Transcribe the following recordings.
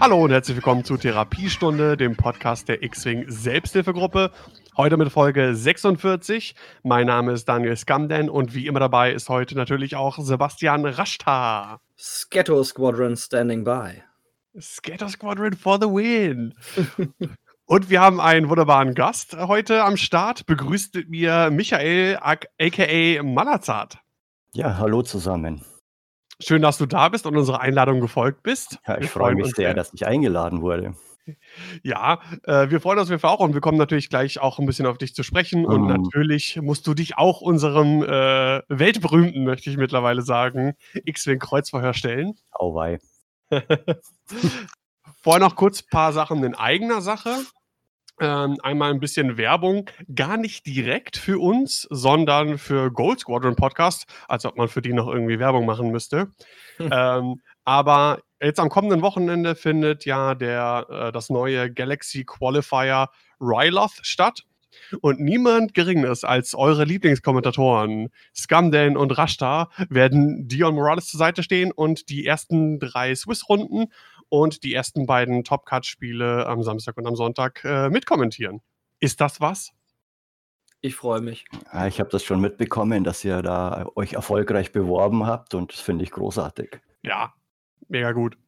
Hallo und herzlich willkommen zu Therapiestunde, dem Podcast der X-Wing Selbsthilfegruppe. Heute mit Folge 46. Mein Name ist Daniel Skamden und wie immer dabei ist heute natürlich auch Sebastian Raschta. Scatto Squadron standing by. Scatter Squadron for the win. und wir haben einen wunderbaren Gast heute am Start. Begrüßt mit mir Michael aka Malazart. Ja, hallo zusammen. Schön, dass du da bist und unserer Einladung gefolgt bist. Ja, ich freue mich sehr, dass ich eingeladen wurde. Ja, äh, wir freuen uns auf jeden Fall auch und wir kommen natürlich gleich auch ein bisschen auf dich zu sprechen. Und Mhm. natürlich musst du dich auch unserem äh, weltberühmten, möchte ich mittlerweile sagen, X-Wing Kreuzverhör stellen. Auweih. Vorher noch kurz ein paar Sachen in eigener Sache. Ähm, einmal ein bisschen Werbung, gar nicht direkt für uns, sondern für Gold Squadron Podcast, als ob man für die noch irgendwie Werbung machen müsste. Hm. ähm, aber jetzt am kommenden Wochenende findet ja der, äh, das neue Galaxy Qualifier Ryloth statt. Und niemand Geringeres als eure Lieblingskommentatoren, Scamden und Rashta, werden Dion Morales zur Seite stehen und die ersten drei Swiss-Runden und die ersten beiden Top-Cut-Spiele am Samstag und am Sonntag äh, mitkommentieren. Ist das was? Ich freue mich. Ja, ich habe das schon mitbekommen, dass ihr da euch erfolgreich beworben habt und das finde ich großartig. Ja, mega gut.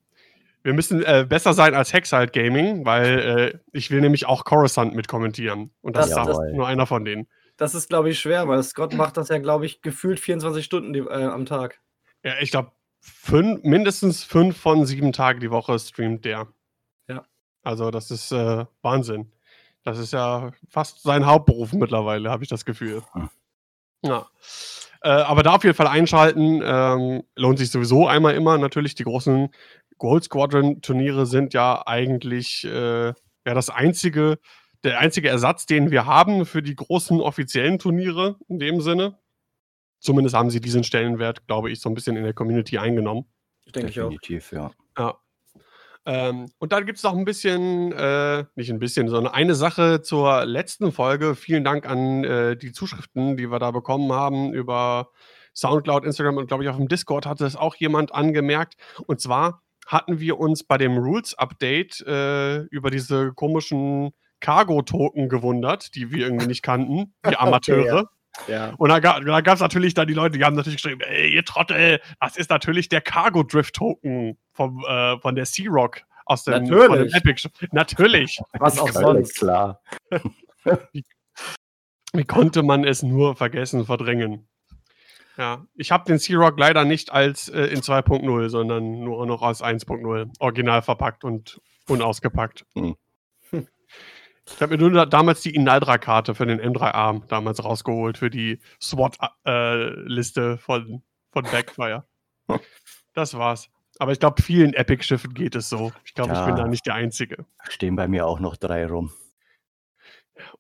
Wir müssen äh, besser sein als Hexalt Gaming, weil äh, ich will nämlich auch Coruscant mitkommentieren. Und das, Das- ist nur einer von denen. Das ist, glaube ich, schwer, weil Scott macht das ja, glaube ich, gefühlt 24 Stunden die, äh, am Tag. Ja, ich glaube, fünf, mindestens fünf von sieben Tagen die Woche streamt der. Ja. Also, das ist äh, Wahnsinn. Das ist ja fast sein Hauptberuf mittlerweile, habe ich das Gefühl. Hm. Ja. Äh, aber da auf jeden Fall einschalten. Ähm, lohnt sich sowieso einmal immer. Natürlich, die großen Gold Squadron-Turniere sind ja eigentlich äh, ja, das einzige, der einzige Ersatz, den wir haben für die großen offiziellen Turniere in dem Sinne. Zumindest haben sie diesen Stellenwert, glaube ich, so ein bisschen in der Community eingenommen. Denke ich auch. Definitiv, ja. Ja. Ähm, und dann gibt es noch ein bisschen, äh, nicht ein bisschen, sondern eine Sache zur letzten Folge. Vielen Dank an äh, die Zuschriften, die wir da bekommen haben über Soundcloud, Instagram und glaube ich auf dem Discord hatte es auch jemand angemerkt. Und zwar hatten wir uns bei dem Rules-Update äh, über diese komischen Cargo-Token gewundert, die wir irgendwie nicht kannten, die Amateure. Ja. Und da, ga, da gab es natürlich dann die Leute, die haben natürlich geschrieben, ey, ihr Trottel, das ist natürlich der Cargo Drift Token vom, äh, von der Sea Rock aus dem, Natürlich. Von dem Epic. Shop. Natürlich. Was auch sonst. klar. Wie konnte man es nur vergessen, verdrängen? Ja, ich habe den Sea Rock leider nicht als äh, in 2.0, sondern nur noch als 1.0 original verpackt und unausgepackt. Hm. Ich habe mir nur da, damals die Inaldra-Karte für den M3A damals rausgeholt, für die SWAT-Liste von, von Backfire. Das war's. Aber ich glaube, vielen Epic-Schiffen geht es so. Ich glaube, ich bin Ja. da nicht der Einzige. Stehen bei mir auch noch drei rum.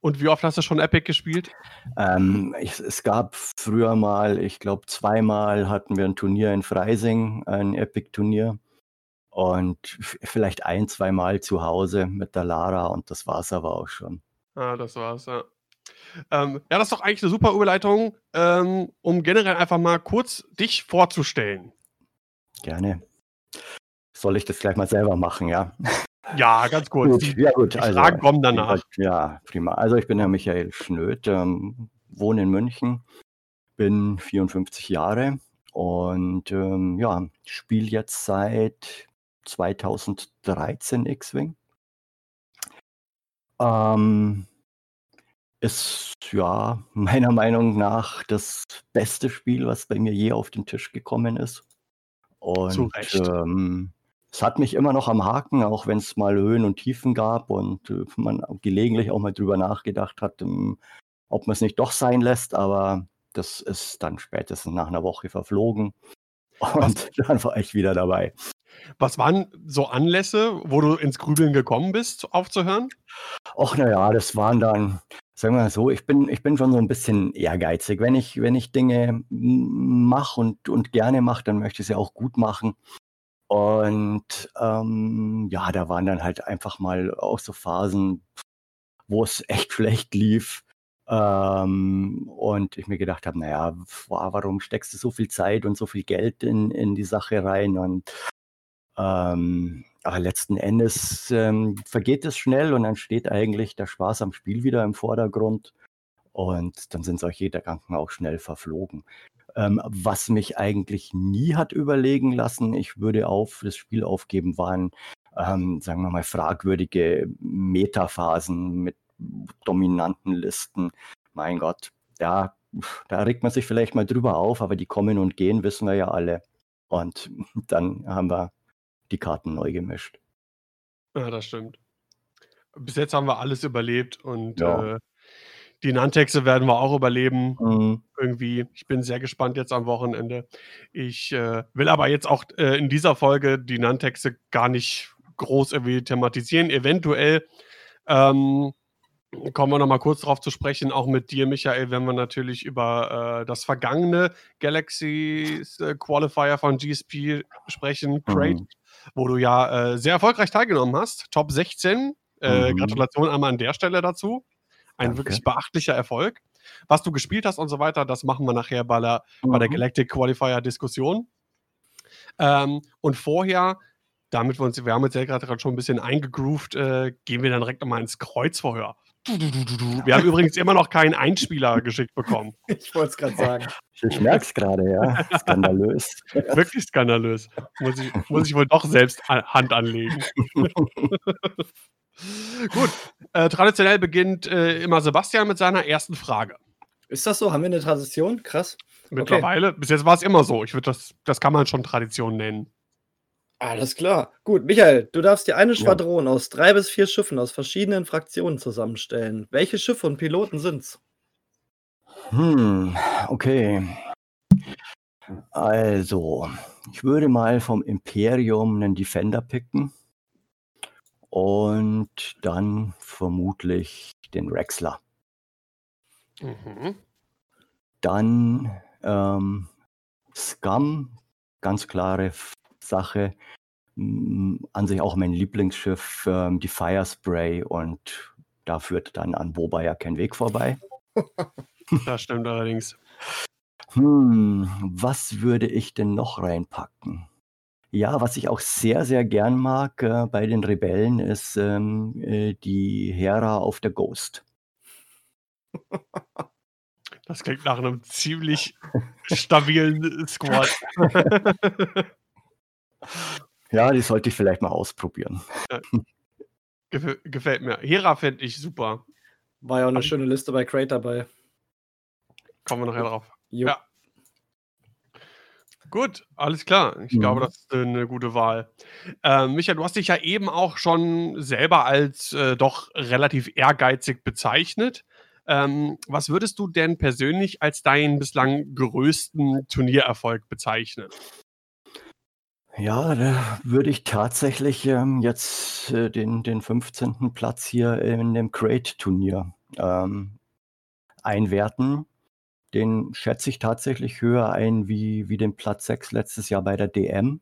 Und wie oft hast du schon Epic gespielt? Ähm, ich, es gab früher mal, ich glaube zweimal hatten wir ein Turnier in Freising, ein Epic-Turnier. Und vielleicht ein, zweimal zu Hause mit der Lara und das war es aber auch schon. Ah, das war's, ja. Ähm, ja, das ist doch eigentlich eine super Überleitung, ähm, um generell einfach mal kurz dich vorzustellen. Gerne. Soll ich das gleich mal selber machen, ja? Ja, ganz kurz. Gut, ja gut. die also, Fragen kommen danach. Ja, prima. Also ich bin der Michael Schnöd, ähm, wohne in München, bin 54 Jahre und ähm, ja, spiele jetzt seit 2013 X-Wing. Ähm, ist ja meiner Meinung nach das beste Spiel, was bei mir je auf den Tisch gekommen ist. Und ähm, es hat mich immer noch am Haken, auch wenn es mal Höhen und Tiefen gab und äh, man gelegentlich auch mal drüber nachgedacht hat, ähm, ob man es nicht doch sein lässt, aber das ist dann spätestens nach einer Woche verflogen. Und dann war ich wieder dabei. Was waren so Anlässe, wo du ins Grübeln gekommen bist, aufzuhören? Och, naja, das waren dann, sagen wir mal so, ich bin, ich bin schon so ein bisschen ehrgeizig. Wenn ich, wenn ich Dinge mache und, und gerne mache, dann möchte ich sie auch gut machen. Und ähm, ja, da waren dann halt einfach mal auch so Phasen, wo es echt schlecht lief. Ähm, und ich mir gedacht habe, naja, wa- warum steckst du so viel Zeit und so viel Geld in, in die Sache rein? Und ähm, aber letzten Endes ähm, vergeht es schnell und dann steht eigentlich der Spaß am Spiel wieder im Vordergrund. Und dann sind solche Gedanken auch schnell verflogen. Ähm, was mich eigentlich nie hat überlegen lassen, ich würde auf das Spiel aufgeben, waren, ähm, sagen wir mal, fragwürdige Metaphasen mit dominanten Listen. Mein Gott, ja, da regt man sich vielleicht mal drüber auf, aber die kommen und gehen, wissen wir ja alle. Und dann haben wir die Karten neu gemischt. Ja, das stimmt. Bis jetzt haben wir alles überlebt und Ja. äh, die Nantexe werden wir auch überleben. Mhm. Irgendwie. Ich bin sehr gespannt jetzt am Wochenende. Ich äh, will aber jetzt auch äh, in dieser Folge die Nantexe gar nicht groß irgendwie thematisieren. Eventuell ähm, kommen wir noch mal kurz darauf zu sprechen, auch mit dir, Michael, wenn wir natürlich über äh, das vergangene Galaxies äh, Qualifier von GSP sprechen, Crate, Mhm. Wo du ja äh, sehr erfolgreich teilgenommen hast. Top 16. Äh, Mhm. Gratulation einmal an der Stelle dazu. Ein Danke. wirklich beachtlicher Erfolg. Was du gespielt hast und so weiter, das machen wir nachher bei der, bei der Mhm. Galactic Qualifier Diskussion. Ähm, und vorher, damit wir uns, wir haben uns ja gerade schon ein bisschen eingegroovt, äh, gehen wir dann direkt nochmal ins Kreuzverhör. Wir haben übrigens immer noch keinen Einspieler geschickt bekommen. Ich wollte es gerade sagen. Ich merke es gerade, ja. Skandalös. Wirklich skandalös. Muss ich, muss ich wohl doch selbst Hand anlegen. Gut, äh, traditionell beginnt äh, immer Sebastian mit seiner ersten Frage. Ist das so? Haben wir eine Tradition? Krass. Mittlerweile, bis jetzt war es immer so. Ich würde das, das kann man schon Tradition nennen. Alles klar. Gut, Michael, du darfst dir eine Ja. Schwadron aus drei bis vier Schiffen aus verschiedenen Fraktionen zusammenstellen. Welche Schiffe und Piloten sind's? Hm, okay. Also, ich würde mal vom Imperium einen Defender picken und dann vermutlich den Rexler. Mhm. Dann ähm, Scum, ganz klare Sache. Mm, An sich auch mein Lieblingsschiff, ähm, die Firespray und da führt dann an Boba ja kein Weg vorbei. Das stimmt allerdings. Hm, was würde ich denn noch reinpacken? Ja, was ich auch sehr, sehr gern mag äh, bei den Rebellen ist ähm, äh, die Hera auf der Ghost. Das klingt nach einem ziemlich stabilen Squad. Ja, die sollte ich vielleicht mal ausprobieren. Gef gefällt mir. Hera fände ich super. War ja auch eine ich- schöne Liste bei Crate dabei. Kommen wir nachher drauf. Jo. Ja. Gut, alles klar. Ich Mhm. glaube, das ist eine gute Wahl. Ähm, Micha, du hast dich ja eben auch schon selber als äh, doch relativ ehrgeizig bezeichnet. Ähm, was würdest du denn persönlich als deinen bislang größten Turniererfolg bezeichnen? Ja, da würde ich tatsächlich ähm, jetzt äh, den, den 15. Platz hier in dem Crate-Turnier ähm, einwerten. Den schätze ich tatsächlich höher ein wie, wie den Platz 6 letztes Jahr bei der DM.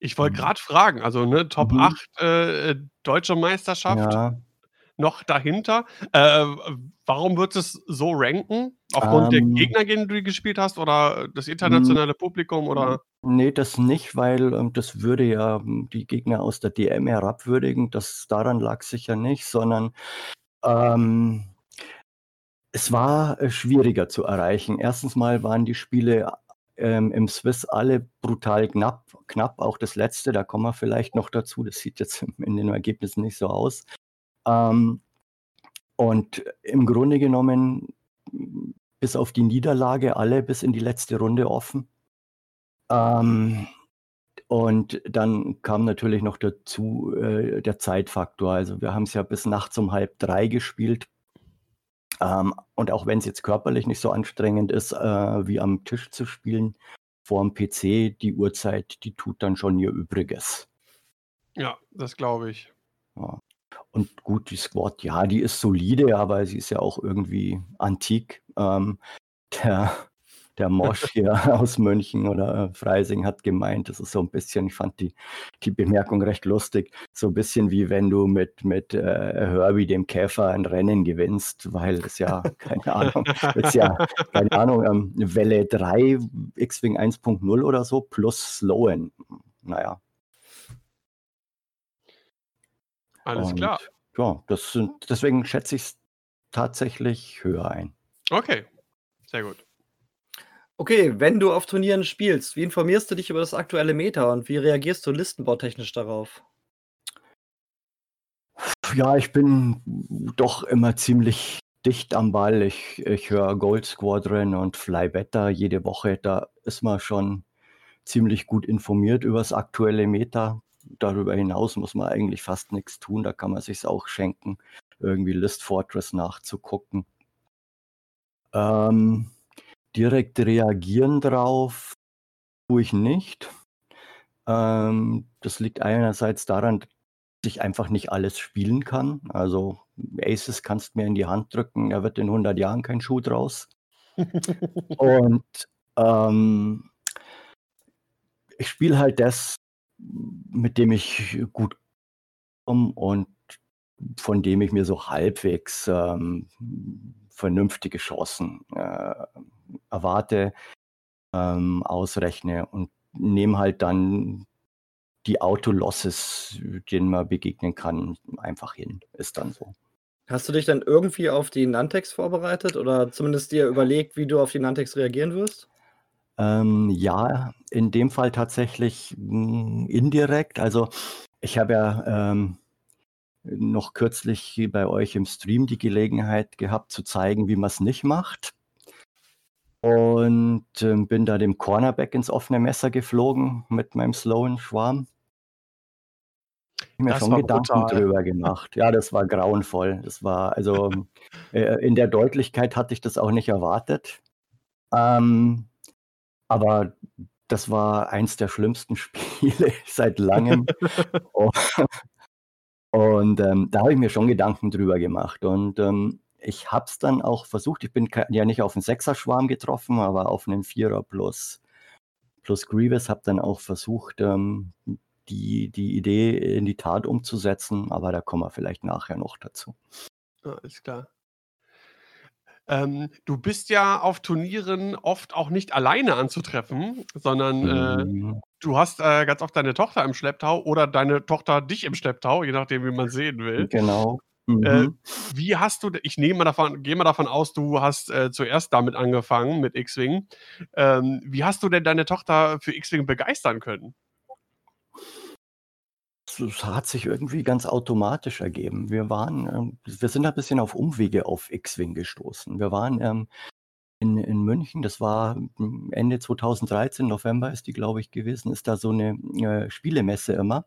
Ich wollte Mhm. gerade fragen, also ne, Top Mhm. 8 äh, deutsche Meisterschaft, Ja, noch dahinter. Äh, warum wird es so ranken? Aufgrund der Ähm. Gegner, gegen die du gespielt hast oder das internationale Publikum oder? nee, das nicht, weil ähm, das würde ja ähm, die Gegner aus der DM herabwürdigen. Das daran lag sicher nicht, sondern ähm, es war äh, schwieriger zu erreichen. Erstens mal waren die Spiele ähm, im Swiss alle brutal knapp, knapp, auch das letzte, da kommen wir vielleicht noch dazu. Das sieht jetzt in den Ergebnissen nicht so aus. Ähm, und im Grunde genommen, bis auf die Niederlage, alle bis in die letzte Runde offen. Ähm, und dann kam natürlich noch dazu äh, der Zeitfaktor. Also wir haben es ja bis nachts um halb drei gespielt. Ähm, und auch wenn es jetzt körperlich nicht so anstrengend ist, äh, wie am Tisch zu spielen, vor dem PC, die Uhrzeit, die tut dann schon ihr Übriges. Ja, das glaube ich. Ja. Und gut, die Squad, ja, die ist solide, aber sie ist ja auch irgendwie antik. Ähm, der, der Mosch hier aus München oder äh, Freising hat gemeint, das ist so ein bisschen, ich fand die, die Bemerkung recht lustig, so ein bisschen wie wenn du mit, mit äh, Herbie, dem Käfer, ein Rennen gewinnst, weil es ja, keine Ahnung, ist ja, keine Ahnung, ähm, Welle 3, X-Wing 1.0 oder so, plus Slowen. Naja, Alles Und klar. ja, das sind, deswegen schätze ich es tatsächlich höher ein. Okay, sehr gut. Okay, wenn du auf Turnieren spielst, wie informierst du dich über das aktuelle Meta und wie reagierst du listenbautechnisch darauf? Ja, ich bin doch immer ziemlich dicht am Ball. Ich, ich höre Gold Squadron und Fly Better jede Woche. Da ist man schon ziemlich gut informiert über das aktuelle Meta. Darüber hinaus muss man eigentlich fast nichts tun. Da kann man sich auch schenken, irgendwie List Fortress nachzugucken. Ähm, direkt reagieren drauf tue ich nicht. Ähm, das liegt einerseits daran, dass ich einfach nicht alles spielen kann. Also Aces kannst mir in die Hand drücken, da wird in 100 Jahren kein Schuh draus. Und ähm, ich spiele halt das, mit dem ich gut komme und von dem ich mir so halbwegs ähm, vernünftige Chancen äh, erwarte, ähm, ausrechne und nehme halt dann die Autolosses, denen man begegnen kann, einfach hin. Ist dann so. Hast du dich dann irgendwie auf die Nantex vorbereitet oder zumindest dir überlegt, wie du auf die Nantex reagieren wirst? Ähm, ja, in dem Fall tatsächlich mh, indirekt. Also ich habe ja ähm, noch kürzlich bei euch im Stream die Gelegenheit gehabt zu zeigen, wie man es nicht macht. Und ähm, bin da dem Cornerback ins offene Messer geflogen mit meinem slowen Schwarm. Ich mir Das schon Gedanken brutal. drüber gemacht. Ja, das war grauenvoll. Das war, also äh, in der Deutlichkeit hatte ich das auch nicht erwartet. Ähm, aber das war eins der schlimmsten Spiele seit langem. Und, und ähm, da habe ich mir schon Gedanken drüber gemacht. Und ähm, ich habe es dann auch versucht. Ich bin ja nicht auf einen Sechser-Schwarm getroffen, aber auf einen Vierer plus, plus Grievous. Habe dann auch versucht, ähm, die, die Idee in die Tat umzusetzen. Aber da kommen wir vielleicht nachher noch dazu. Ja, ist klar. Ähm, du bist ja auf Turnieren oft auch nicht alleine anzutreffen, sondern äh, Mhm. du hast äh, ganz oft deine Tochter im Schlepptau oder deine Tochter dich im Schlepptau, je nachdem, wie man sehen will. Genau. Äh, Mhm. wie hast du, ich nehme mal davon, gehe mal davon aus, du hast äh, zuerst damit angefangen mit X-Wing. Ähm, wie hast du denn deine Tochter für X-Wing begeistern können? Es hat sich irgendwie ganz automatisch ergeben. Wir waren, ähm, wir sind ein bisschen auf Umwege auf X-Wing gestoßen. Wir waren ähm, in, in München, das war mm, Ende 2013, November ist die, glaube ich, gewesen, ist da so eine äh, Spielemesse immer.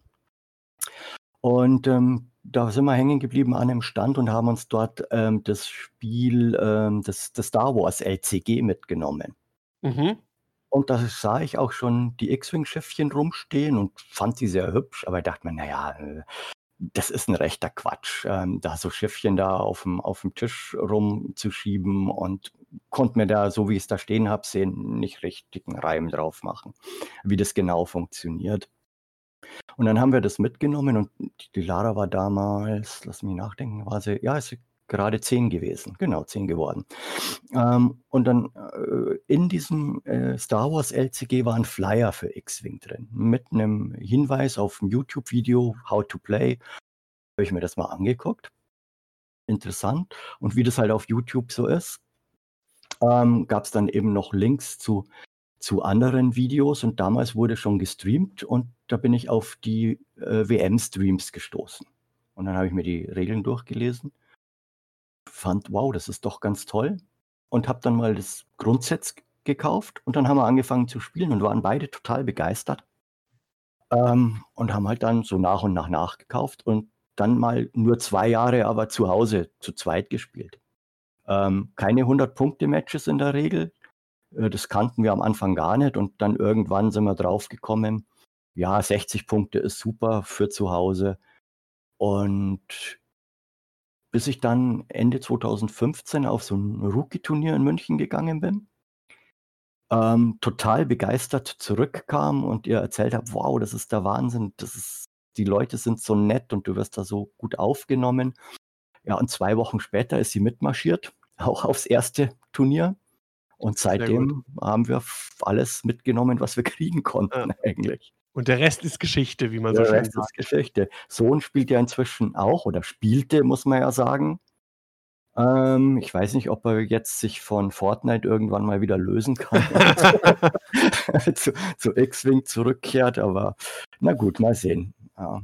Und ähm, da sind wir hängen geblieben an einem Stand und haben uns dort ähm, das Spiel, ähm, das, das Star Wars LCG mitgenommen. Mhm. Und da sah ich auch schon die X-Wing-Schiffchen rumstehen und fand sie sehr hübsch, aber dachte mir, naja, äh, das ist ein rechter Quatsch, ähm, da so Schiffchen da auf dem, auf dem Tisch rumzuschieben und konnte mir da, so wie ich es da stehen habe, sehen, nicht richtigen Reim drauf machen, wie das genau funktioniert. Und dann haben wir das mitgenommen und die Lara war damals, lass mich nachdenken, war sie, ja, sie gerade zehn gewesen, genau, zehn geworden. Ähm, und dann äh, in diesem äh, Star Wars LCG war ein Flyer für X-Wing drin, mit einem Hinweis auf ein YouTube-Video, How to Play. Habe ich mir das mal angeguckt. Interessant. Und wie das halt auf YouTube so ist, ähm, gab es dann eben noch Links zu, zu anderen Videos und damals wurde schon gestreamt und da bin ich auf die äh, WM-Streams gestoßen. Und dann habe ich mir die Regeln durchgelesen, fand, wow, das ist doch ganz toll und habe dann mal das Grundsatz gekauft und dann haben wir angefangen zu spielen und waren beide total begeistert ähm, und haben halt dann so nach und nach nachgekauft und dann mal nur zwei Jahre aber zu Hause zu zweit gespielt. Ähm, keine 100-Punkte-Matches in der Regel. Äh, das kannten wir am Anfang gar nicht und dann irgendwann sind wir draufgekommen, ja, 60 Punkte ist super für zu Hause. Und bis ich dann Ende 2015 auf so ein Rookie-Turnier in München gegangen bin, ähm, total begeistert zurückkam und ihr erzählt habt, wow, das ist der Wahnsinn, das ist, die Leute sind so nett und du wirst da so gut aufgenommen. Ja, und zwei Wochen später ist sie mitmarschiert, auch aufs erste Turnier. Und seitdem haben wir alles mitgenommen, was wir kriegen konnten eigentlich. Und der Rest ist Geschichte, wie man so Der schön Rest sagt. ist Geschichte. Sohn spielt ja inzwischen auch oder spielte, muss man ja sagen. Ähm, ich weiß nicht, ob er jetzt sich von Fortnite irgendwann mal wieder lösen kann zu, zu X-Wing zurückkehrt, aber na gut, mal sehen. Ja.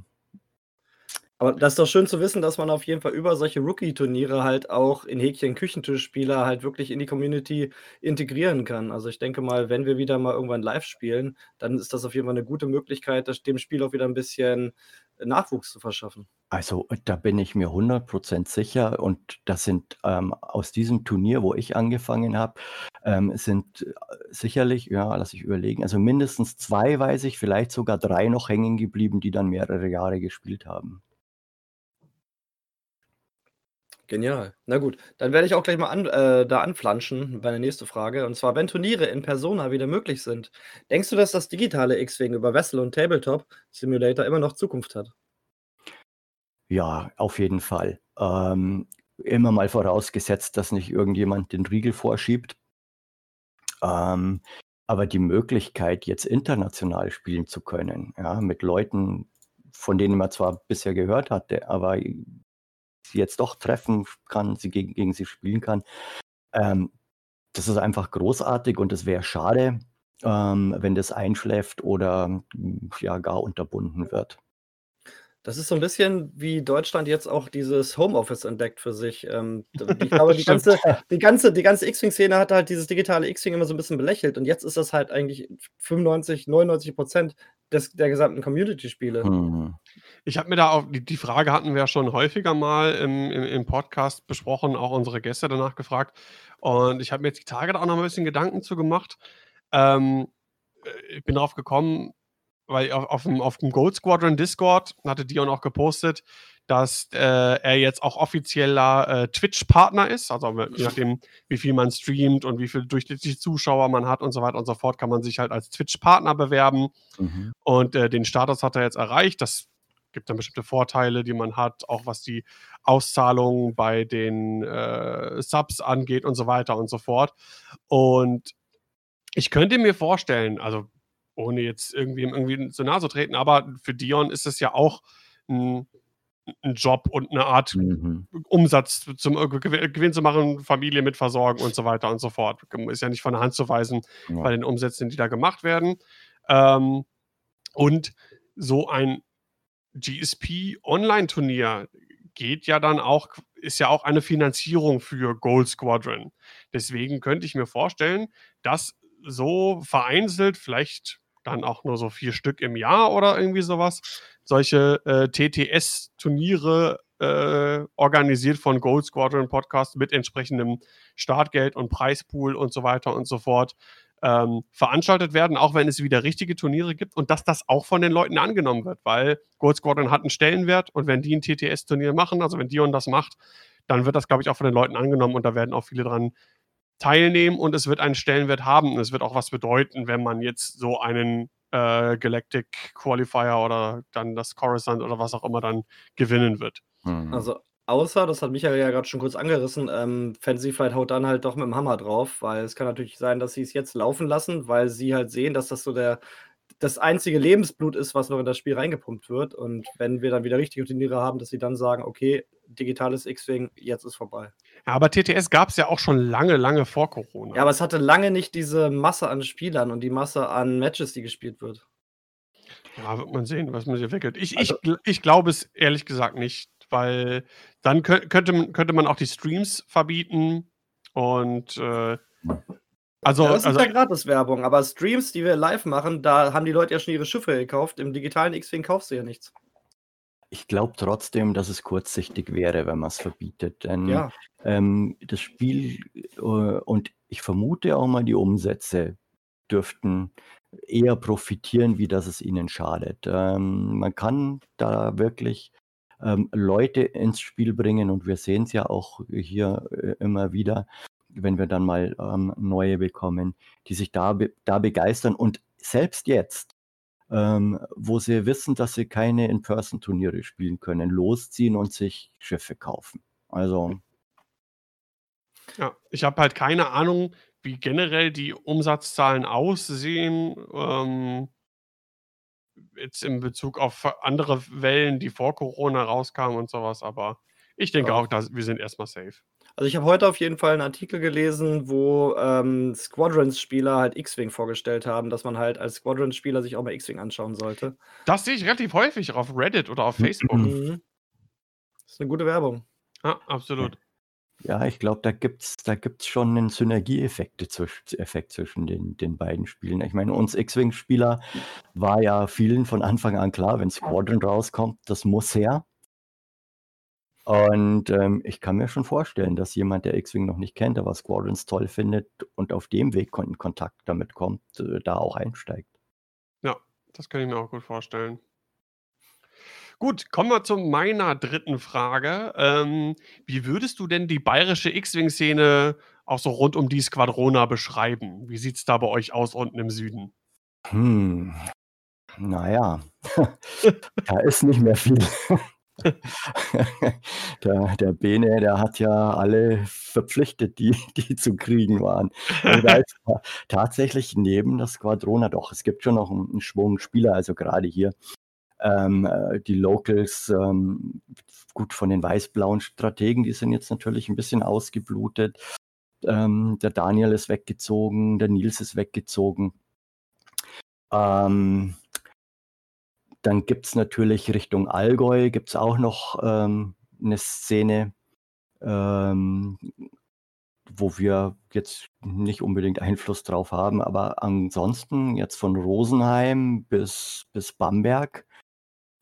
Aber das ist doch schön zu wissen, dass man auf jeden Fall über solche Rookie-Turniere halt auch in Häkchen Küchentischspieler halt wirklich in die Community integrieren kann. Also ich denke mal, wenn wir wieder mal irgendwann live spielen, dann ist das auf jeden Fall eine gute Möglichkeit, dem Spiel auch wieder ein bisschen Nachwuchs zu verschaffen. Also da bin ich mir 100% sicher und das sind ähm, aus diesem Turnier, wo ich angefangen habe, ähm, sind äh, sicherlich, ja, lass ich überlegen, also mindestens zwei weiß ich, vielleicht sogar drei noch hängen geblieben, die dann mehrere Jahre gespielt haben. Genial. Na gut, dann werde ich auch gleich mal an, äh, da anflanschen, meine nächste Frage. Und zwar, wenn Turniere in Persona wieder möglich sind, denkst du, dass das digitale X-Wing über Vessel und Tabletop Simulator immer noch Zukunft hat? Ja, auf jeden Fall. Ähm, immer mal vorausgesetzt, dass nicht irgendjemand den Riegel vorschiebt. Ähm, aber die Möglichkeit, jetzt international spielen zu können, ja, mit Leuten, von denen man zwar bisher gehört hatte, aber sie jetzt doch treffen kann, sie gegen, gegen sie spielen kann, ähm, das ist einfach großartig und es wäre schade, ähm, wenn das einschläft oder ja gar unterbunden wird. Das ist so ein bisschen wie Deutschland jetzt auch dieses Homeoffice entdeckt für sich. Ähm, ich glaube, die ganze, die ganze, die ganze X-Wing-Szene hat halt dieses digitale X-Wing immer so ein bisschen belächelt und jetzt ist das halt eigentlich 95, 99 Prozent des, der gesamten Community-Spiele. Mhm. Ich habe mir da auch, die, die Frage hatten wir ja schon häufiger mal im, im, im Podcast besprochen, auch unsere Gäste danach gefragt. Und ich habe mir jetzt die Tage da auch noch ein bisschen Gedanken zu gemacht. Ähm, äh, ich bin darauf gekommen, weil auf, auf, dem, auf dem Gold Squadron Discord hatte Dion auch gepostet, dass äh, er jetzt auch offizieller äh, Twitch-Partner ist. Also je nachdem, wie viel man streamt und wie viele durchschnittliche Zuschauer man hat und so weiter und so fort, kann man sich halt als Twitch-Partner bewerben. Mhm. Und äh, den Status hat er jetzt erreicht. Das gibt dann bestimmte Vorteile, die man hat, auch was die Auszahlung bei den äh, Subs angeht und so weiter und so fort. Und ich könnte mir vorstellen, also ohne jetzt irgendwie irgendwie so nahe zu treten, aber für Dion ist es ja auch ein, ein Job und eine Art Mhm. Umsatz zum äh, Gew- Gewinn zu machen, Familie mit versorgen und so weiter und so fort. Ist ja nicht von der Hand zu weisen Ja. bei den Umsätzen, die da gemacht werden. Ähm, und so ein GSP-Online-Turnier geht ja dann auch, ist ja auch eine Finanzierung für Gold Squadron. Deswegen könnte ich mir vorstellen, dass so vereinzelt, vielleicht dann auch nur so vier Stück im Jahr oder irgendwie sowas, solche äh, TTS-Turniere äh, organisiert von Gold Squadron Podcast mit entsprechendem Startgeld und Preispool und so weiter und so fort ähm, veranstaltet werden, auch wenn es wieder richtige Turniere gibt und dass das auch von den Leuten angenommen wird, weil Gold Squadron hat einen Stellenwert und wenn die ein TTS-Turnier machen, also wenn Dion das macht, dann wird das, glaube ich, auch von den Leuten angenommen und da werden auch viele dran teilnehmen und es wird einen Stellenwert haben und es wird auch was bedeuten, wenn man jetzt so einen äh, Galactic Qualifier oder dann das Coruscant oder was auch immer dann gewinnen wird. Mhm. Also, außer, das hat Michael ja gerade schon kurz angerissen, ähm, Fantasy Flight haut dann halt doch mit dem Hammer drauf, weil es kann natürlich sein, dass sie es jetzt laufen lassen, weil sie halt sehen, dass das so der das einzige Lebensblut ist, was noch in das Spiel reingepumpt wird. Und wenn wir dann wieder richtige Turniere haben, dass sie dann sagen, okay, digitales X-Wing, jetzt ist vorbei. Ja, aber TTS gab es ja auch schon lange, lange vor Corona. Ja, aber es hatte lange nicht diese Masse an Spielern und die Masse an Matches, die gespielt wird. Ja, wird man sehen, was man sich entwickelt. Ich, Also- ich, ich glaube es ehrlich gesagt nicht, weil dann kö- könnte, man- könnte man auch die Streams verbieten und äh, also, ja, das ist also ja Gratis-Werbung, aber Streams, die wir live machen, da haben die Leute ja schon ihre Schiffe gekauft. Im digitalen X-Wing kaufst du ja nichts. Ich glaube trotzdem, dass es kurzsichtig wäre, wenn man es verbietet. Denn Ja. ähm, das Spiel äh, und ich vermute auch mal, die Umsätze dürften eher profitieren, wie dass es ihnen schadet. Ähm, man kann da wirklich ähm, Leute ins Spiel bringen und wir sehen es ja auch hier äh, immer wieder, wenn wir dann mal ähm, neue bekommen, die sich da, be da begeistern und selbst jetzt, ähm, wo sie wissen, dass sie keine In-Person-Turniere spielen können, losziehen und sich Schiffe kaufen. Also, ja, ich habe halt keine Ahnung, wie generell die Umsatzzahlen aussehen. Ähm, jetzt in Bezug auf andere Wellen, die vor Corona rauskamen und sowas, aber ich denke Ja. auch, dass wir sind erstmal safe. Also ich habe heute auf jeden Fall einen Artikel gelesen, wo ähm, Squadrons-Spieler halt X-Wing vorgestellt haben, dass man halt als Squadrons-Spieler sich auch mal X-Wing anschauen sollte. Das sehe ich relativ häufig auf Reddit oder auf Facebook. Mhm. Das ist eine gute Werbung. Ja, absolut. Ja, ich glaube, da gibt's da gibt's schon einen Synergieeffekt zwisch Effekt zwischen den den beiden Spielen. Ich meine, uns X-Wing-Spieler war ja vielen von Anfang an klar, wenn Squadron rauskommt, das muss her. Und, ähm, ich kann mir schon vorstellen, dass jemand, der X-Wing noch nicht kennt, aber Squadrons toll findet und auf dem Weg kon in Kontakt damit kommt, äh, da auch einsteigt. Ja, das kann ich mir auch gut vorstellen. Gut, kommen wir zu meiner dritten Frage. Ähm, wie würdest du denn die bayerische X-Wing-Szene auch so rund um die Squadrona beschreiben? Wie sieht's da bei euch aus unten im Süden? Hm. Na ja, da ist nicht mehr viel. Der der Bene, der hat ja alle verpflichtet, die die zu kriegen waren. Also, da ist ta tatsächlich neben der Squadrona doch, es gibt schon noch 'n 'n Schwung Spieler, also grade hier, ähm, äh, die Locals, ähm, gut von den weiß-blauen Strategen, die sind jetzt natürlich 'n bisschen ausgeblutet. Ähm, der Daniel ist weggezogen, der Nils ist weggezogen. Ähm dann gibt's natürlich Richtung Allgäu gibt's auch noch, ähm, 'ne Szene, ähm, wo wir jetzt nicht unbedingt Einfluss drauf haben, aber ansonsten jetzt von Rosenheim bis bis Bamberg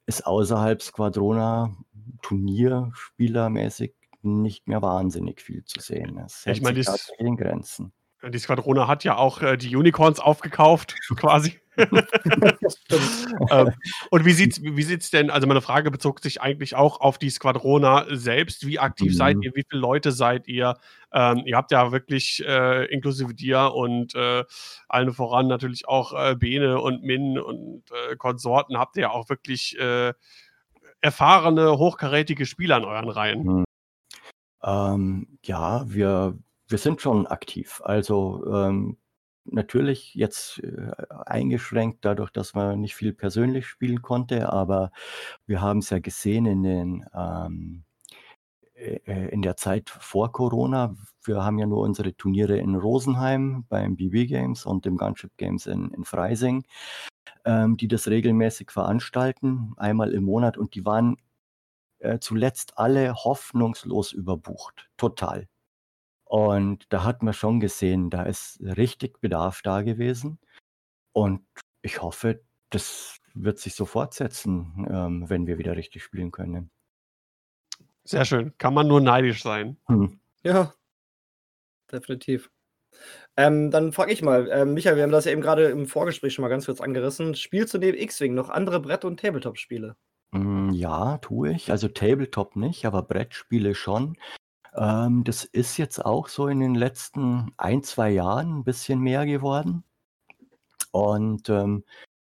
ist außerhalb Squadrona turnierspielermäßig nicht mehr wahnsinnig viel zu sehen. Es Ich meine, sich tatsächlich in Grenzen. Die Squadrona hat ja auch, äh, die Unicorns aufgekauft quasi. Ähm, und wie sieht's wie sieht's denn also, meine Frage bezog sich eigentlich auch auf die Squadrona selbst. Wie aktiv seid Mhm. ihr? Wie viele Leute seid ihr? Ähm, ihr habt ja wirklich, äh, inklusive dir und, äh, allen voran natürlich auch, äh, Bene und Min und, äh, Konsorten habt ihr ja auch wirklich, äh, erfahrene, hochkarätige Spieler in euren Reihen. Mhm. Ähm, ja, wir wir sind schon aktiv. Also, ähm, natürlich jetzt, äh, eingeschränkt dadurch, dass man nicht viel persönlich spielen konnte, aber wir haben's ja gesehen in den, ähm äh, äh, in der Zeit vor Corona. Wir haben ja nur unsere Turniere in Rosenheim beim BB Games und dem Gunship Games in in Freising, ähm, die das regelmäßig veranstalten, einmal im Monat und die waren, äh, zuletzt alle hoffnungslos überbucht, total. Und da hat man schon gesehen, da ist richtig Bedarf da gewesen. Und ich hoffe, das wird sich so fortsetzen, ähm, wenn wir wieder richtig spielen können. Sehr schön. Kann man nur neidisch sein. Mhm. Ja. Definitiv. Ähm, dann frage ich mal, ähm, Michael, wir haben das ja eben grade im Vorgespräch schon mal ganz kurz angerissen. Spielst du neben X-Wing noch andere Brett und Tabletop-Spiele? Hm, ja, tue ich. Also, Tabletop nicht, aber Brettspiele schon. Ähm, das ist jetzt auch so in den letzten 1, 2 Jahren 'n bisschen mehr geworden. Und, ähm,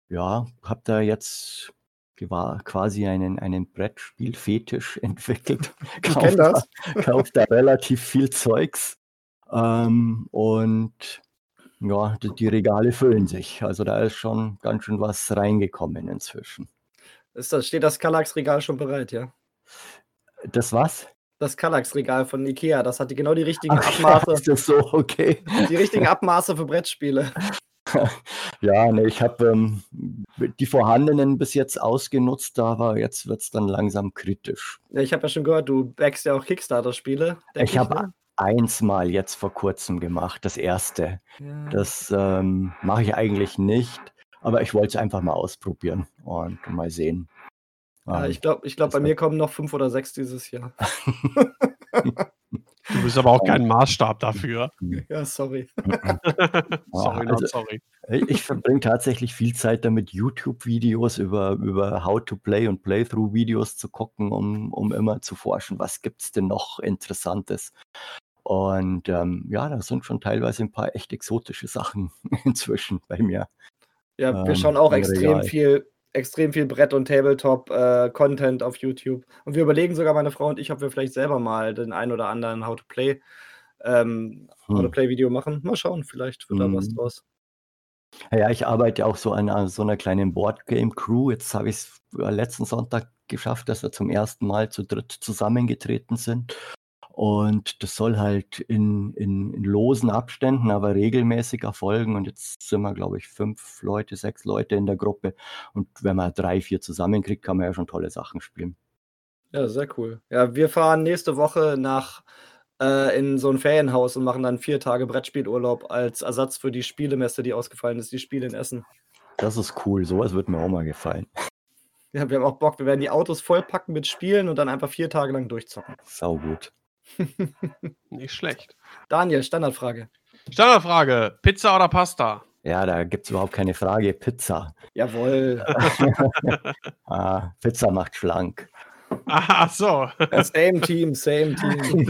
ja, habe da jetzt quasi einen einen Brettspiel-Fetisch entwickelt. Kenne da das. kaufe da relativ viel Zeugs. Ähm, und ja, die die Regale füllen sich. Also, da ist schon ganz schön was reingekommen inzwischen. Ist das steht das Kallax-Regal schon bereit, ja? Das was? Das Kallax-Regal von IKEA, das hat die genau die richtigen Ach Abmaße ist das so, okay. die richtigen Abmaße für Brettspiele. Ja, ne, ich habe, ähm, die vorhandenen bis jetzt ausgenutzt, aber jetzt wird's dann langsam kritisch. Ja, ich habe ja schon gehört, du backst ja auch Kickstarter-Spiele, Ich habe ne? eins mal jetzt vor Kurzem gemacht, das 1. Ja. Das, ähm, mache ich eigentlich nicht, aber ich wollte es einfach mal ausprobieren und mal sehen. Ja, Ähm, ich glaube ich glaube, das bei mir kommen noch 5 oder 6 dieses Jahr. Du bist aber auch kein Maßstab dafür. Ja, sorry. Sorry, Ja, not also, sorry. i ich verbringe tatsächlich viel Zeit damit, YouTube-Videos über über How to Play und Playthrough-Videos zu gucken, um um immer zu forschen, was gibt's denn noch Interessantes? Und, ähm, ja, da sind schon teilweise 'n paar echt exotische Sachen inzwischen bei mir, Ja, wir ähm, schauen auch extrem viel extrem viel Brett und Tabletop, äh, Content auf YouTube. Und wir überlegen sogar, meine Frau und ich, ob wir vielleicht selber mal den ein oder anderen How to Play ähm, How to Hm. Play Video machen. Mal schauen, vielleicht wird da was Mhm. draus. Ja, ich arbeite auch so an, an so einer kleinen Boardgame-Crew. Jetzt habe ich es letzten Sonntag geschafft, dass wir zum ersten Mal zu dritt zusammengetreten sind. Und das soll halt in, in, in losen Abständen, aber regelmäßig erfolgen. Und jetzt sind wir, glaube ich, fünf Leute, sechs Leute in der Gruppe. Und wenn man drei, vier zusammenkriegt, kann man ja schon tolle Sachen spielen. Ja, sehr cool. Ja, wir fahren nächste Woche nach äh, in so ein Ferienhaus und machen dann vier Tage Brettspielurlaub als Ersatz für die Spielemesse, die ausgefallen ist, die Spiele in Essen. Das ist cool. Sowas wird mir auch mal gefallen. Ja, wir haben auch Bock. Wir werden die Autos vollpacken mit Spielen und dann einfach vier Tage lang durchzocken. Sau gut. Nicht schlecht. Daniel, Standardfrage. Standardfrage: Pizza oder Pasta? Ja, da gibt es überhaupt keine Frage. Pizza. Jawohl. ah, Pizza macht schlank. Ach so. Same Team, same Team.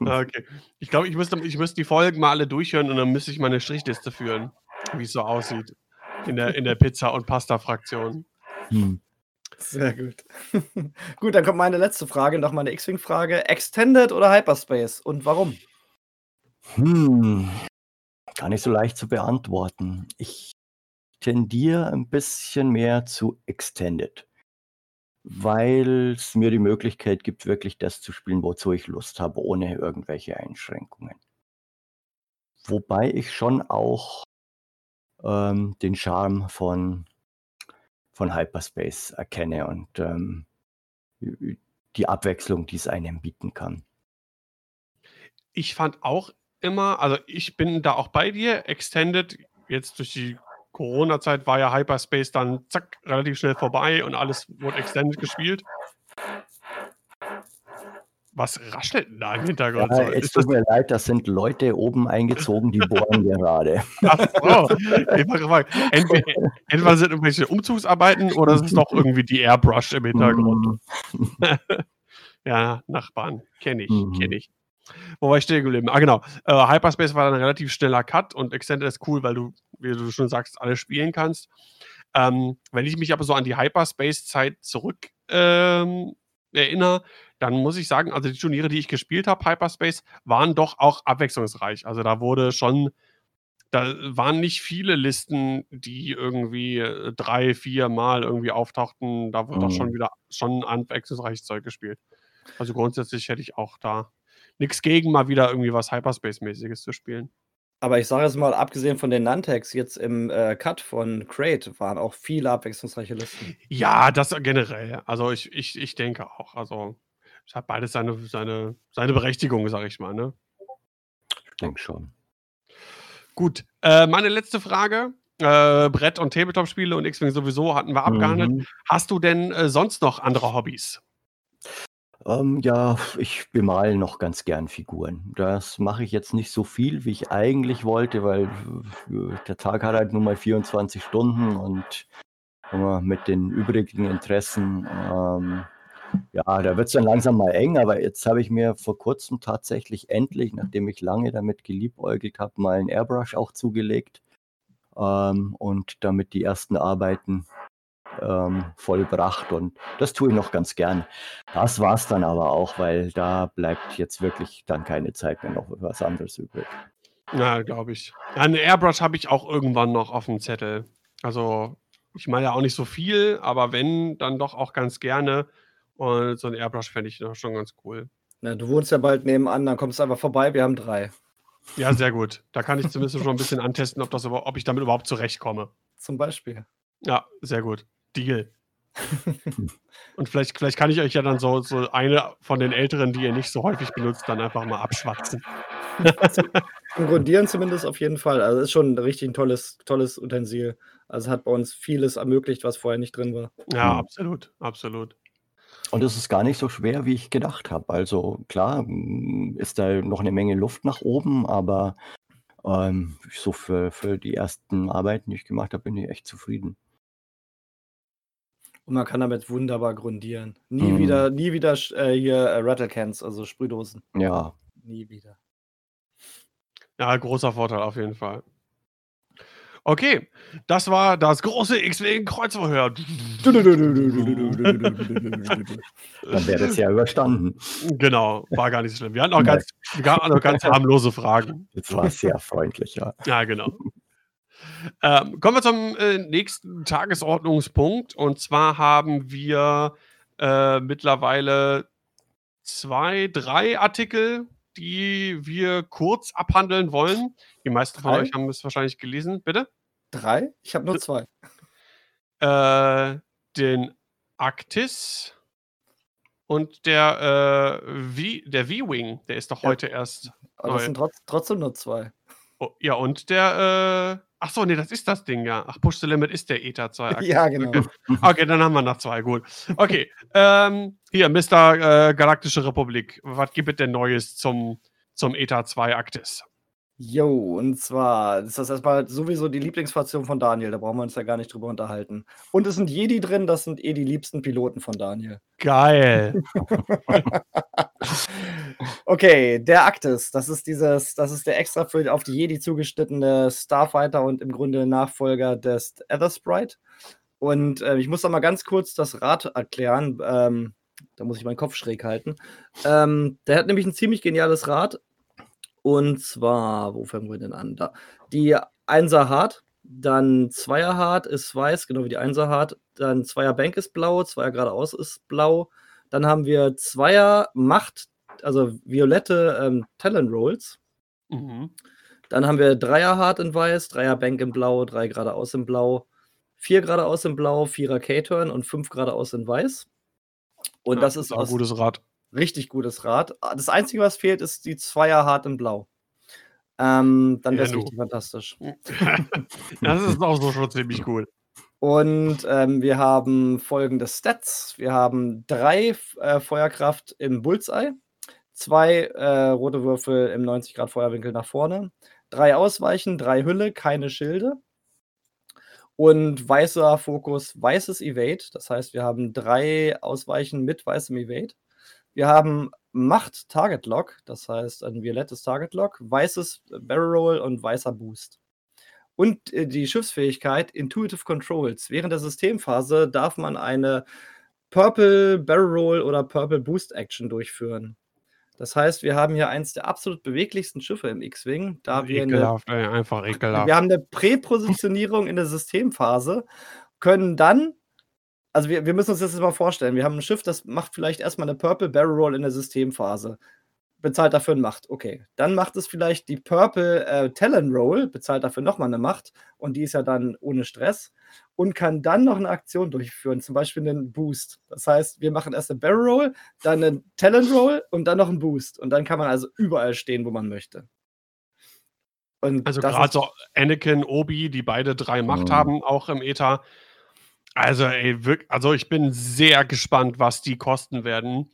okay. Ich glaube, ich müsste, ich müsste die Folgen mal alle durchhören und dann müsste ich meine Strichliste führen, wie es so aussieht in der, in der Pizza- und Pasta-Fraktion. Hm. Sehr gut. gut, dann kommt meine letzte Frage, noch meine X-Wing-Frage. Extended oder Hyperspace und warum? Hm. Gar nicht so leicht zu beantworten. Ich tendiere ein bisschen mehr zu Extended, weil es mir die Möglichkeit gibt, wirklich das zu spielen, wozu ich Lust habe, ohne irgendwelche Einschränkungen. Wobei ich schon auch ähm, den Charme von, von Hyperspace erkenne und ähm, die Abwechslung, die es einem bieten kann. Ich fand auch immer, also ich bin da auch bei dir, Extended, jetzt durch die Corona-Zeit war ja Hyperspace dann zack, relativ schnell vorbei und alles wurde Extended gespielt. Was raschelt denn da im Hintergrund? Ja, es tut mir leid, das sind Leute oben eingezogen, die bohren gerade. Ach so. Entweder, entweder sind irgendwelche Umzugsarbeiten oder es ist doch irgendwie die Airbrush im Hintergrund. Mhm. ja, Nachbarn. Kenne ich, Mhm. kenne ich. Wo war ich stehen geblieben? Ah, genau. Äh, Hyperspace war dann ein relativ schneller Cut und Extended ist cool, weil du, wie du schon sagst, alles spielen kannst. Ähm, wenn ich mich aber so an die Hyperspace-Zeit zurück ähm, erinnere, dann muss ich sagen, also die Turniere, die ich gespielt habe, Hyperspace, waren doch auch abwechslungsreich. Also da wurde schon, da waren nicht viele Listen, die irgendwie äh, drei, vier Mal irgendwie auftauchten. Da wurde doch schon Mhm. wieder schon abwechslungsreiches Zeug gespielt. Also grundsätzlich hätte ich auch da nichts gegen, mal wieder irgendwie was Hyperspace-mäßiges zu spielen. Aber ich sage jetzt mal, abgesehen von den Nantex, jetzt im äh, Cut von Crate waren auch viele abwechslungsreiche Listen. Ja, das generell. Also ich, ich, ich denke auch. Also es hat beides seine, seine, seine Berechtigung, sag ich mal. Ne? Ich denke schon. Gut, äh, meine letzte Frage. Äh, Brett- und Tabletop-Spiele und X-Wing sowieso hatten wir abgehandelt. Mhm. Hast du denn äh, sonst noch andere Hobbys? Ähm, ja, ich bemale noch ganz gern Figuren. Das mache ich jetzt nicht so viel, wie ich eigentlich wollte, weil äh, der Tag hat halt nur mal 24 Stunden und wenn man mit den übrigen Interessen, ähm, ja, da wird es dann langsam mal eng, aber jetzt habe ich mir vor kurzem tatsächlich endlich, nachdem ich lange damit geliebäugelt habe, mal einen Airbrush auch zugelegt ähm, und damit die ersten Arbeiten ähm, vollbracht und das tue ich noch ganz gern. Das war's dann aber auch, weil da bleibt jetzt wirklich dann keine Zeit mehr noch was anderes übrig. Ja, glaube ich. Ja, eine Airbrush habe ich auch irgendwann noch auf dem Zettel. Also ich meine ja auch nicht so viel, aber wenn, dann doch auch ganz gerne. Und so ein Airbrush fände ich doch schon ganz cool. Na, du wohnst ja bald nebenan, dann kommst du einfach vorbei. Wir haben drei. Ja, sehr gut. Da kann ich zumindest schon ein bisschen antesten, ob, das, ob ich damit überhaupt zurechtkomme. Zum Beispiel. Ja, sehr gut. Deal. Und vielleicht, vielleicht kann ich euch ja dann so, so eine von den älteren, die ihr nicht so häufig benutzt, dann einfach mal abschwatzen. Zum Grundieren zumindest auf jeden Fall. Also ist schon richtig ein tolles, tolles Utensil. Also hat bei uns vieles ermöglicht, was vorher nicht drin war. Ja, absolut, absolut. Und es ist gar nicht so schwer, wie ich gedacht habe. Also klar, mm, ist da noch eine Menge Luft nach oben, aber ähm, so für, für die ersten Arbeiten, die ich gemacht habe, bin ich echt zufrieden. Und man kann damit wunderbar grundieren. Nie Mhm. wieder, nie wieder äh, hier äh, Rattlecans, also Sprühdosen. Ja, Nie wieder. Ja, großer Vorteil auf jeden Fall. Okay, das war das große X-Wing-Kreuzverhör. Dann wäre das ja überstanden. Genau, war gar nicht so schlimm. Wir hatten auch ganz, wir hatten auch ganz harmlose Fragen. Das war sehr freundlich, ja. Ja, genau. Ähm, kommen wir zum äh, nächsten Tagesordnungspunkt. Und zwar haben wir äh, mittlerweile zwei, drei Artikel, die wir kurz abhandeln wollen. Die meisten von Drei? euch haben es wahrscheinlich gelesen. Bitte? Drei? Ich habe nur zwei. Äh, den Actis und der äh, V- der V-Wing. Der ist doch Ja. heute erst. Aber das neu. sind trotz, trotzdem nur zwei. Oh, ja, und der. Äh, ach so, nee, das ist das Ding, ja. Ach, Push the Limit ist der ETA 2 Actis. Ja, genau. Okay. Okay, dann haben wir noch zwei, gut. Okay, ähm, hier, Mr. Äh, Galaktische Republik. Was gibt es denn Neues zum, zum ETA 2 Aktis? Jo, und zwar ist das erstmal sowieso die Lieblingsfraktion von Daniel, da brauchen wir uns ja gar nicht drüber unterhalten. Und es sind Jedi drin, das sind eh die liebsten Piloten von Daniel. Geil. Okay, der Actis, das ist dieses, das ist der extra für auf die Jedi zugeschnittene Starfighter und im Grunde Nachfolger des Ether Sprite. Und äh, ich muss da mal ganz kurz das Rad erklären. Ähm, da muss ich meinen Kopf schräg halten. Ähm, der hat nämlich ein ziemlich geniales Rad. Und zwar, wo fangen wir denn an? Da. Die 1er Hard, dann 2er Hard ist weiß, genau wie die 1er Hard. Dann 2er Bank ist blau, 2er geradeaus ist blau. Dann haben wir 2er Macht, also violette ähm, Talon Rolls. Mhm. Dann haben wir 3er Hard in weiß, 3er Bank in blau, 3 geradeaus in blau, 4 geradeaus in blau, 4er K-Turn und 5 geradeaus in weiß. Und Ja, das ist auch ein aus gutes Rad. Richtig gutes Rad. Ah, Das Einzige, was fehlt, ist die 2er Hard in blau. Ähm, dann Ja, wäre es nu. richtig fantastisch. das ist auch so schon ziemlich cool. Und ähm, wir haben folgende Stats. Wir haben drei äh, Feuerkraft im Bullseye, zwei äh, rote Würfel im 90 Grad Feuerwinkel nach vorne, drei Ausweichen, drei Hülle, keine Schilde. Und weißer Fokus, weißes Evade. Das heißt, wir haben drei Ausweichen mit weißem Evade. Wir haben Macht Target Lock, das heißt ein violettes Target Lock, weißes Barrel Roll und weißer Boost. Und äh, die Schiffsfähigkeit Intuitive Controls. Während der Systemphase darf man eine Purple Barrel Roll oder Purple Boost Action durchführen. Das heißt, wir haben hier eins der absolut beweglichsten Schiffe im X-Wing, da wir eine ekelhaft, ey, einfach ekelhaft. wir haben eine Präpositionierung in der Systemphase, können dann, also wir, wir müssen uns das jetzt mal vorstellen, wir haben ein Schiff, das macht vielleicht erstmal eine Purple Barrel Roll in der Systemphase, bezahlt dafür eine Macht, okay. Dann macht es vielleicht die Purple äh, Talon Roll, bezahlt dafür nochmal eine Macht und die ist ja dann ohne Stress und kann dann noch eine Aktion durchführen, zum Beispiel einen Boost. Das heißt, wir machen erst eine Barrel Roll, dann einen Talon Roll und dann noch einen Boost. Und dann kann man also überall stehen, wo man möchte. Und Also gerade so Anakin, Obi, die beide drei Macht Mhm. haben, auch im ETA. Also, ey, wirklich, also ich bin sehr gespannt, was die kosten werden,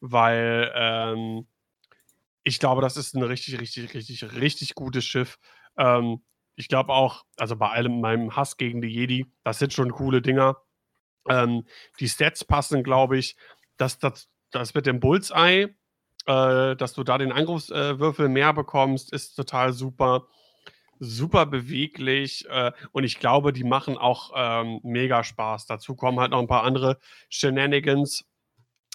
weil ähm, ich glaube, das ist ein richtig, richtig, richtig, richtig gutes Schiff. Ähm, ich glaube auch, also bei allem meinem Hass gegen die Jedi, das sind schon coole Dinger. Ähm, die Stats passen, glaube ich. Das, das, das mit dem Bullseye, äh, dass du da den Angriffswürfel mehr bekommst, ist total super. Super beweglich äh, und ich glaube, die machen auch ähm, mega Spaß. Dazu kommen halt noch ein paar andere Shenanigans,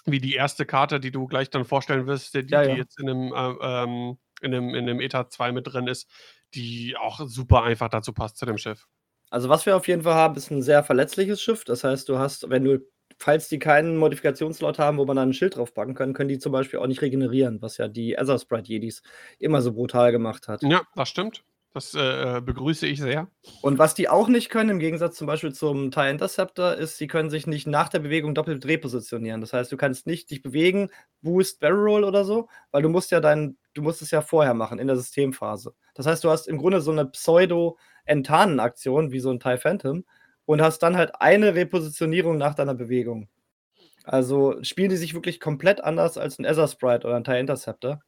wie die erste Karte, die du gleich dann vorstellen wirst, die, Ja, die ja. jetzt in dem, äh, ähm, in dem, in dem ETA 2 mit drin ist, die auch super einfach dazu passt zu dem Schiff. Also was wir auf jeden Fall haben, ist ein sehr verletzliches Schiff. Das heißt, du hast, wenn du, falls die keinen Modifikationslot haben, wo man dann ein Schild draufpacken kann, können die zum Beispiel auch nicht regenerieren, was ja die Ether Sprite Jedis immer so brutal gemacht hat. Ja, das stimmt. Das äh, begrüße ich sehr. Und was die auch nicht können, im Gegensatz zum Beispiel zum TIE Interceptor, ist, sie können sich nicht nach der Bewegung doppelt repositionieren. Das heißt, du kannst nicht dich bewegen, Boost, Barrel Roll oder so, weil du musst ja dein, du musst es ja vorher machen, in der Systemphase. Das heißt, du hast im Grunde so eine Pseudo-Entanen-Aktion, wie so ein TIE Phantom, und hast dann halt eine Repositionierung nach deiner Bewegung. Also spielen die sich wirklich komplett anders als ein Ether Sprite oder ein TIE Interceptor.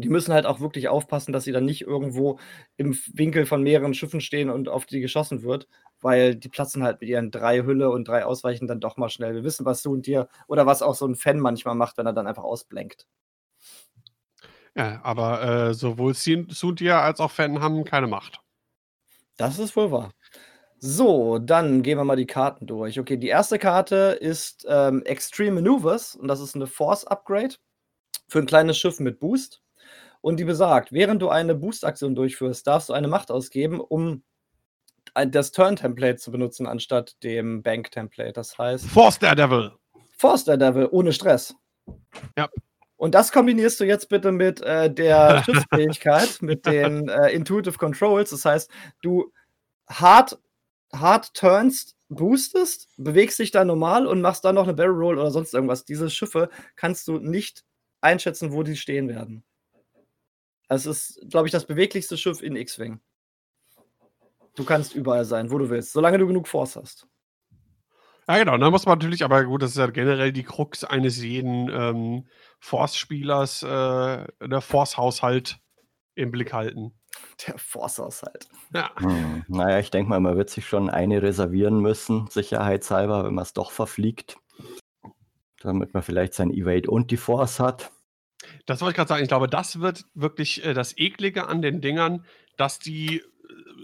Die müssen halt auch wirklich aufpassen, dass sie dann nicht irgendwo im Winkel von mehreren Schiffen stehen und auf die geschossen wird, weil die platzen halt mit ihren drei Hülle und drei Ausweichen dann doch mal schnell. Wir wissen, was du und dir oder was auch so ein Fan manchmal macht, wenn er dann einfach ausblenkt. Ja, aber äh, sowohl Suntia als auch Fan haben keine Macht. Das ist wohl wahr. So, dann gehen wir mal die Karten durch. Okay, die erste Karte ist ähm, Extreme Maneuvers und das ist eine Force Upgrade für ein kleines Schiff mit Boost. Und die besagt, während du eine Boost-Aktion durchführst, darfst du eine Macht ausgeben, um das Turn-Template zu benutzen, anstatt dem Bank-Template. Das heißt. Force Daredevil! Force Daredevil, ohne Stress. Ja. Und das kombinierst du jetzt bitte mit äh, der Schiffsfähigkeit, mit den äh, Intuitive Controls. Das heißt, du hart, hart turnst, boostest, bewegst dich dann normal und machst dann noch eine Barrel Roll oder sonst irgendwas. Diese Schiffe kannst du nicht einschätzen, wo die stehen werden. Es ist, glaube ich, das beweglichste Schiff in X-Wing. Du kannst überall sein, wo du willst, solange du genug Force hast. Ja, genau. Da muss man natürlich, aber gut, das ist ja generell die Krux eines jeden ähm, Force-Spielers, äh, der Force-Haushalt im Blick halten. Der Force-Haushalt. Ja. Hm. Naja, ich denke mal, man wird sich schon eine reservieren müssen, sicherheitshalber, wenn man es doch verfliegt. Damit man vielleicht sein Evade und die Force hat. Das wollte ich gerade sagen. Ich glaube, das wird wirklich äh, das Eklige an den Dingern, dass die, äh,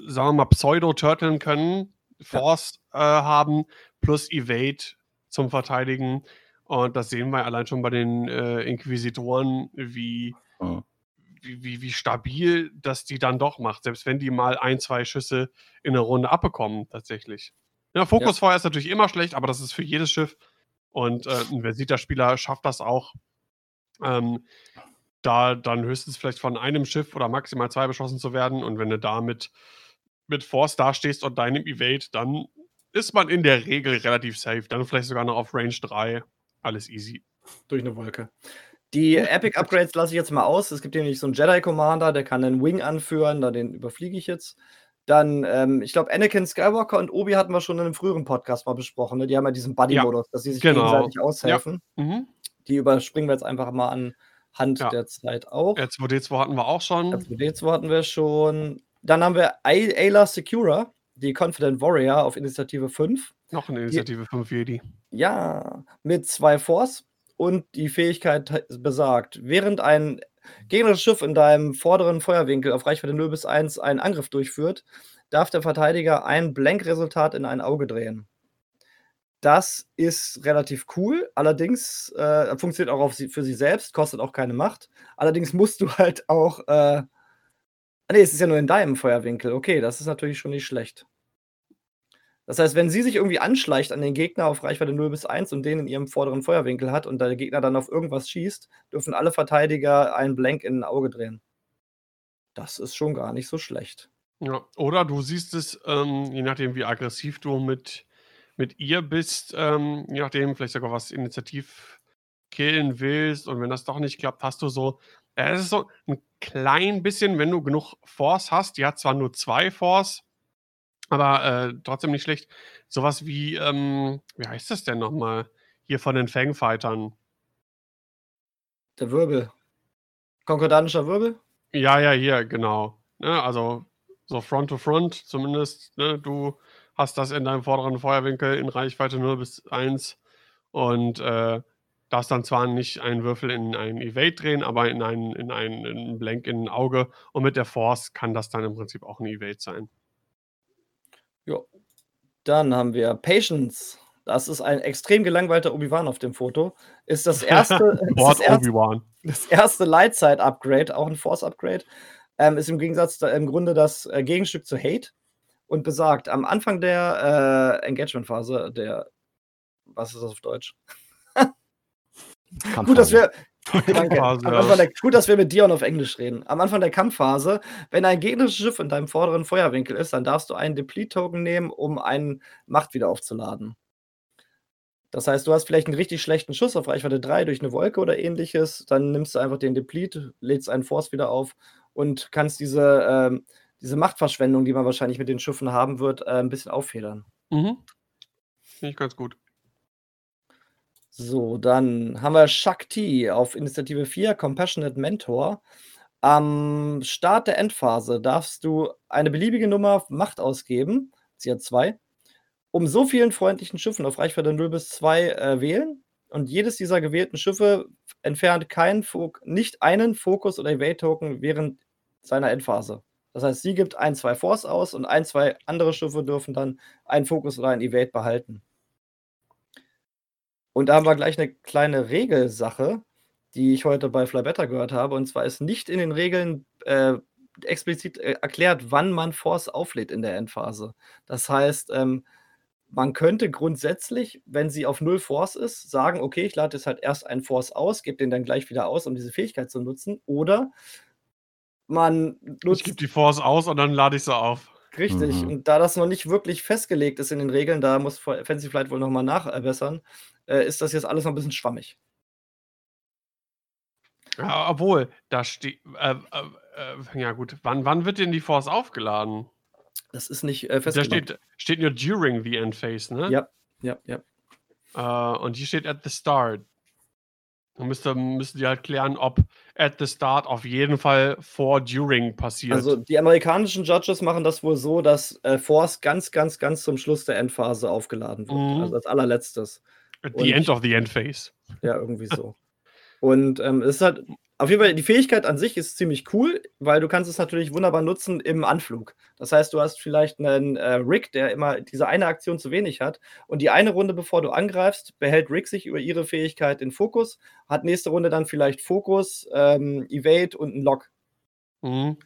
sagen wir mal, pseudo-turteln können, Force äh, haben, plus Evade zum Verteidigen. Und das sehen wir allein schon bei den äh, Inquisitoren, wie, Mhm. wie, wie, wie stabil das die dann doch macht, selbst wenn die mal ein, zwei Schüsse in der Runde abbekommen, tatsächlich. Ja, Fokusfeuer ist natürlich immer schlecht, aber das ist für jedes Schiff. Und äh, ein Versita-Spieler schafft das auch, ähm, da dann höchstens vielleicht von einem Schiff oder maximal zwei beschossen zu werden. Und wenn du da mit, mit Force dastehst und deinem Evade, dann ist man in der Regel relativ safe. Dann vielleicht sogar noch auf Range 3. Alles easy. Durch eine Wolke. Die Epic Upgrades lasse ich jetzt mal aus. Es gibt nämlich so einen Jedi Commander, der kann einen Wing anführen, da den überfliege ich jetzt. Dann, ähm, ich glaube, Anakin Skywalker und Obi hatten wir schon in einem früheren Podcast mal besprochen. Ne? Die haben ja diesen Buddy-Modus, dass sie sich genau. gegenseitig aushelfen. Mhm. Die überspringen wir jetzt einfach mal anhand Ja. der Zeit auch. R2D2 hatten wir auch schon. R2D2 hatten wir schon. Dann haben wir Ay- Ayla Secura, die Confident Warrior auf Initiative 5. Noch eine Initiative 5 Jedi. Ja, mit zwei Force und die Fähigkeit besagt, während ein gegnerisches Schiff in deinem vorderen Feuerwinkel auf Reichweite 0 bis 1 einen Angriff durchführt, darf der Verteidiger ein Blank-Resultat in ein Auge drehen. Das ist relativ cool, allerdings äh, funktioniert auch sie, für sie selbst, kostet auch keine Macht. Allerdings musst du halt auch. Äh, ah, nee, es ist ja nur in deinem Feuerwinkel. Okay, das ist natürlich schon nicht schlecht. Das heißt, wenn sie sich irgendwie anschleicht an den Gegner auf Reichweite 0 bis 1 und den in ihrem vorderen Feuerwinkel hat und der Gegner dann auf irgendwas schießt, dürfen alle Verteidiger einen Blank in ein Auge drehen. Das ist schon gar nicht so schlecht. Ja. Oder du siehst es, ähm, je nachdem, wie aggressiv du mit, mit ihr bist, ähm, je nachdem, vielleicht sogar was Initiativ killen willst. Und wenn das doch nicht klappt, hast du so. äh, Es ist so ein klein bisschen, wenn du genug Force hast. Die hat zwar nur zwei Force, aber äh, trotzdem nicht schlecht. Sowas wie, ähm, wie heißt das denn nochmal? Hier von den Fangfightern. Der Wirbel. Konkordanischer Wirbel? Ja, ja, hier, genau. Ne, also so Front to Front zumindest. Ne, du hast das in deinem vorderen Feuerwinkel in Reichweite 0 bis 1 und äh, darfst dann zwar nicht einen Würfel in einen Evade drehen, aber in einen, in einen, in einen Blank in ein Auge. Und mit der Force kann das dann im Prinzip auch ein Evade sein. Ja. Dann haben wir Patience. Das ist ein extrem gelangweilter Obi-Wan auf dem Foto. Ist das erste, ist Lord das erste, das erste Lightside-Upgrade, auch ein Force-Upgrade. Ähm, ist im Gegensatz da, im Grunde das äh, Gegenstück zu Hate und besagt, am Anfang der äh, Engagement-Phase, der, was ist das auf Deutsch? Gut, dass wir, Danke. Der, gut, dass wir mit Dion auf Englisch reden. Am Anfang der Kampfphase, wenn ein gegnerisches Schiff in deinem vorderen Feuerwinkel ist, dann darfst du einen Deplete-Token nehmen, um einen Macht wieder aufzuladen. Das heißt, du hast vielleicht einen richtig schlechten Schuss auf Reichweite 3 durch eine Wolke oder ähnliches, dann nimmst du einfach den Deplete, lädst einen Force wieder auf und kannst diese, ähm, diese Machtverschwendung, die man wahrscheinlich mit den Schiffen haben wird, äh, ein bisschen auffedern. Mhm. Finde ich ganz gut. So, dann haben wir Shakti auf Initiative 4, Compassionate Mentor. Am Start der Endphase darfst du eine beliebige Nummer Macht ausgeben, sie hat zwei, um so vielen freundlichen Schiffen auf Reichweite 0 bis 2 äh, wählen. Und jedes dieser gewählten Schiffe entfernt keinen Fok nicht einen Fokus- oder Evade-Token während seiner Endphase. Das heißt, sie gibt ein, zwei Force aus und ein, zwei andere Schiffe dürfen dann einen Fokus oder ein Evade behalten. Und da haben wir gleich eine kleine Regelsache, die ich heute bei Fly Better gehört habe. Und zwar ist nicht in den Regeln äh, explizit äh, erklärt, wann man Force auflädt in der Endphase. Das heißt, ähm, man könnte grundsätzlich, wenn sie auf null Force ist, sagen, okay, ich lade jetzt halt erst einen Force aus, gebe den dann gleich wieder aus, um diese Fähigkeit zu nutzen. Oder man nutzt. Ich gebe die Force aus und dann lade ich sie auf. Richtig. Mhm. Und da das noch nicht wirklich festgelegt ist in den Regeln, da muss Fancy Flight wohl nochmal nachbessern, äh, ist das jetzt alles noch ein bisschen schwammig. Ja, obwohl, da steht. Äh, äh, äh, ja, gut. Wann, wann wird denn die Force aufgeladen? Das ist nicht äh, Da steht, steht nur during the end phase, ne? Ja, ja, ja. Äh, und hier steht at the start. Dann müsste, müsste die halt klären, ob at the start auf jeden Fall vor during passiert. Also die amerikanischen Judges machen das wohl so, dass äh, Force ganz, ganz, ganz zum Schluss der Endphase aufgeladen wird. Mhm. Also als allerletztes. At the Und, end of the end phase. Ja, irgendwie so. Und ähm, es ist halt auf jeden Fall, die Fähigkeit an sich ist ziemlich cool, weil du kannst es natürlich wunderbar nutzen im Anflug. Das heißt, du hast vielleicht einen äh, Rick, der immer diese eine Aktion zu wenig hat und die eine Runde, bevor du angreifst, behält Rick sich über ihre Fähigkeit in Fokus, hat nächste Runde dann vielleicht Fokus, ähm, Evade und einen Lock. Mhm.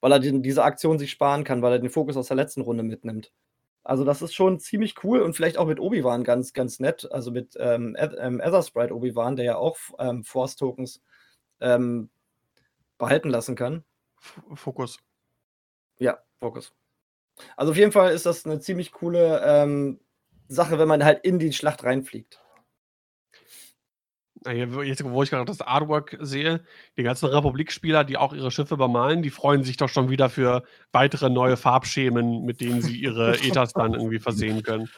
Weil er den, diese Aktion sich sparen kann, weil er den Fokus aus der letzten Runde mitnimmt. Also das ist schon ziemlich cool und vielleicht auch mit Obi-Wan ganz, ganz nett. Also mit ähm, ähm Ether Sprite Obi-Wan, der ja auch ähm, Force-Tokens ähm, behalten lassen kann. Fokus. Ja, Fokus. Also auf jeden Fall ist das eine ziemlich coole ähm, Sache, wenn man halt in die Schlacht reinfliegt. Jetzt, wo ich gerade das Artwork sehe, die ganzen Republik-Spieler, die auch ihre Schiffe bemalen, die freuen sich doch schon wieder für weitere neue Farbschemen, mit denen sie ihre Ethas dann irgendwie versehen können.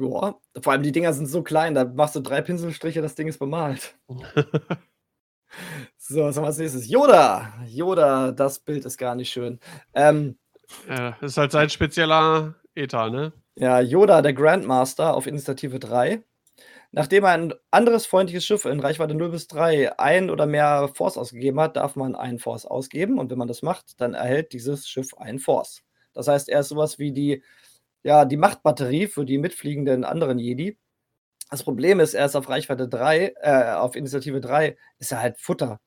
Ja, vor allem die Dinger sind so klein, da machst du drei Pinselstriche, das Ding ist bemalt. so, was haben wir als nächstes? Yoda! Yoda, das Bild ist gar nicht schön. Ähm, ja, das ist halt sein spezieller Eta, ne? Ja, Yoda, der Grandmaster auf Initiative 3. Nachdem ein anderes freundliches Schiff in Reichweite 0 bis 3 ein oder mehr Force ausgegeben hat, darf man einen Force ausgeben. Und wenn man das macht, dann erhält dieses Schiff einen Force. Das heißt, er ist sowas wie die ja, die Machtbatterie für die mitfliegenden anderen Jedi. Das Problem ist, er ist auf Reichweite 3, äh, auf Initiative 3, ist er halt Futter.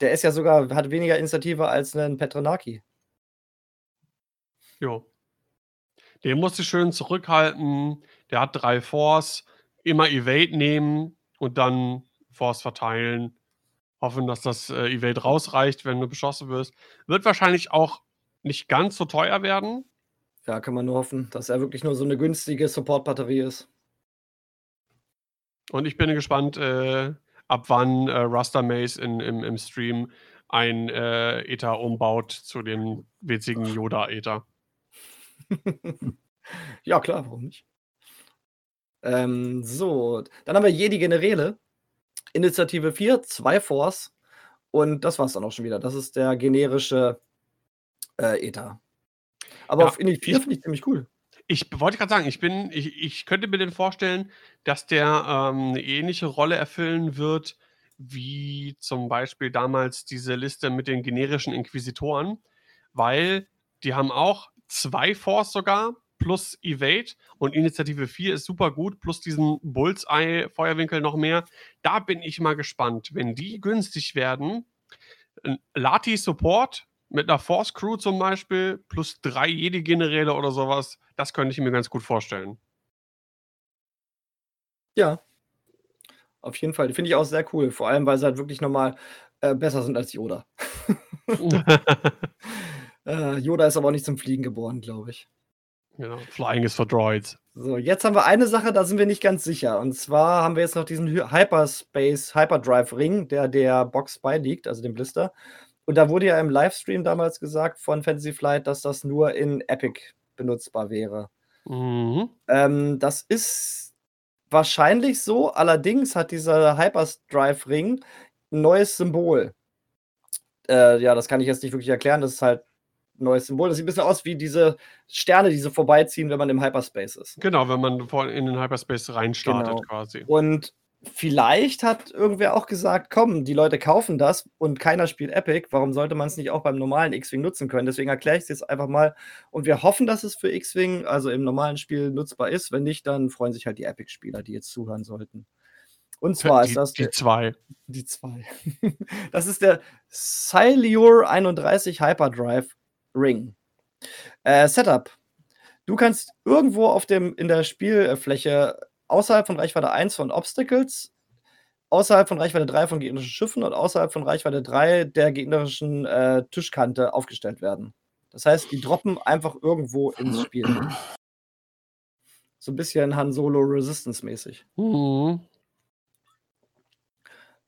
Der ist ja sogar, hat weniger Initiative als ein Petronaki. Jo. Den musst du schön zurückhalten. Der hat drei Force. Immer Evade nehmen und dann Force verteilen. Hoffen, dass das äh, Evade rausreicht, wenn du beschossen wirst. Wird wahrscheinlich auch nicht ganz so teuer werden. Ja, kann man nur hoffen, dass er wirklich nur so eine günstige Support-Batterie ist. Und ich bin gespannt, äh, ab wann äh, Rasta Maze in, im, im Stream ein äh, Ether umbaut zu dem witzigen Yoda-Ether. ja, klar, warum nicht? Ähm, so, dann haben wir Jedi Generäle. Initiative 4, 2 Force. Und das war's dann auch schon wieder. Das ist der generische äh, Ether. Aber ja, auf Indie 4 finde ich ziemlich cool. Ich wollte gerade sagen, ich bin, ich, ich könnte mir den vorstellen, dass der ähm, eine ähnliche Rolle erfüllen wird, wie zum Beispiel damals diese Liste mit den generischen Inquisitoren, weil die haben auch zwei Force sogar plus Evade und Initiative 4 ist super gut, plus diesen Bullseye-Feuerwinkel noch mehr. Da bin ich mal gespannt. Wenn die günstig werden, Lati Support mit einer Force Crew zum Beispiel, plus drei Jedi-Generäle oder sowas, das könnte ich mir ganz gut vorstellen. Ja. Auf jeden Fall. Die finde ich auch sehr cool. Vor allem, weil sie halt wirklich nochmal äh, besser sind als Yoda. äh, Yoda ist aber auch nicht zum Fliegen geboren, glaube ich. Genau, Flying is for Droids. So, jetzt haben wir eine Sache, da sind wir nicht ganz sicher. Und zwar haben wir jetzt noch diesen Hyperspace Hyperdrive Ring, der der Box beiliegt, also dem Blister. Und da wurde ja im Livestream damals gesagt von Fantasy Flight, dass das nur in Epic benutzbar wäre. Mhm. Ähm, das ist wahrscheinlich so. Allerdings hat dieser Hyperdrive Ring ein neues Symbol. Äh, ja, das kann ich jetzt nicht wirklich erklären. Das ist halt ein neues Symbol. Das sieht ein bisschen aus wie diese Sterne, die so vorbeiziehen, wenn man im Hyperspace ist. Genau, wenn man in den Hyperspace reinstartet genau. quasi. Und vielleicht hat irgendwer auch gesagt, komm, die Leute kaufen das und keiner spielt Epic. Warum sollte man es nicht auch beim normalen X-Wing nutzen können? Deswegen erkläre ich es jetzt einfach mal. Und wir hoffen, dass es für X-Wing, also im normalen Spiel, nutzbar ist. Wenn nicht, dann freuen sich halt die Epic-Spieler, die jetzt zuhören sollten. Und zwar die, ist das. Die zwei. Die zwei. das ist der Silure 31 Hyperdrive Ring. Äh, Setup. Du kannst irgendwo auf dem, in der Spielfläche außerhalb von Reichweite 1 von Obstacles, außerhalb von Reichweite 3 von gegnerischen Schiffen und außerhalb von Reichweite 3 der gegnerischen äh, Tischkante aufgestellt werden. Das heißt, die droppen einfach irgendwo ins Spiel. So ein bisschen Han Solo Resistance mäßig. Mhm.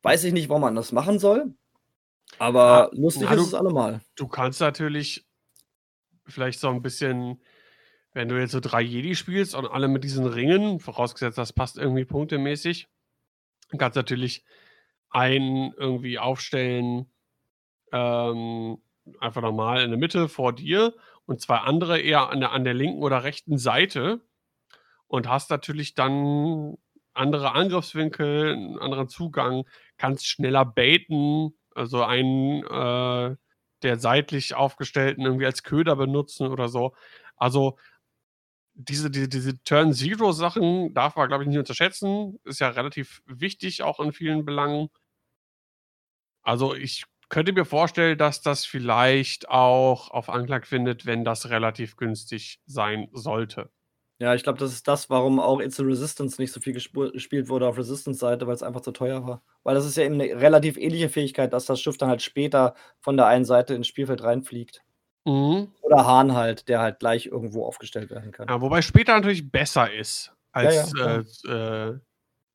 Weiß ich nicht, warum man das machen soll, aber Ja, lustig ja, ist du- es allemal. Du kannst natürlich vielleicht so ein bisschen, wenn du jetzt so drei Jedi spielst und alle mit diesen Ringen, vorausgesetzt, das passt irgendwie punktemäßig, kannst natürlich einen irgendwie aufstellen, ähm, einfach normal in der Mitte vor dir und zwei andere eher an der, an der linken oder rechten Seite und hast natürlich dann andere Angriffswinkel, einen anderen Zugang, kannst schneller baiten, also einen äh, der seitlich aufgestellten irgendwie als Köder benutzen oder so. Also diese, diese, diese Turn-Zero-Sachen darf man, glaube ich, nicht unterschätzen. Ist ja relativ wichtig, auch in vielen Belangen. Also ich könnte mir vorstellen, dass das vielleicht auch auf Anklang findet, wenn das relativ günstig sein sollte. Ja, ich glaube, das ist das, warum auch It's a Resistance nicht so viel gespielt wurde auf Resistance-Seite, weil es einfach zu teuer war. Weil das ist ja eben eine relativ ähnliche Fähigkeit, dass das Schiff dann halt später von der einen Seite ins Spielfeld reinfliegt. Mhm. Oder Hahn halt, der halt gleich irgendwo aufgestellt werden kann. Ja, wobei später natürlich besser ist als ja, äh, äh,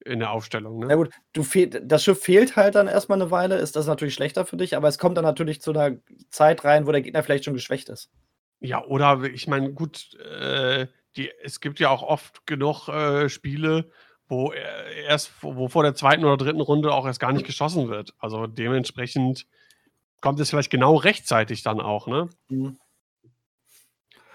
in der Aufstellung. Na Ne? gut, du fehl, das Schiff fehlt halt dann erstmal eine Weile, ist das natürlich schlechter für dich, aber es kommt dann natürlich zu einer Zeit rein, wo der Gegner vielleicht schon geschwächt ist. Ja, oder ich meine, gut, äh, die, es gibt ja auch oft genug äh, Spiele, wo er- erst, wo vor der zweiten oder dritten Runde auch erst gar nicht geschossen wird. Also dementsprechend kommt es vielleicht genau rechtzeitig dann auch, ne? Mhm.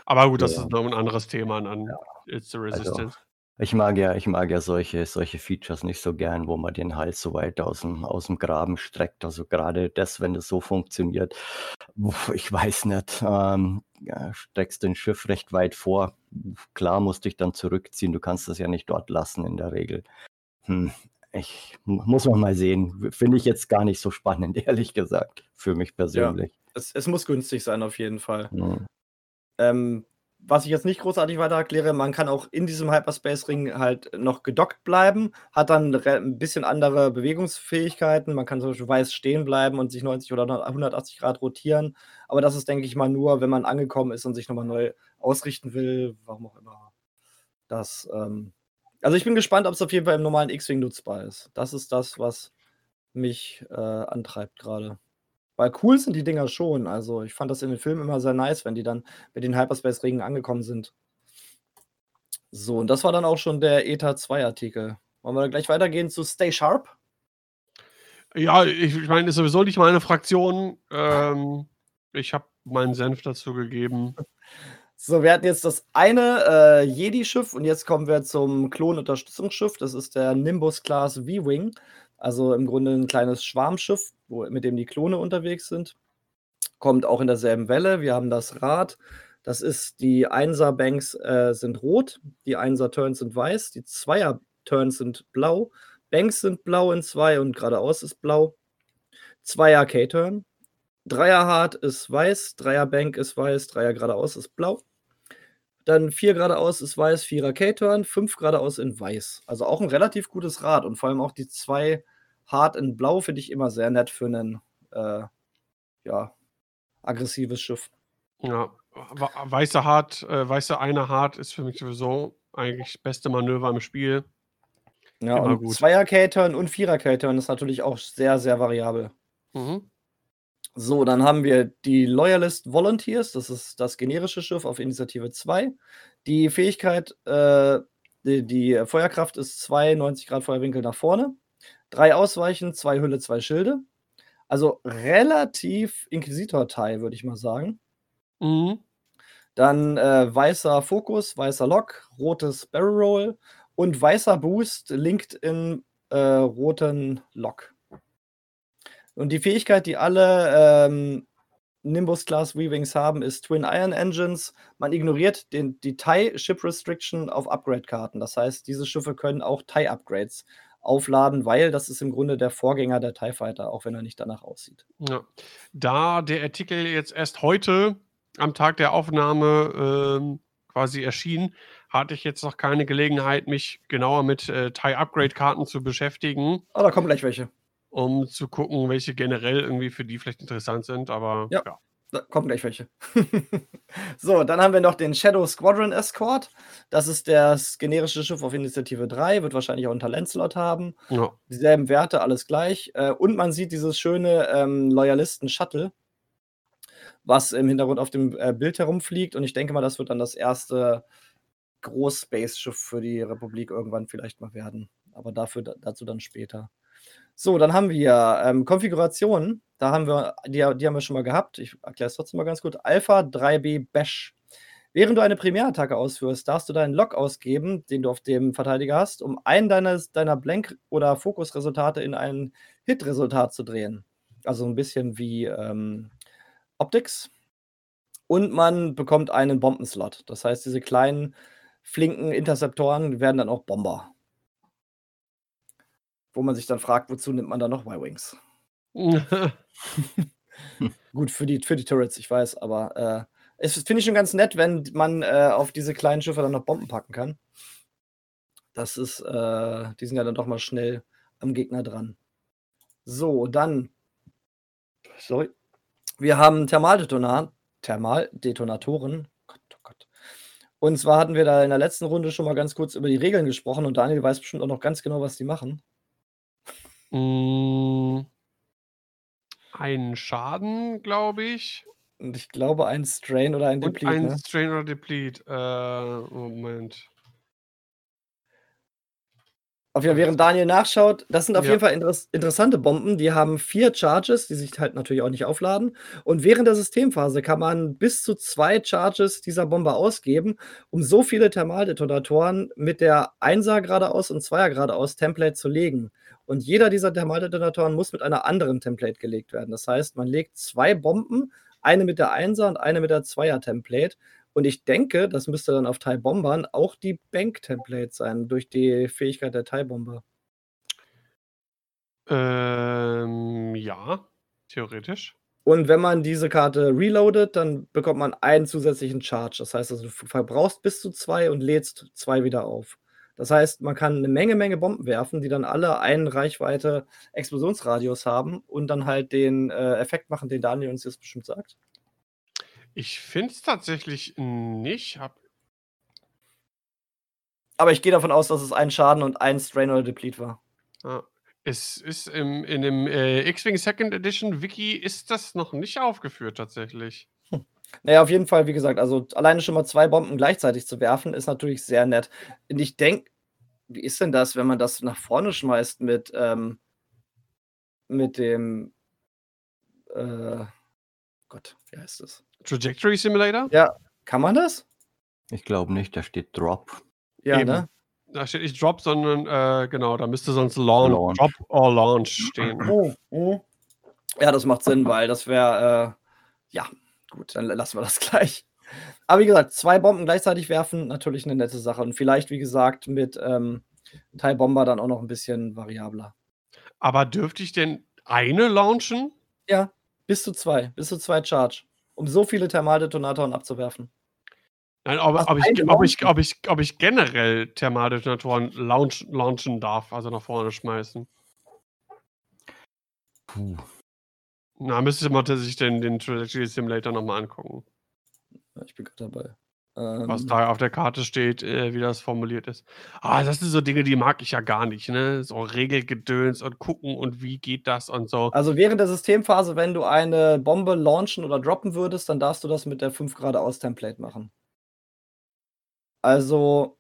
Aber gut, das Ja. ist noch ein anderes Thema an It's the Resistance. Ich mag ja, ich mag ja solche, solche Features nicht so gern, wo man den Hals so weit aus dem, aus dem Graben streckt. Also gerade das, wenn das so funktioniert, ich weiß nicht, ähm, ja, streckst den Schiff recht weit vor. Klar musst dich dann zurückziehen, du kannst das ja nicht dort lassen in der Regel. Hm, ich mu- muss man mal sehen. Finde ich jetzt gar nicht so spannend, ehrlich gesagt, für mich persönlich. Es, es muss günstig sein, auf jeden Fall. Hm. Ähm, was ich jetzt nicht großartig weiter erkläre, man kann auch in diesem Hyperspace-Ring halt noch gedockt bleiben, hat dann ein bisschen andere Bewegungsfähigkeiten. Man kann zum Beispiel weiß stehen bleiben und sich 90 oder 180 Grad rotieren. Aber das ist, denke ich mal, nur, wenn man angekommen ist und sich nochmal neu ausrichten will, warum auch immer. Das, ähm also ich bin gespannt, ob es auf jeden Fall im normalen X-Wing nutzbar ist. Das ist das, was mich äh, antreibt gerade. Weil cool sind die Dinger schon. Also ich fand das in den Filmen immer sehr nice, wenn die dann mit den Hyperspace-Ringen angekommen sind. So, und das war dann auch schon der ETA 2 Artikel. Wollen wir gleich weitergehen zu Stay Sharp? Ja, ich, ich meine, ist sowieso nicht meine Fraktion. Ähm, ich habe meinen Senf dazu gegeben. So, wir hatten jetzt das eine äh, Jedi-Schiff und jetzt kommen wir zum Klon-Unterstützungsschiff. Das ist der Nimbus-Class V-Wing. Also im Grunde ein kleines Schwarmschiff, wo, mit dem die Klone unterwegs sind. Kommt auch in derselben Welle. Wir haben das Rad. Das ist, die Einser-Banks äh, sind rot, die Einser-Turns sind weiß, die Zweier-Turns sind blau, Banks sind blau in zwei und geradeaus ist blau. Zweier K-Turn. Dreier Hard ist weiß, Dreier Bank ist weiß, Dreier geradeaus ist blau. Dann vier geradeaus ist weiß, Vierer K-Turn, fünf geradeaus in weiß. Also auch ein relativ gutes Rad und vor allem auch die zwei Hard in blau finde ich immer sehr nett für ein äh, ja, aggressives Schiff. Ja, wa- weiße Hart, äh, weiße eine Hart ist für mich sowieso eigentlich beste Manöver im Spiel. Ja, Immer und gut. Zweier K-Turn und Vierer K-Turn ist natürlich auch sehr, sehr variabel. Mhm. So, dann haben wir die Loyalist Volunteers, das ist das generische Schiff auf Initiative 2. Die Fähigkeit, äh, die, die Feuerkraft ist 2, 90 Grad Feuerwinkel nach vorne. Drei Ausweichen, zwei Hülle, zwei Schilde. Also relativ Inquisitor-Teil, würde ich mal sagen. Mhm. Dann äh, weißer Fokus, weißer Lock, rotes Barrel Roll und weißer Boost linkt in äh, roten Lok. Und die Fähigkeit, die alle ähm, Nimbus-Class Weavings haben, ist Twin Iron Engines. Man ignoriert den, die TIE Ship Restriction auf Upgrade-Karten. Das heißt, diese Schiffe können auch TIE-Upgrades aufladen, weil das ist im Grunde der Vorgänger der TIE Fighter, auch wenn er nicht danach aussieht. Ja. Da der Artikel jetzt erst heute am Tag der Aufnahme ähm, quasi erschien, hatte ich jetzt noch keine Gelegenheit, mich genauer mit äh, TIE-Upgrade-Karten zu beschäftigen. Oh, da kommen gleich welche um zu gucken, welche generell irgendwie für die vielleicht interessant sind, aber ja. ja. Da kommen gleich welche. so, dann haben wir noch den Shadow Squadron Escort. Das ist das generische Schiff auf Initiative 3, wird wahrscheinlich auch einen Talentslot haben. Ja. Dieselben Werte, alles gleich. Äh, und man sieht dieses schöne ähm, Loyalisten-Shuttle, was im Hintergrund auf dem äh, Bild herumfliegt. Und ich denke mal, das wird dann das erste Groß-Space-Schiff für die Republik irgendwann vielleicht mal werden. Aber dafür, dazu dann später. So, dann haben wir ähm, Konfigurationen. Da haben wir, die, die haben wir schon mal gehabt. Ich erkläre es trotzdem mal ganz gut. Alpha 3B Bash. Während du eine Primärattacke ausführst, darfst du deinen Lock ausgeben, den du auf dem Verteidiger hast, um einen deines, deiner Blank- oder Fokusresultate in ein Hit-Resultat zu drehen. Also ein bisschen wie ähm, Optics. Und man bekommt einen Bombenslot. Das heißt, diese kleinen, flinken Interceptoren werden dann auch Bomber wo man sich dann fragt, wozu nimmt man da noch Y-Wings? Gut, für die, für die Turrets, ich weiß, aber äh, es finde ich schon ganz nett, wenn man äh, auf diese kleinen Schiffe dann noch Bomben packen kann. Das ist, äh, die sind ja dann doch mal schnell am Gegner dran. So, dann, sorry, wir haben Thermaldetonatoren, Thermaldetonatoren. Gott, oh Gott. Und zwar hatten wir da in der letzten Runde schon mal ganz kurz über die Regeln gesprochen und Daniel weiß bestimmt auch noch ganz genau, was die machen. Hm. Einen Schaden, glaube ich. Und ich glaube, ein Strain oder ein Und Deplete, ein ne? Strain oder Deplete. Äh, Moment. Auf jeden Fall, während Daniel nachschaut, das sind auf ja. jeden Fall interess interessante Bomben. Die haben vier Charges, die sich halt natürlich auch nicht aufladen. Und während der Systemphase kann man bis zu zwei Charges dieser Bombe ausgeben, um so viele Thermaldetonatoren mit der 1er geradeaus und 2er geradeaus Template zu legen. Und jeder dieser Thermaldetonatoren muss mit einer anderen Template gelegt werden. Das heißt, man legt zwei Bomben, eine mit der 1er und eine mit der 2er Template. Und ich denke, das müsste dann auf Thai Bombern auch die Bank-Template sein, durch die Fähigkeit der Thai Bomber. Ähm, ja, theoretisch. Und wenn man diese Karte reloadet, dann bekommt man einen zusätzlichen Charge. Das heißt, also, du verbrauchst bis zu zwei und lädst zwei wieder auf. Das heißt, man kann eine Menge, Menge Bomben werfen, die dann alle einen Reichweite Explosionsradius haben und dann halt den äh, Effekt machen, den Daniel uns jetzt bestimmt sagt. Ich finde es tatsächlich nicht. Hab Aber ich gehe davon aus, dass es ein Schaden und ein Strain oder Deplete war. Es ist im, in dem äh, X-Wing Second Edition Wiki ist das noch nicht aufgeführt tatsächlich. Naja, auf jeden Fall, wie gesagt, also alleine schon mal zwei Bomben gleichzeitig zu werfen, ist natürlich sehr nett. Und ich denke, wie ist denn das, wenn man das nach vorne schmeißt mit, ähm, mit dem äh, Gott, wie heißt das? Trajectory Simulator? Ja, kann man das? Ich glaube nicht, da steht Drop. Ja, Eben. ne? Da steht nicht Drop, sondern äh, genau, da müsste sonst Launch, Launch. Drop or Launch stehen. Oh, oh. Ja, das macht Sinn, weil das wäre, äh, ja, gut, dann lassen wir das gleich. Aber wie gesagt, zwei Bomben gleichzeitig werfen, natürlich eine nette Sache. Und vielleicht, wie gesagt, mit ähm, Teil Bomber dann auch noch ein bisschen variabler. Aber dürfte ich denn eine launchen? Ja, bis zu zwei. Bis zu zwei Charge um so viele Thermaldetonatoren abzuwerfen. Nein, ob, ob, ich, ob, ich, ob, ich, ob ich generell Thermaldetonatoren launch, launchen darf, also nach vorne schmeißen. Puh. Na, müsste man sich den, den Trajectory Simulator nochmal angucken. Ich bin gerade dabei. Was ähm. da auf der Karte steht, äh, wie das formuliert ist. Ah, das sind so Dinge, die mag ich ja gar nicht, ne? So Regelgedöns und gucken und wie geht das und so. Also während der Systemphase, wenn du eine Bombe launchen oder droppen würdest, dann darfst du das mit der 5 geradeaus Template machen. Also,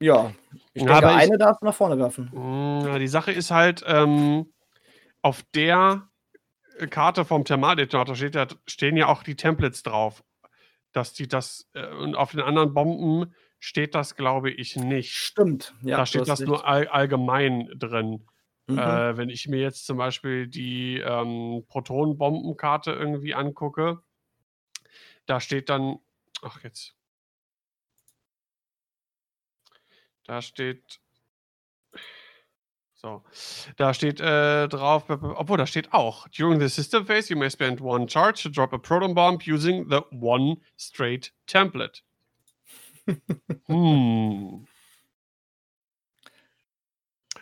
ja. Ich denke, Aber eine darf nach vorne werfen. Hm, ja, die Sache ist halt, ähm, auf der Karte vom Thermaldetonator steht ja, stehen ja auch die Templates drauf dass die das äh, und auf den anderen Bomben steht das, glaube ich, nicht. Stimmt, ja. Da steht das recht. nur all, allgemein drin. Mhm. Äh, wenn ich mir jetzt zum Beispiel die ähm, Protonenbombenkarte irgendwie angucke, da steht dann, ach jetzt, da steht, so, da steht äh, drauf, obwohl da steht auch, during the system phase you may spend one charge to drop a proton bomb using the one straight template. hm.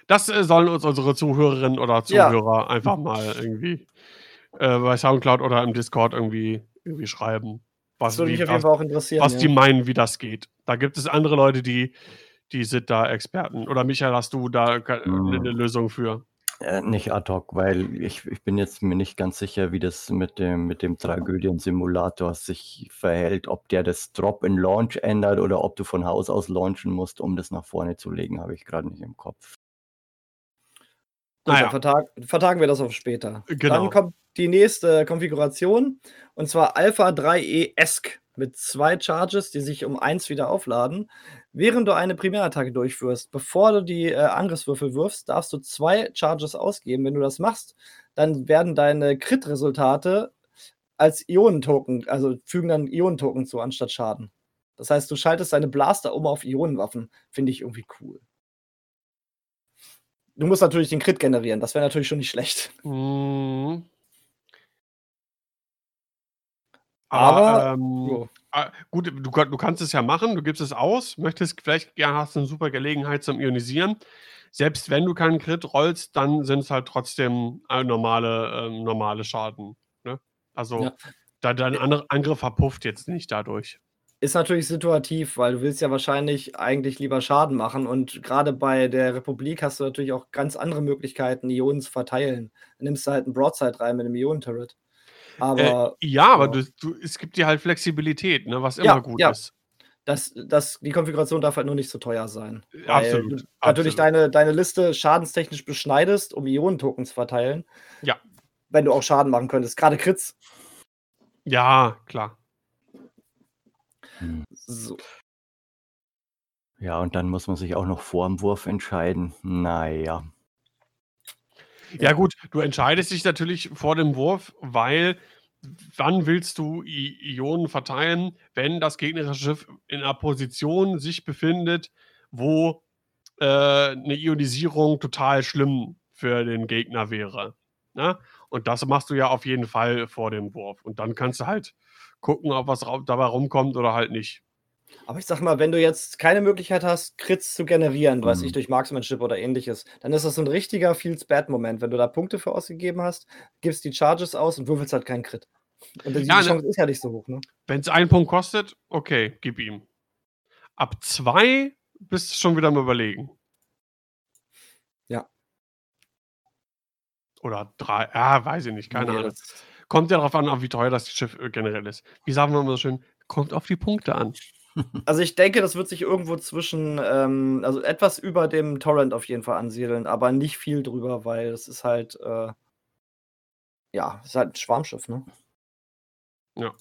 Das äh, sollen uns unsere Zuhörerinnen oder Ja. Zuhörer einfach mal irgendwie äh, bei Soundcloud oder im Discord irgendwie, irgendwie schreiben. Was, Das würde mich auf jeden Fall auch interessieren. was ja. die meinen, wie das geht. Da gibt es andere Leute, die, die sind da Experten. Oder Michael, hast du da Hm. eine eine Lösung für? Äh, nicht ad hoc, weil ich, ich bin jetzt mir nicht ganz sicher, wie das mit dem, mit dem Tragödien-Simulator sich verhält, ob der das Drop in Launch ändert oder ob du von Haus aus launchen musst, um das nach vorne zu legen, habe ich gerade nicht im Kopf. Gut, Naja. dann vertag, vertagen wir das auf später. Genau. Dann kommt die nächste Konfiguration und zwar Alpha 3E ESC mit zwei Charges, die sich um eins wieder aufladen. Während du eine Primärattacke durchführst, bevor du die äh, Angriffswürfel wirfst, darfst du zwei Charges ausgeben. Wenn du das machst, dann werden deine Crit-Resultate als Ionentoken, also fügen dann Ionentoken zu anstatt Schaden. Das heißt, du schaltest deine Blaster um auf Ionenwaffen. Finde ich irgendwie cool. Du musst natürlich den Crit generieren, das wäre natürlich schon nicht schlecht. Hm. Aber- ähm, Jo. Ah, gut, du, du kannst es ja machen, du gibst es aus, möchtest vielleicht, ja, hast eine super Gelegenheit zum Ionisieren. Selbst wenn du keinen Crit rollst, dann sind es halt trotzdem äh, normale, ähm, normale Schaden. Ne? Also Ja. da, dein Angr- Angriff verpufft jetzt nicht dadurch. Ist natürlich situativ, weil du willst ja wahrscheinlich eigentlich lieber Schaden machen und gerade bei der Republik hast du natürlich auch ganz andere Möglichkeiten, Ionen zu verteilen. Dann nimmst du halt einen Broadside rein mit einem Ionenturret. Aber äh, ja, aber du, du, es gibt dir halt Flexibilität, ne, was immer Ja, gut ja. ist. das, das, die Konfiguration darf halt nur nicht so teuer sein. Weil Absolut, du natürlich absolut. deine, deine Liste schadentechnisch beschneidest, um Ionentoken zu verteilen. Ja. Wenn du auch Schaden machen könntest. Gerade Crits. Ja, klar. Hm. So. Ja, und dann muss man sich auch noch vor dem Wurf entscheiden. Naja. Ja, gut, du entscheidest dich natürlich vor dem Wurf, weil wann willst du I Ionen verteilen, wenn das gegnerische Schiff in einer Position sich befindet, wo äh, eine Ionisierung total schlimm für den Gegner wäre. Ne? Und das machst du ja auf jeden Fall vor dem Wurf. Und dann kannst du halt gucken, ob was dabei rumkommt oder halt nicht. Aber ich sag mal, wenn du jetzt keine Möglichkeit hast, Crits zu generieren, weiß Mhm. ich, durch Marksmanship oder ähnliches, dann ist das so ein richtiger Feels Bad-Moment. Wenn du da Punkte für ausgegeben hast, gibst die Charges aus und würfelst halt keinen Crit. Und die, Ja, ne- Chance ist ja nicht so hoch, ne? Wenn es einen Punkt kostet, okay, gib ihm. Ab zwei bist du schon wieder am Überlegen. Ja. Oder drei, ja, weiß ich nicht, keine Nee, Ahnung. das- Kommt ja darauf an, wie teuer das Schiff äh, generell ist. Wie sagen wir immer so schön, kommt auf die Punkte an. Also ich denke, das wird sich irgendwo zwischen, ähm, also etwas über dem Torrent auf jeden Fall ansiedeln, aber nicht viel drüber, weil es ist halt, äh, ja, es ist halt ein Schwarmschiff, ne? Ja.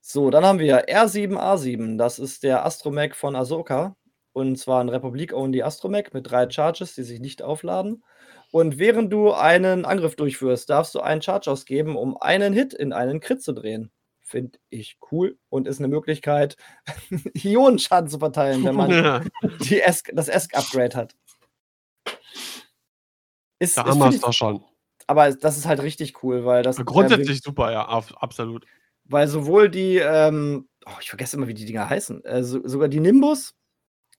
So, dann haben wir R7A7. Das ist der Astromech von Ahsoka. Und zwar ein Republik-only Astromech mit drei Charges, die sich nicht aufladen. Und während du einen Angriff durchführst, darfst du einen Charge ausgeben, um einen Hit in einen Crit zu drehen. Finde ich cool und ist eine Möglichkeit, Ionenschaden zu verteilen, wenn man Ja, Esk, das Esk-Upgrade hat. Ist, da ist, haben wir es doch schon. aber das ist halt richtig cool, weil das. Grundsätzlich super, ja, absolut. Weil sowohl die, ähm, oh, ich vergesse immer, wie die Dinger heißen, äh, so, sogar die Nimbus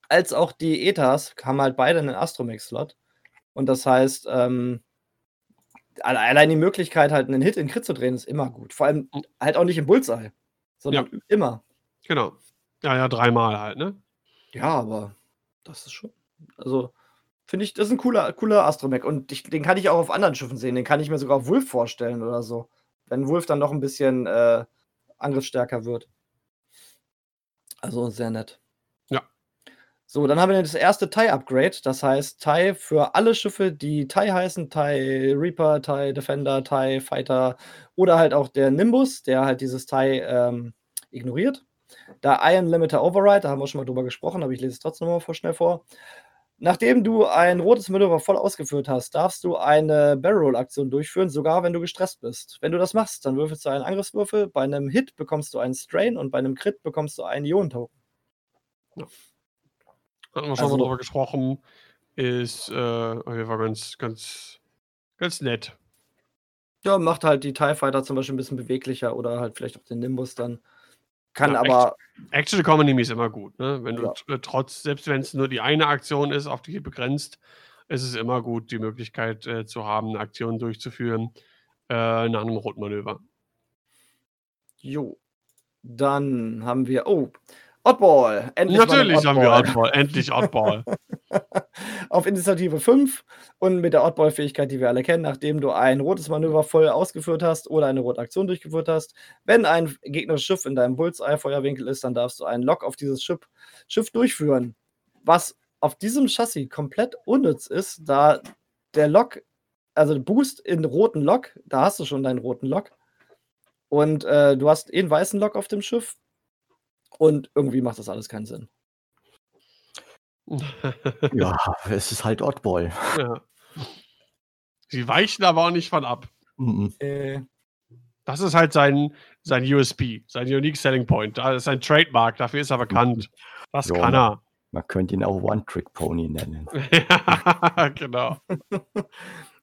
als auch die Ethas haben halt beide einen Astromech-Slot. Und das heißt, ähm, alle- allein die Möglichkeit, halt einen Hit in Crit zu drehen, ist immer gut. Vor allem halt auch nicht im Bullseye, sondern immer. Genau. Ja, ja, dreimal halt, ne? Ja, aber das ist schon. Also, finde ich, das ist ein cooler, cooler Astromech. Und ich, den kann ich auch auf anderen Schiffen sehen. Den kann ich mir sogar auf Wolf vorstellen oder so. Wenn Wolf dann noch ein bisschen äh, angriffsstärker wird. Also sehr nett. So, dann haben wir das erste TIE-Upgrade. Das heißt, TIE für alle Schiffe, die TIE heißen, TIE Reaper, TIE Defender, TIE Fighter oder halt auch der Nimbus, der halt dieses TIE ähm, ignoriert. Da Iron Limiter Override, da haben wir schon mal drüber gesprochen, aber ich lese es trotzdem noch mal schnell vor. Nachdem du ein rotes Manöver voll ausgeführt hast, darfst du eine Barrel Roll Aktion durchführen, sogar wenn du gestresst bist. Wenn du das machst, dann würfelst du einen Angriffswürfel, bei einem Hit bekommst du einen Strain und bei einem Crit bekommst du einen Ionen-Token. Ja. Hatten wir schon Also- mal drüber gesprochen. Ist äh, Fall ganz, ganz, ganz nett. Ja, macht halt die TIE Fighter zum Beispiel ein bisschen beweglicher oder halt vielleicht auch den Nimbus dann. Kann Ja, aber, Action Economy ist immer gut, ne? Wenn du Ja. tr- trotz, selbst wenn es nur die eine Aktion ist, auf die begrenzt, ist es immer gut, die Möglichkeit äh, zu haben, eine Aktion durchzuführen äh, nach einem Rotmanöver. jo. Dann haben wir, oh, Oddball. Endlich Natürlich haben wir Oddball. Oddball, endlich Oddball. Auf Initiative 5 und mit der Oddball-Fähigkeit, die wir alle kennen, nachdem du ein rotes Manöver voll ausgeführt hast oder eine rote Aktion durchgeführt hast. Wenn ein gegnerisches Schiff in deinem Bullseye-Feuerwinkel ist, dann darfst du einen Lock auf dieses Schiff, Schiff durchführen. Was auf diesem Chassis komplett unnütz ist, da der Lock, also Boost in roten Lock, da hast du schon deinen roten Lock. Und äh, du hast eh einen weißen Lock auf dem Schiff. Und irgendwie macht das alles keinen Sinn. Ja, es ist halt Oddball. ja. Sie weichen aber auch nicht von ab. Mhm. Äh, Das ist halt sein, sein USP, sein Unique Selling Point. Das ist sein Trademark, dafür ist er bekannt. Das Ja. kann er. Man könnte ihn auch One-Trick-Pony nennen. ja, genau.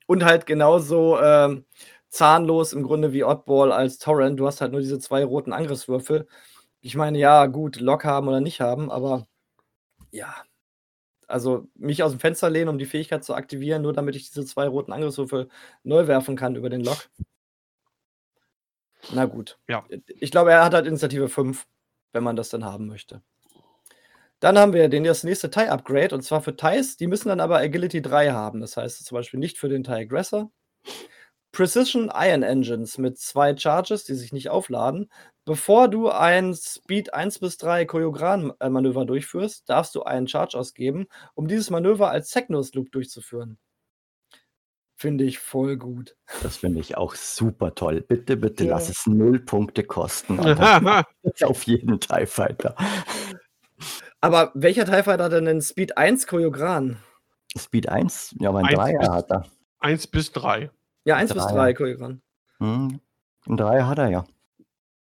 Und halt genauso ähm, zahnlos im Grunde wie Oddball als Torrent. Du hast halt nur diese zwei roten Angriffswürfel. Ich meine, ja, gut, Lock haben oder nicht haben, aber ja. Also mich aus dem Fenster lehnen, um die Fähigkeit zu aktivieren, nur damit ich diese zwei roten Angriffswürfel neu werfen kann über den Lock. Na gut. Ja. Ich glaube, er hat halt Initiative 5, wenn man das dann haben möchte. Dann haben wir den, das nächste TIE-Upgrade und zwar für TIEs, die müssen dann aber Agility 3 haben. Das heißt zum Beispiel nicht für den TIE Aggressor. Precision Iron Engines mit zwei Charges, die sich nicht aufladen. Bevor du ein Speed 1 bis 3 Choreogran-Manöver durchführst, darfst du einen Charge ausgeben, um dieses Manöver als Secnose Loop durchzuführen. Finde ich voll gut. Das finde ich auch super toll. Bitte, bitte Ja. lass es null Punkte kosten. Auf jeden TIE Fighter. Aber welcher TIE Fighter hat denn den Speed 1 Choreogran? Speed 1, ja, mein Eins Dreier bis- hat er. Eins bis drei. Ja, 1 bis Dreier. 3 Choreogran. Hm, ein Dreier hat er ja.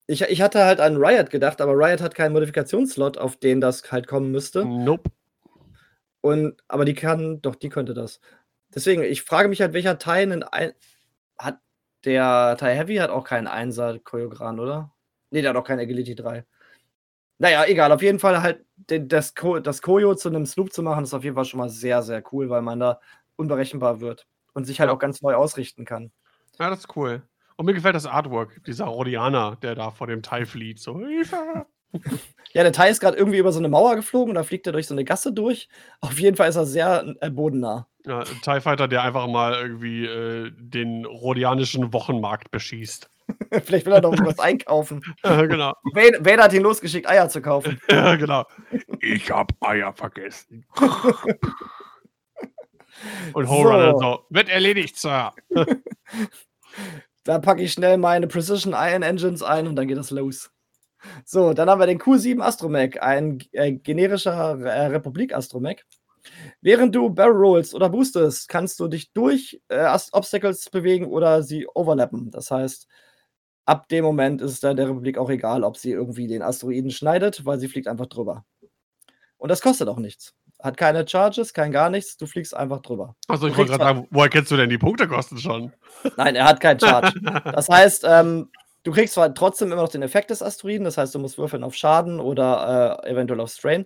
Ich, ich hatte halt an Riot gedacht, aber Riot hat keinen Modifikationsslot, auf den das halt kommen müsste. Nope. Und, aber die kann, doch, die könnte das. Deswegen, ich frage mich halt, welcher Teil einen ein, hat der Teil Heavy hat auch keinen Einser Choreogran, oder? Nee, der hat auch kein Agility 3. Naja, egal, auf jeden Fall halt den, das, Ko das Koyo zu einem Sloop zu machen, ist auf jeden Fall schon mal sehr, sehr cool, weil man da unberechenbar wird und sich halt auch ganz neu ausrichten kann. Ja, das ist cool. Und mir gefällt das Artwork, dieser Rodianer, der da vor dem Teil flieht. So, Hilfe! Ja, der Teil ist gerade irgendwie über so eine Mauer geflogen und da fliegt er durch so eine Gasse durch. Auf jeden Fall ist er sehr äh, bodennah. Ja, ein TIE Fighter, der einfach mal irgendwie äh, den rhodianischen Wochenmarkt beschießt. Vielleicht will er doch was einkaufen. Ja, genau. Vader hat ihn losgeschickt, Eier zu kaufen. Ja, genau. Ich hab Eier vergessen. Und Horror So. so. wird erledigt, Sir. Da packe ich schnell meine Precision Iron Engines ein und dann geht es los. So, dann haben wir den Q7 Astromech, ein äh, generischer äh, Republik Astromech. Während du Barrel rollst oder boostest, kannst du dich durch äh, Obstacles bewegen oder sie overlappen. Das heißt, ab dem Moment ist es der Republik auch egal, ob sie irgendwie den Asteroiden schneidet, weil sie fliegt einfach drüber. Und das kostet auch nichts. Hat keine Charges, kein gar nichts, du fliegst einfach drüber. Also, ich Du wollte gerade sagen, woher kennst du denn die Punktekosten schon? Nein, er hat keinen Charge. Das heißt, ähm, du kriegst zwar trotzdem immer noch den Effekt des Asteroiden, das heißt, du musst würfeln auf Schaden oder äh, eventuell auf Strain,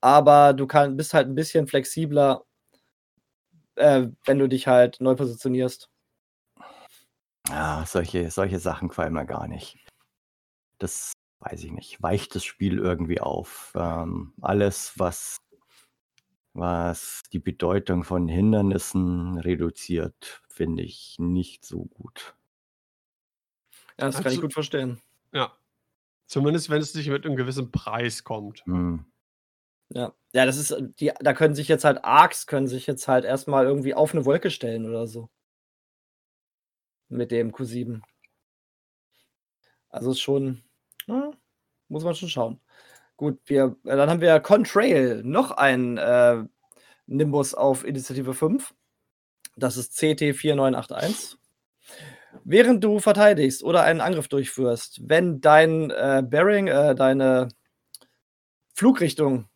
aber du kann, bist halt ein bisschen flexibler, äh, wenn du dich halt neu positionierst. Ja, solche, solche Sachen gefallen mir gar nicht. Das weiß ich nicht. Weicht das Spiel irgendwie auf. Ähm, alles, was, was die Bedeutung von Hindernissen reduziert, finde ich nicht so gut. Ja, das kann ich gut verstehen. Ja. Zumindest, wenn es nicht mit einem gewissen Preis kommt. Hm. Ja. ja, das ist, äh, die, da können sich jetzt halt Arcs, können sich jetzt halt erstmal irgendwie auf eine Wolke stellen oder so. Mit dem Q7. Also ist schon ja, muss man schon schauen. Gut, wir, äh, dann haben wir Contrail, noch ein äh, Nimbus auf Initiative 5. Das ist CT4981. Während du verteidigst oder einen Angriff durchführst, wenn dein äh, Bearing, äh, deine Flugrichtung,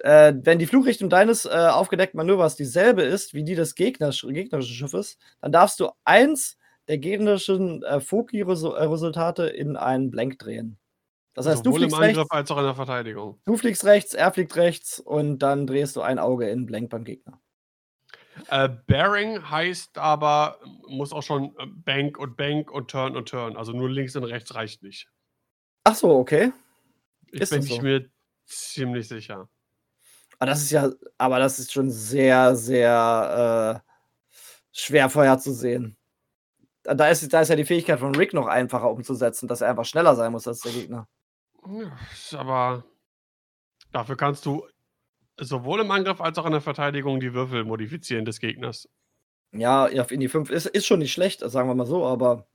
äh, wenn die Flugrichtung deines äh, aufgedeckten Manövers dieselbe ist wie die des Gegners, gegnerischen Schiffes, dann darfst du eins der gegnerischen äh, Foki-Resultate in einen Blank drehen. Das heißt, Sowohl du fliegst im Angriff rechts, als auch in der Verteidigung. du fliegst rechts, er fliegt rechts und dann drehst du ein Auge in Blank beim Gegner. Äh, Bearing heißt aber, muss auch schon äh, Bank und Bank und Turn und Turn. Also nur links und rechts reicht nicht. Ach so, okay. Ich Ist bin so? mir ziemlich sicher. Aber das ist ja, aber das ist schon sehr, sehr äh, schwer vorherzusehen. Da ist, da ist ja die Fähigkeit von Rick noch einfacher umzusetzen, dass er einfach schneller sein muss als der Gegner. Aber dafür kannst du sowohl im Angriff als auch in der Verteidigung die Würfel modifizieren des Gegners. Ja, ja, in die 5 ist, ist schon nicht schlecht, sagen wir mal so, aber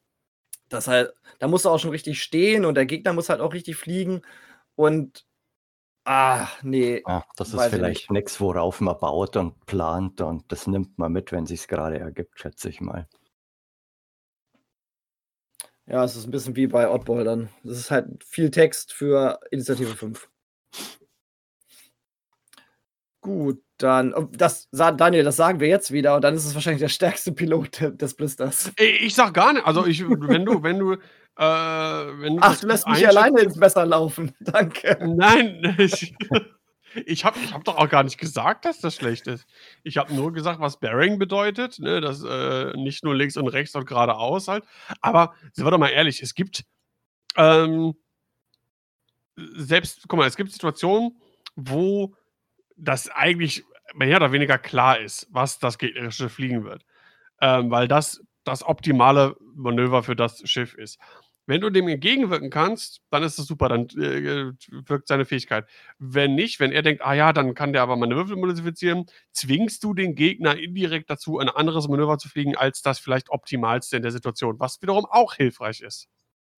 das halt, da musst du auch schon richtig stehen und der Gegner muss halt auch richtig fliegen und ah, nee. Ja, das ist vielleicht nichts, worauf man baut und plant und das nimmt man mit, wenn sich gerade ergibt, schätze ich mal. Ja, es ist ein bisschen wie bei Oddball dann. Das ist halt viel Text für Initiative 5. Gut, dann, oh, das, Daniel, das sagen wir jetzt wieder und dann ist es wahrscheinlich der stärkste Pilot de- des Blisters. Ich sag gar nicht, also ich, wenn du, wenn du, äh, wenn du Ach, du lässt mich alleine ins Messer laufen. Danke. Nein, ich, ich habe ich hab doch auch gar nicht gesagt, dass das schlecht ist. Ich habe nur gesagt, was Bearing bedeutet, ne, dass äh, nicht nur links und rechts und geradeaus halt. Aber sind wir doch mal ehrlich, es gibt ähm, selbst, guck mal, es gibt Situationen, wo das eigentlich mehr oder weniger klar ist, was das gegnerische Fliegen wird. Ähm, weil das das optimale Manöver für das Schiff ist. Wenn du dem entgegenwirken kannst, dann ist das super, dann äh, wirkt seine Fähigkeit. Wenn nicht, wenn er denkt, ah ja, dann kann der aber meine Würfel modifizieren, zwingst du den Gegner indirekt dazu, ein anderes Manöver zu fliegen, als das vielleicht optimalste in der Situation, was wiederum auch hilfreich ist.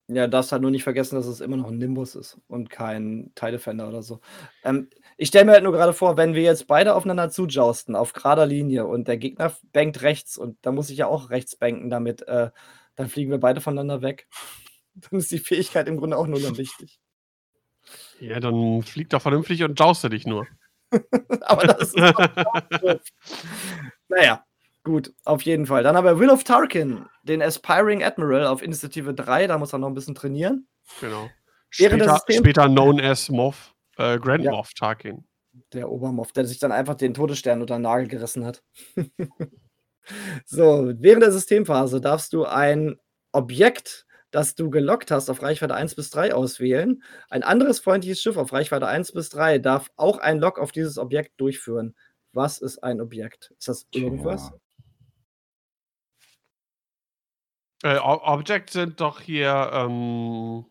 Ja, darfst halt nur nicht vergessen, dass es immer noch ein Nimbus ist und kein TIE Defender oder so. Ähm, ich stelle mir halt nur gerade vor, wenn wir jetzt beide aufeinander zujausten, auf gerader Linie und der Gegner bankt rechts und da muss ich ja auch rechts banken damit, äh, dann fliegen wir beide voneinander weg. Dann ist die Fähigkeit im Grunde auch nur dann wichtig. Ja, dann flieg doch vernünftig und jauste dich nur. Aber das ist doch doof. Naja, gut, auf jeden Fall. Dann haben wir Will of Tarkin, den Aspiring Admiral auf Initiative 3. Da muss er noch ein bisschen trainieren. genau. Später, später known as Moff, äh, Grand Ja. Moff Tarkin. Der Obermoff, der sich dann einfach den Todesstern unter den Nagel gerissen hat. so, während der Systemphase darfst du ein Objekt, das du gelockt hast, auf Reichweite 1 bis 3 auswählen. Ein anderes freundliches Schiff auf Reichweite 1 bis 3 darf auch ein Lock auf dieses Objekt durchführen. Was ist ein Objekt? Ist das irgendwas? Tja. Äh, Objects sind doch hier, ähm,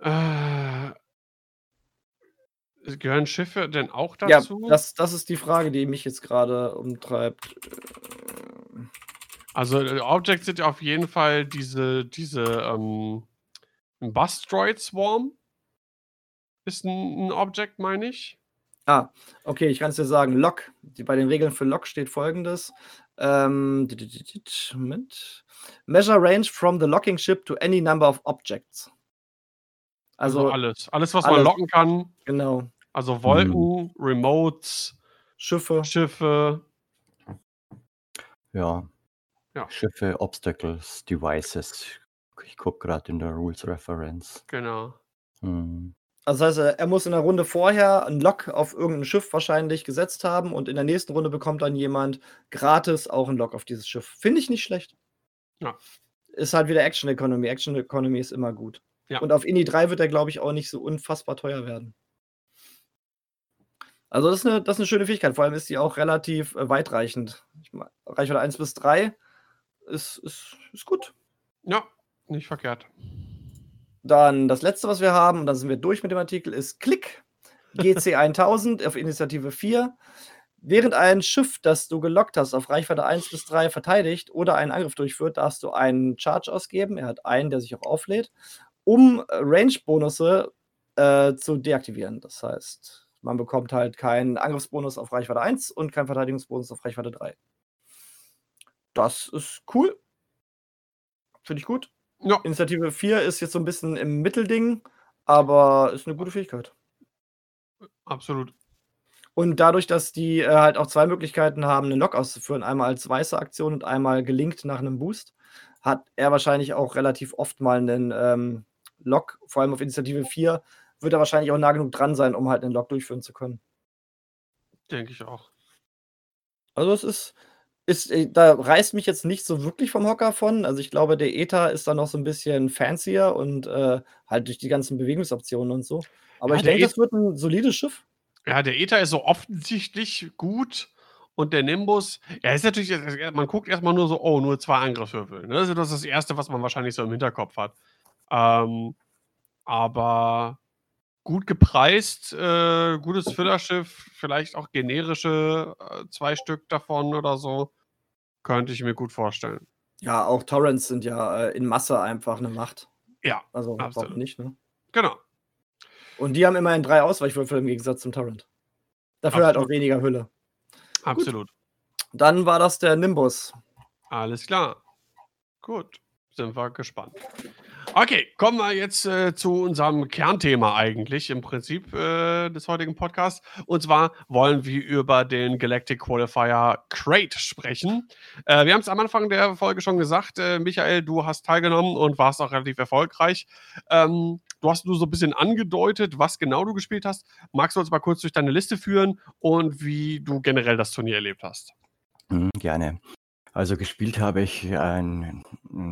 äh, gehören Schiffe denn auch Ja, dazu? das, das ist die Frage, die mich jetzt gerade umtreibt. Also äh, Objects sind ja auf jeden Fall diese, diese ähm, ein Bustroid Swarm ist ein, ein Object, meine ich. Ah, okay, ich kann es dir sagen. Lock. Die, bei den Regeln für Lock steht folgendes. Ähm, Moment. Measure range from the locking ship to any number of objects. Also, Also, alles. Alles, was man alles. locken kann. genau. Also Wolken, Remotes, Schiffe. Schiffe. Ja. Ja. Schiffe, Obstacles, Devices. Ich gucke gerade in der Rules Reference. Genau. Hm. Also das heißt, er muss in der Runde vorher einen Lock auf irgendein Schiff wahrscheinlich gesetzt haben und in der nächsten Runde bekommt dann jemand gratis auch einen Lock auf dieses Schiff. Finde ich nicht schlecht. Ja. Ist halt wieder Action Economy. Action Economy ist immer gut. Ja. Und auf Indie 3 wird er, glaube ich, auch nicht so unfassbar teuer werden. Also das ist, eine, das ist eine schöne Fähigkeit. Vor allem ist die auch relativ äh, weitreichend. Ich mein, Reichweite 1 bis 3 ist, ist, ist gut. Ja, nicht verkehrt. Dann das letzte, was wir haben, und dann sind wir durch mit dem Artikel, ist Klick. GC 1000 auf Initiative 4. Während ein Schiff, das du gelockt hast, auf Reichweite 1 bis 3 verteidigt oder einen Angriff durchführt, darfst du einen Charge ausgeben. Er hat einen, der sich auch auflädt. um Range-Bonusse äh, zu deaktivieren. Das heißt, man bekommt halt keinen Angriffsbonus auf Reichweite 1 und keinen Verteidigungsbonus auf Reichweite 3. Das ist cool. Finde ich gut. Ja. Initiative 4 ist jetzt so ein bisschen im Mittelding, aber ist eine gute Fähigkeit. Absolut. Und dadurch, dass die äh, halt auch zwei Möglichkeiten haben, einen Lock auszuführen, einmal als weiße Aktion und einmal gelinkt nach einem Boost, hat er wahrscheinlich auch relativ oft mal einen ähm, Lock, vor allem auf Initiative 4, wird er wahrscheinlich auch nah genug dran sein, um halt einen Lock durchführen zu können. Denke ich auch. Also es ist, ist, äh, da reißt mich jetzt nicht so wirklich vom Hocker von. Also ich glaube, der ETA ist da noch so ein bisschen fancier und äh, halt durch die ganzen Bewegungsoptionen und so. Aber ja, ich denke, das wird ein solides Schiff. Ja, der ETA ist so offensichtlich gut und der Nimbus, ja, ist natürlich, man guckt erstmal nur so, oh, nur zwei Angriffswürfel. Ne? Das ist das Erste, was man wahrscheinlich so im Hinterkopf hat. Ähm, aber gut gepreist, äh, gutes Füllerschiff, vielleicht auch generische äh, zwei Stück davon oder so, könnte ich mir gut vorstellen. Ja, auch Torrents sind ja äh, in Masse einfach eine Macht. Ja, also absolut nicht, ne? Genau. Und die haben immerhin drei Ausweichwürfel im Gegensatz zum Torrent. Dafür Absolut. halt auch weniger Hülle. Absolut. Gut. Dann war das der Nimbus. Alles klar. Gut, sind wir gespannt. Okay, kommen wir jetzt äh, zu unserem Kernthema eigentlich im Prinzip äh, des heutigen Podcasts. Und zwar wollen wir über den Galactic Qualifier Crate sprechen. Äh, wir haben es am Anfang der Folge schon gesagt, äh, Michael, du hast teilgenommen und warst auch relativ erfolgreich. Ähm, du hast nur so ein bisschen angedeutet, was genau du gespielt hast. Magst du uns mal kurz durch deine Liste führen und wie du generell das Turnier erlebt hast? Mhm, gerne. Also gespielt habe ich einen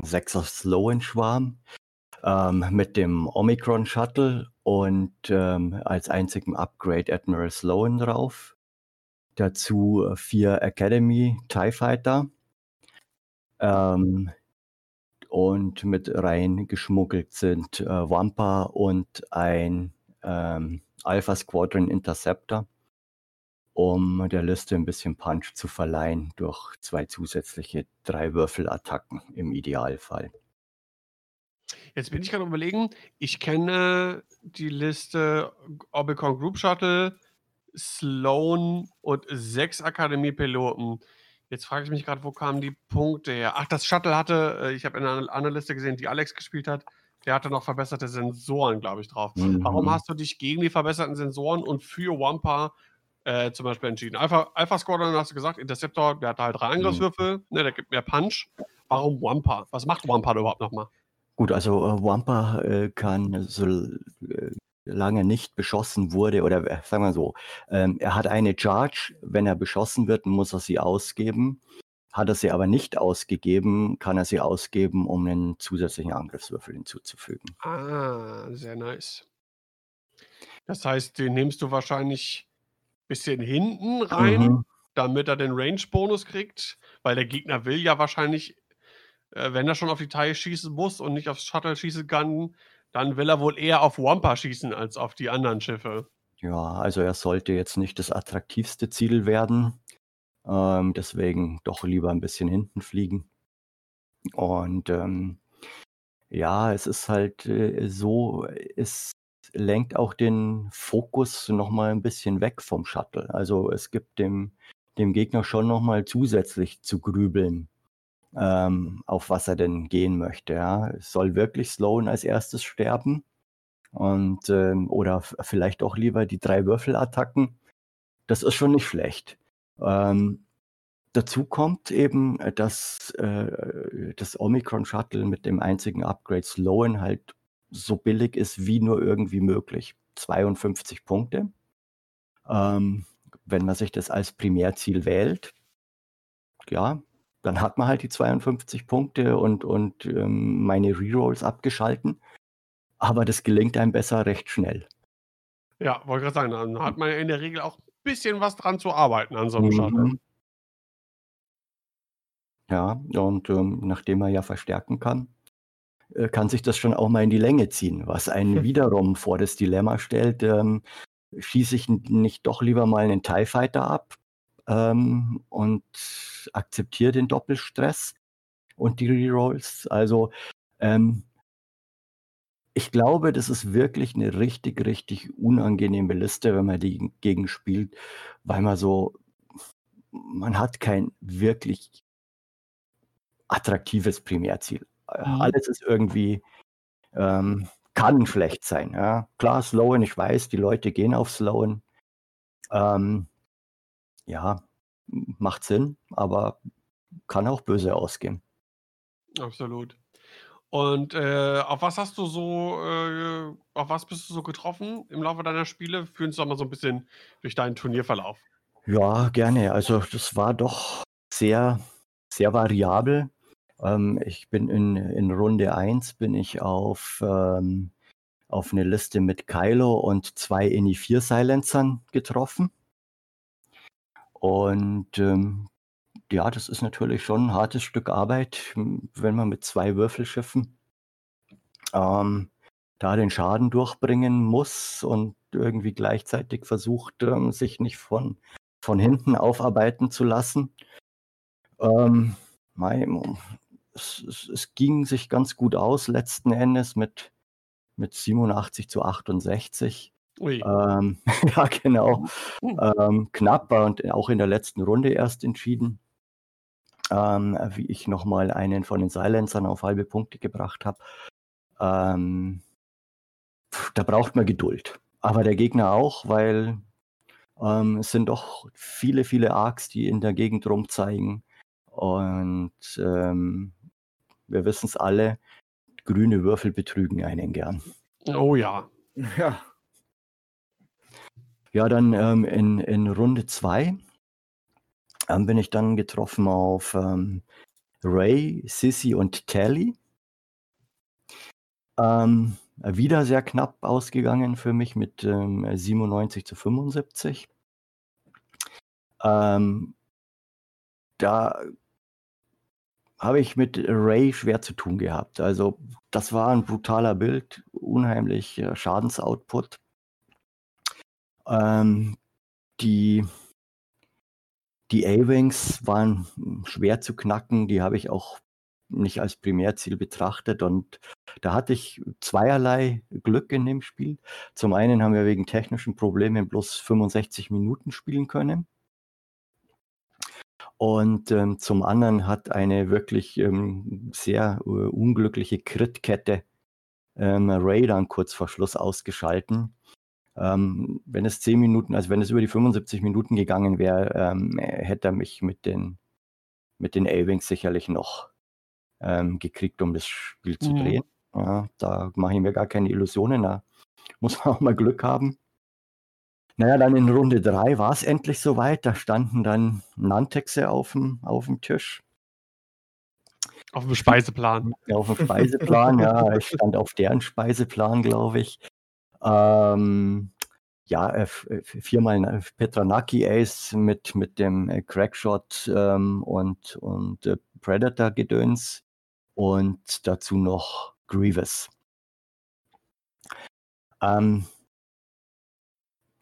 Sechser Slow-in-Schwarm ähm, mit dem Omicron Shuttle und ähm, als einzigen Upgrade Admiral Sloan drauf. Dazu äh, vier Academy TIE Fighter. Ähm, und mit rein geschmuggelt sind äh, Wampa und ein ähm, Alpha Squadron Interceptor, um der Liste ein bisschen Punch zu verleihen durch zwei zusätzliche Drei-Würfel-Attacken im Idealfall. Jetzt bin ich gerade überlegen, ich kenne die Liste Orbicon Group Shuttle, Sloan und sechs Akademie-Piloten. Jetzt frage ich mich gerade, wo kamen die Punkte her? Ach, das Shuttle hatte, äh, ich habe in einer anderen Liste gesehen, die Alex gespielt hat, der hatte noch verbesserte Sensoren, glaube ich, drauf. Mhm. Warum hast du dich gegen die verbesserten Sensoren und für Wampa äh, zum Beispiel entschieden? Alpha, Alpha Squadron hast du gesagt, Interceptor, der hat halt drei. Angriffswürfel, mhm. ne, der gibt mehr Punch. Warum Wampa? Was macht Wampa überhaupt nochmal? Gut, also äh, Wampa äh, kann, solange äh, nicht beschossen wurde, oder äh, sagen wir so, ähm, er hat eine Charge, wenn er beschossen wird, muss er sie ausgeben. Hat er sie aber nicht ausgegeben, kann er sie ausgeben, um einen zusätzlichen Angriffswürfel hinzuzufügen. Ah, sehr nice. Das heißt, den nimmst du wahrscheinlich ein bisschen hinten rein, mhm. damit er den Range-Bonus kriegt, weil der Gegner will ja wahrscheinlich äh, wenn er schon auf die Teile schießen muss und nicht aufs Shuttle schießen kann, dann will er wohl eher auf Wampa schießen als auf die anderen Schiffe. Ja, also er sollte jetzt nicht das attraktivste Ziel werden. Ähm, deswegen doch lieber ein bisschen hinten fliegen. Und ähm, ja, es ist halt äh, so, es lenkt auch den Fokus nochmal ein bisschen weg vom Shuttle. Also es gibt dem, dem Gegner schon nochmal zusätzlich zu grübeln ähm, auf was er denn gehen möchte. Ja. Soll wirklich Sloan als erstes sterben? Und, ähm, oder vielleicht auch lieber die drei Würfelattacken. Das ist schon nicht schlecht. Ähm, dazu kommt eben, dass äh, das Omicron Shuttle mit dem einzigen Upgrade Sloan halt so billig ist wie nur irgendwie möglich. 52 Punkte. Ähm, wenn man sich das als Primärziel wählt, ja, dann hat man halt die 52 Punkte und, und ähm, meine Rerolls abgeschalten. Aber das gelingt einem besser recht schnell. Ja, wollte gerade sagen, dann hat man in der Regel auch ein bisschen was dran zu arbeiten an so einem mhm. Shuttle. Ja, und ähm, nachdem er ja verstärken kann, äh, kann sich das schon auch mal in die Länge ziehen, was einen wiederum vor das Dilemma stellt, ähm, schieße ich nicht doch lieber mal einen TIE Fighter ab, ähm, und akzeptiere den Doppelstress und die Rerolls. Also ähm, ich glaube, das ist wirklich eine richtig, richtig unangenehme Liste, wenn man die gegen spielt, weil man so man hat kein wirklich attraktives Primärziel. Mhm. Alles ist irgendwie ähm, kann schlecht sein, ja. Klar, Slowen, ich weiß, die Leute gehen auf Slowen. Ähm, ja, macht Sinn, aber kann auch böse ausgehen. Absolut. Und, äh, auf was hast du so äh, auf was bist du so getroffen im Laufe deiner Spiele? Führ uns doch mal so 'n bisschen durch deinen Turnierverlauf. Ja, gerne. Also, das war doch sehr sehr variabel. Ähm, ich bin in in Runde 1 bin ich auf, ähm auf 'ne Liste mit Kylo und 2 Ini 4 Silencern getroffen. Und, ähm, ja, das ist natürlich schon 'n hartes Stück Arbeit, hm, wenn man mit 2 Würfelschiffen ähm, da den Schaden durchbringen muss und irgendwie gleichzeitig versucht, ähm, sich nicht von von hinten aufarbeiten zu lassen. Ähm, mei es es es ging sich ganz gut aus letzten Endes mit mit 87 zu 68. Ui. Ähm, ja, genau. Mhm. Ähm, knapp und auch in der letzten Runde erst entschieden. Ähm, wie ich noch mal einen von den Silencern auf halbe Punkte gebracht habe. Ähm, da braucht man Geduld. Aber der Gegner auch, weil, ähm, es sind doch viele, viele Arcs, die in der Gegend rumzeigen. Und, ähm, wir wissen's alle, grüne Würfel betrügen einen gern. Oh ja. Ja. Ja, dann, ähm, in in Runde 2 ähm, bin ich dann getroffen auf, ähm, Rey, Sissy und Tally. Ähm, wieder sehr knapp ausgegangen für mich mit, ähm, 97 zu 75. Ähm da habe ich mit Rey schwer zu tun gehabt. Also, das war 'n brutaler Bild, unheimlich, äh, Schadensoutput. Ähm, die die A-Wings waren, schwer zu knacken, die habe ich auch nicht als Primärziel betrachtet und da hatte ich zweierlei Glück in dem Spiel. Zum einen haben wir wegen technischen Problemen bloß 65 Minuten spielen können. Und, ähm, zum anderen hat eine wirklich, ähm, sehr, äh, unglückliche Crit-Kette, ähm, Rey dann kurz vor Schluss ausgeschalten. Ähm, wenn es 10 Minuten also, wenn es über die 75 Minuten gegangen wäre, ähm, hätte er mich mit den mit den A-Wings sicherlich noch, ähm, gekriegt, um das Spiel zu Mhm. drehen. Ja, da mache ich mir gar keine Illusionen, da muss man auch mal Glück haben. Na ja, dann in Runde 3 war's endlich so weit. Da standen dann Nantexe auf'm auf'm Tisch. Auf'm Speiseplan. Ja, auf'm Speiseplan, ja. Ich stand auf deren Speiseplan, glaube ich. Ähm, ja, äh, äh, viermal 'n Petranaki Ace mit mit dem, äh, Crackshot, ähm, und und, äh, Predator-Gedöns und dazu noch Grievous. Ähm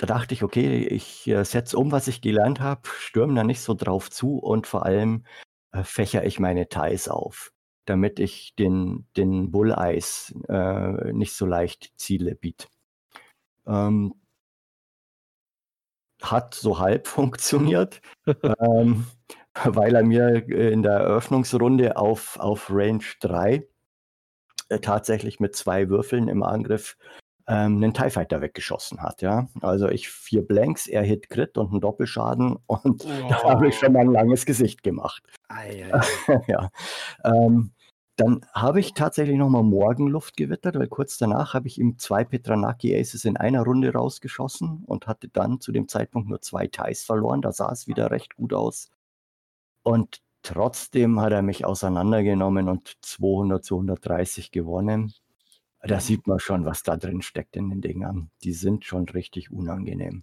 da dachte ich: „Okay, ich, äh, setze um, was ich gelernt habe, stürme da nicht so drauf zu und vor allem, äh, fächere ich meine Ties auf, damit ich den den Bulleyes, äh, nicht so leicht Ziele biete.“ Ähm hat so halb funktioniert, ähm, weil er mir, äh, in der Eröffnungsrunde auf auf Range 3 äh, tatsächlich mit 2 Würfeln im Angriff, ähm, 'nen TIE Fighter weggeschossen hat, ja. Also, ich 4 Blanks, er Hit Crit und 'n Doppelschaden und da habe ich schon mal 'n langes Gesicht gemacht. Ei, ei, ei. Ja. Ähm, dann habe ich tatsächlich noch mal Morgenluft gewittert, weil kurz danach habe ich ihm 2 Petranaki Aces in einer Runde rausgeschossen und hatte dann zu dem Zeitpunkt nur 2 Ties verloren. Da sah's wieder recht gut aus. Und trotzdem hat er mich auseinandergenommen und 200 zu 130 gewonnen. Da sieht man schon, was da drin steckt in den Dingern. Die sind schon richtig unangenehm.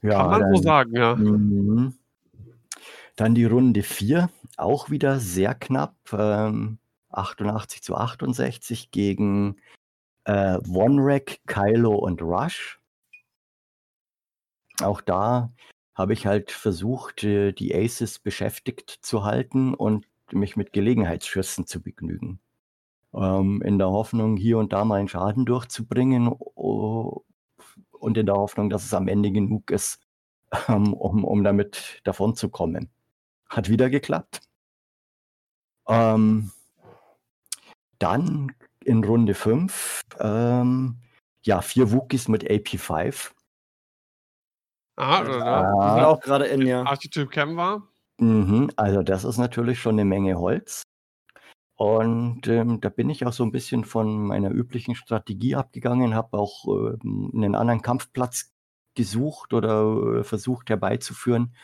Kann Ja, man so dann sagen, ja. mhm. Dann die Runde 4, auch wieder sehr knapp, ähm, 88 zu 68 gegen, äh, Vonreg, Kylo und Rush. Auch da habe ich halt versucht, äh, die Aces beschäftigt zu halten und mich mit Gelegenheitsschüssen zu begnügen. ähm, in der Hoffnung, hier und da mal einen Schaden durchzubringen und in der Hoffnung, dass es am Ende genug ist, ähm, um, um damit davon zu kommen. Hat wieder geklappt. Ähm, dann in Runde 5, ähm, ja, vier Wookies mit AP5. Ah, Die oder? sind auch gerade in, ja. Archetyp Cam war. Mhm, also das ist natürlich schon eine Menge Holz. Und ähm, da bin ich auch so ein bisschen von meiner üblichen Strategie abgegangen, habe auch ähm, einen anderen Kampfplatz gesucht oder äh, versucht herbeizuführen,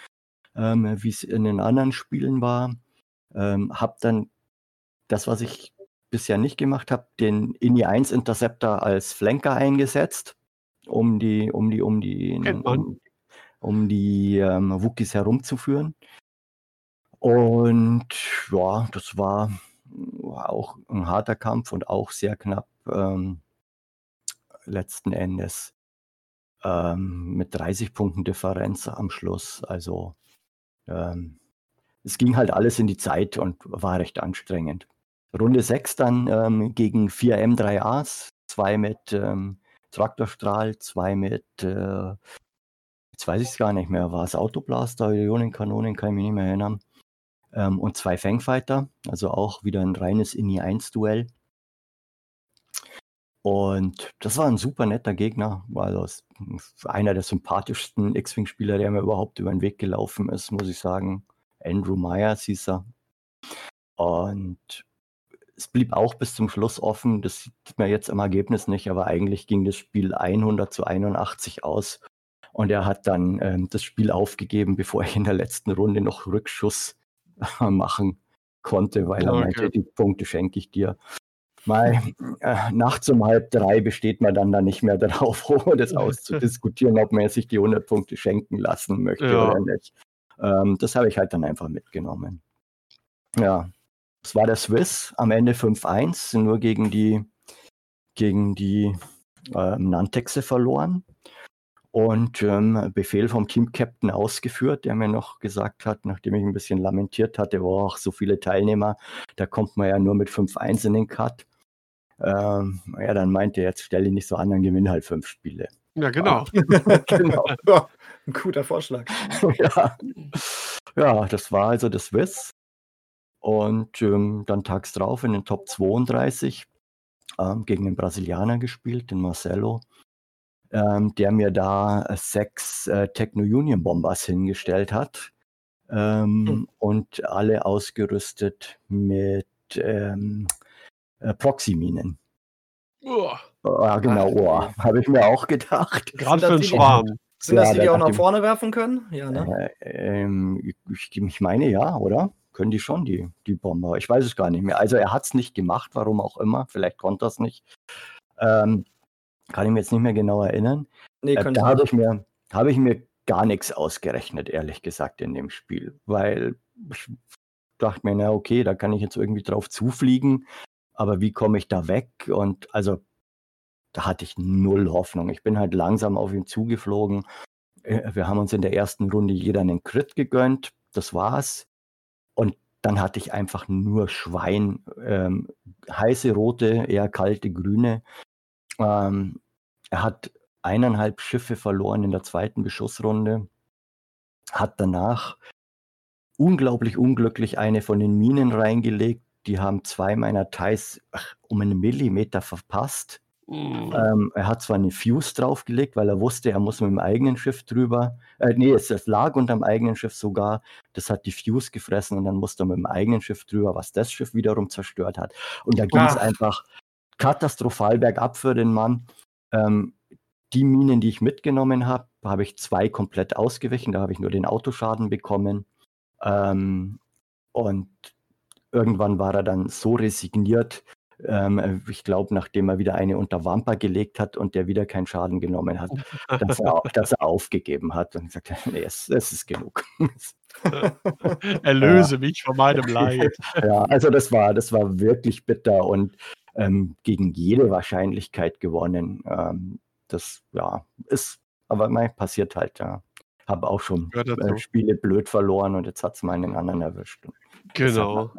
ähm, wie es in den anderen Spielen war. Ähm, habe dann das, was ich bisher nicht gemacht habe, den INI 1 Interceptor als Flanker eingesetzt, um die, um die, um die, um, um die ähm, Wookies herumzuführen. Und ja, das war war auch ein harter Kampf und auch sehr knapp ähm, letzten Endes ähm, mit 30 Punkten Differenz am Schluss. Also ähm, es ging halt alles in die Zeit und war recht anstrengend. Runde 6 dann ähm, gegen 4 M3As, zwei mit ähm, Traktorstrahl, zwei mit, äh, jetzt weiß ich es gar nicht mehr, war es Autoblaster, Ionenkanonen, kann ich mich nicht mehr erinnern. Ähm, und zwei Fangfighter, also auch wieder ein reines INI 1 Duell. Und das war ein super netter Gegner, also einer der sympathischsten X-Wing-Spieler, der mir überhaupt über den Weg gelaufen ist, muss ich sagen. Andrew Myers hieß er. Und es blieb auch bis zum Schluss offen. Das sieht man jetzt im Ergebnis nicht, aber eigentlich ging das Spiel 100 zu 81 aus. Und er hat dann ähm, das Spiel aufgegeben, bevor ich in der letzten Runde noch Rückschuss machen konnte, weil er Okay. meinte, die Punkte schenke ich dir. Mal, äh, nachts um halb drei besteht man dann da nicht mehr darauf, um das auszudiskutieren, ob man sich die 100 Punkte schenken lassen möchte Ja. oder nicht. Ähm, das habe ich halt dann einfach mitgenommen. Ja, es war der Swiss, am Ende 5-1, nur gegen die, gegen die ähm, Nantexe verloren. Und ähm, Befehl vom Team-Captain ausgeführt, der mir noch gesagt hat, nachdem ich ein bisschen lamentiert hatte, boah, so viele Teilnehmer, da kommt man ja nur mit 5-1 in den Cut. Ähm, ja, dann meinte er, jetzt stell dich nicht so an, dann gewinn halt fünf Spiele. Ja, genau. genau. Ein guter Vorschlag. ja. ja, das war also das Swiss. Und ähm, dann tags drauf in den Top 32 ähm, gegen den Brasilianer gespielt, den Marcelo, ähm, der mir da äh, sechs äh, Techno-Union-Bombers hingestellt hat. Ähm, Hm. Und alle ausgerüstet mit ähm, äh, Proxy-Minen. Uah, Ja, genau, oh, habe ich mir auch gedacht. Gerade für einen Schwarm. Sind das Ja, die, die da auch nach vorne werfen können? Ja, ne? Äh, ich, ich meine ja, oder? Können die schon, die, die Bomber? Ich weiß es gar nicht mehr. Also er hat es nicht gemacht, warum auch immer. Vielleicht konnte er es nicht. Ähm, kann ich mir jetzt nicht mehr genau erinnern. Nee, Äh, da habe ich, mir, habe ich mir gar nichts ausgerechnet, ehrlich gesagt, in dem Spiel. Weil ich dachte mir, na okay, da kann ich jetzt irgendwie drauf zufliegen. Aber wie komme ich da weg? Und also da hatte ich null Hoffnung. Ich bin halt langsam auf ihn zugeflogen. Äh, Wir haben uns in der ersten Runde jeder einen Crit gegönnt. Das war's. Und dann hatte ich einfach nur Schwein. Ähm, heiße rote, eher kalte grüne. Ähm, er hat eineinhalb Schiffe verloren in der zweiten Beschussrunde. Hat danach unglaublich unglücklich eine von den Minen reingelegt. Die haben zwei meiner Thais um einen Millimeter verpasst. Mm. Ähm, er hat zwar eine Fuse draufgelegt, weil er wusste, er muss mit dem eigenen Schiff drüber. Äh, nee, es, es lag unterm eigenen Schiff sogar. Das hat die Fuse gefressen und dann musste er mit dem eigenen Schiff drüber, was das Schiff wiederum zerstört hat. Und da ging es Ach. einfach katastrophal bergab für den Mann. Ähm, die Minen, die ich mitgenommen habe, habe ich zwei komplett ausgewichen. Da habe ich nur den Autoschaden bekommen. Ähm, und irgendwann war er dann so resigniert, ähm, ich glaube, nachdem er wieder eine unter Wampa gelegt hat und der wieder keinen Schaden genommen hat, dass er, dass er aufgegeben hat und gesagt hat, nee, es, es ist genug. Erlöse mich von meinem Leid. ja, also das war, das war wirklich bitter und ähm, gegen jede Wahrscheinlichkeit gewonnen. Ähm, das, ja, ist, aber mein, passiert halt, ja. Habe auch schon äh, Spiele blöd verloren und jetzt hat es meinen anderen erwischt. Genau.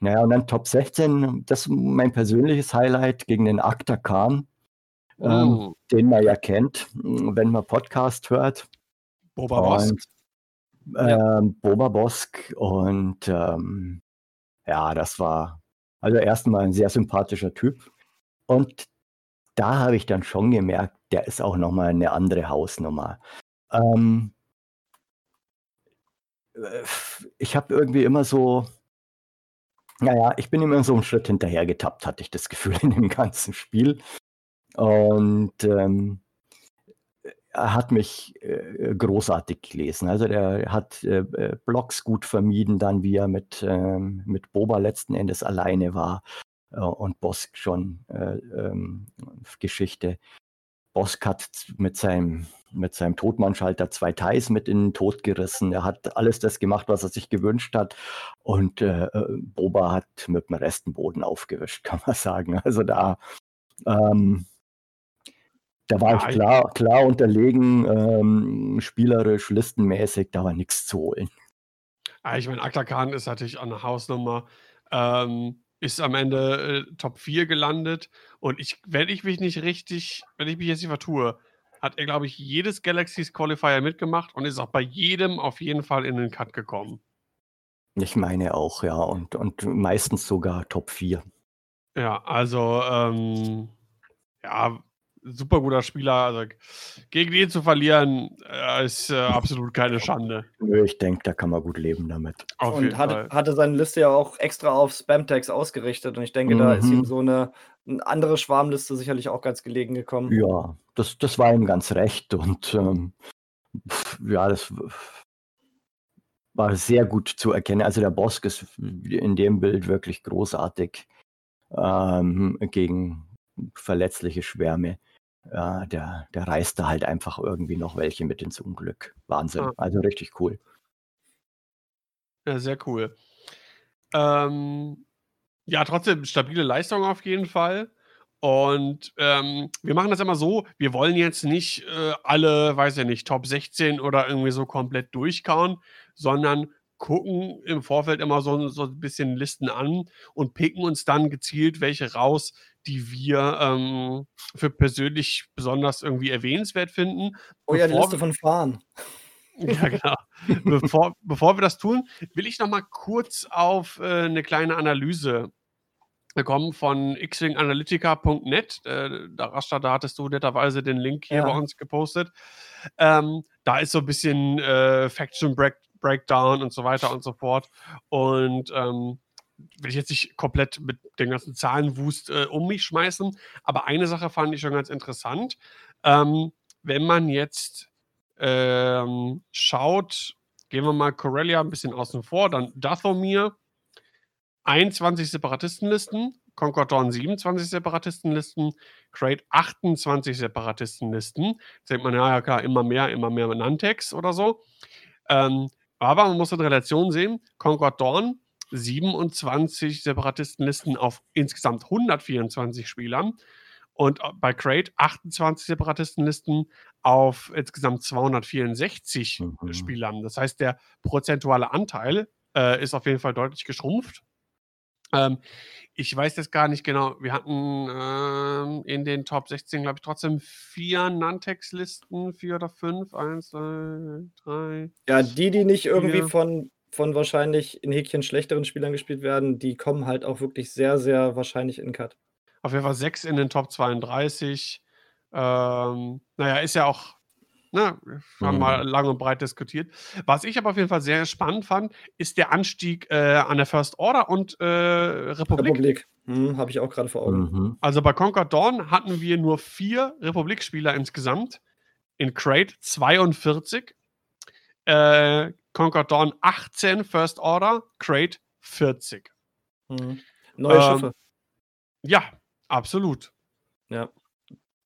Naja, und dann Top 16, das ist mein persönliches Highlight gegen den Akta Khan, ähm, Uh, den man ja kennt, wenn man Podcast hört. Boba Bosk. Und Ja. ähm, Boba Bosk und ähm, ja, das war also erstmal ein sehr sympathischer Typ. Und da habe ich dann schon gemerkt, der ist auch nochmal eine andere Hausnummer. Ähm, äh, ich habe irgendwie immer so, naja, ich bin immer so einen Schritt hinterher getappt, hatte ich das Gefühl in dem ganzen Spiel. Und ähm, er hat mich äh, großartig gelesen. Also der hat äh, äh, Blogs gut vermieden, dann wie er mit, ähm, mit Boba letzten Endes alleine war äh, und Bosk schon äh, ähm, Geschichte. Bosk hat mit seinem, mit seinem Todmannschalter zwei Thais mit in den Tod gerissen. Er hat alles das gemacht, was er sich gewünscht hat. Und äh, äh, Boba hat mit dem Rest den Boden aufgewischt, kann man sagen. Also da, ähm, da war Ja, ich klar, klar unterlegen, ähm, spielerisch, listenmäßig, da war nichts zu holen. Ah, ich meine, Akta Khan ist natürlich eine Hausnummer. Ähm, ist am Ende äh, Top 4 gelandet. Und ich, wenn ich mich nicht richtig, wenn ich mich jetzt nicht vertue, hat er, glaube ich, jedes Galaxies Qualifier mitgemacht und ist auch bei jedem auf jeden Fall in den Cut gekommen. Ich meine auch, ja, und, und meistens sogar Top 4. Ja, also, ähm, ja, super guter Spieler. Also, gegen ihn zu verlieren, äh, ist äh, absolut keine Schande. Nö, ich denke, da kann man gut leben damit. Auf und hatte, hatte seine Liste ja auch extra auf Spam-Tags ausgerichtet. Und ich denke, da ist ihm Mhm. so eine, eine andere Schwarmliste sicherlich auch ganz gelegen gekommen. Ja, das, das war ihm ganz recht und ähm, ja, das war sehr gut zu erkennen. Also der Bosk ist in dem Bild wirklich großartig ähm, gegen verletzliche Schwärme. Ja, der, der reißt da halt einfach irgendwie noch welche mit ins Unglück. Wahnsinn. Ah. Also richtig cool. Ja, sehr cool. Ähm, ja, trotzdem stabile Leistung auf jeden Fall. Und ähm, wir machen das immer so, wir wollen jetzt nicht äh, alle, weiß ich nicht, Top 16 oder irgendwie so komplett durchkauen, sondern gucken im Vorfeld immer so, so ein bisschen Listen an und picken uns dann gezielt welche raus, die wir ähm, für persönlich besonders irgendwie erwähnenswert finden. Oh ja, die Liste von Fahren. Ja, genau. bevor, bevor wir das tun, will ich noch mal kurz auf äh, eine kleine Analyse kommen von xwinganalytica.net. Äh, da, Rasta, da hattest du netterweise den Link hier Ja. bei uns gepostet. Ähm, da ist so ein bisschen äh, Faction Break Breakdown und so weiter und so fort. Und ähm, will ich jetzt nicht komplett mit den ganzen Zahlenwust äh, um mich schmeißen, aber eine Sache fand ich schon ganz interessant. Ähm, wenn man jetzt ähm, schaut, gehen wir mal Corellia ein bisschen außen vor, dann Dathomir, 21 Separatistenlisten, Concord Dawn 27 Separatistenlisten, Crate 28 Separatistenlisten. Jetzt denkt man, ja, ja klar, immer mehr, immer mehr Nantex oder so. Ähm, aber man muss in Relation sehen, Concord Dawn 27 Separatistenlisten auf insgesamt 124 Spielern und bei Crate 28 Separatistenlisten auf insgesamt 264 Mhm. Spielern. Das heißt, der prozentuale Anteil äh, ist auf jeden Fall deutlich geschrumpft. Ähm, ich weiß jetzt gar nicht genau, wir hatten ähm, in den Top 16, glaube ich, trotzdem vier Nantex-Listen, vier oder fünf, eins, zwei, drei. Ja, die, die nicht irgendwie Vier. von, von wahrscheinlich in Häkchen schlechteren Spielern gespielt werden, die kommen halt auch wirklich sehr, sehr wahrscheinlich in Cut. Auf jeden Fall sechs in den Top 32. Ähm, naja, ist ja auch, ne, wir haben Mhm. mal lang und breit diskutiert. Was ich aber auf jeden Fall sehr spannend fand, ist der Anstieg äh, an der First Order und äh, Republik. Republik. Hm, Habe ich auch gerade vor Augen. Mhm. Also bei Conquer Dawn hatten wir nur vier Republik-Spieler insgesamt. In Crate 42. Äh, Conquer Dawn 18 First Order, Crate 40. Hm. Neue Ähm, Schiffe. Ja, absolut. Ja.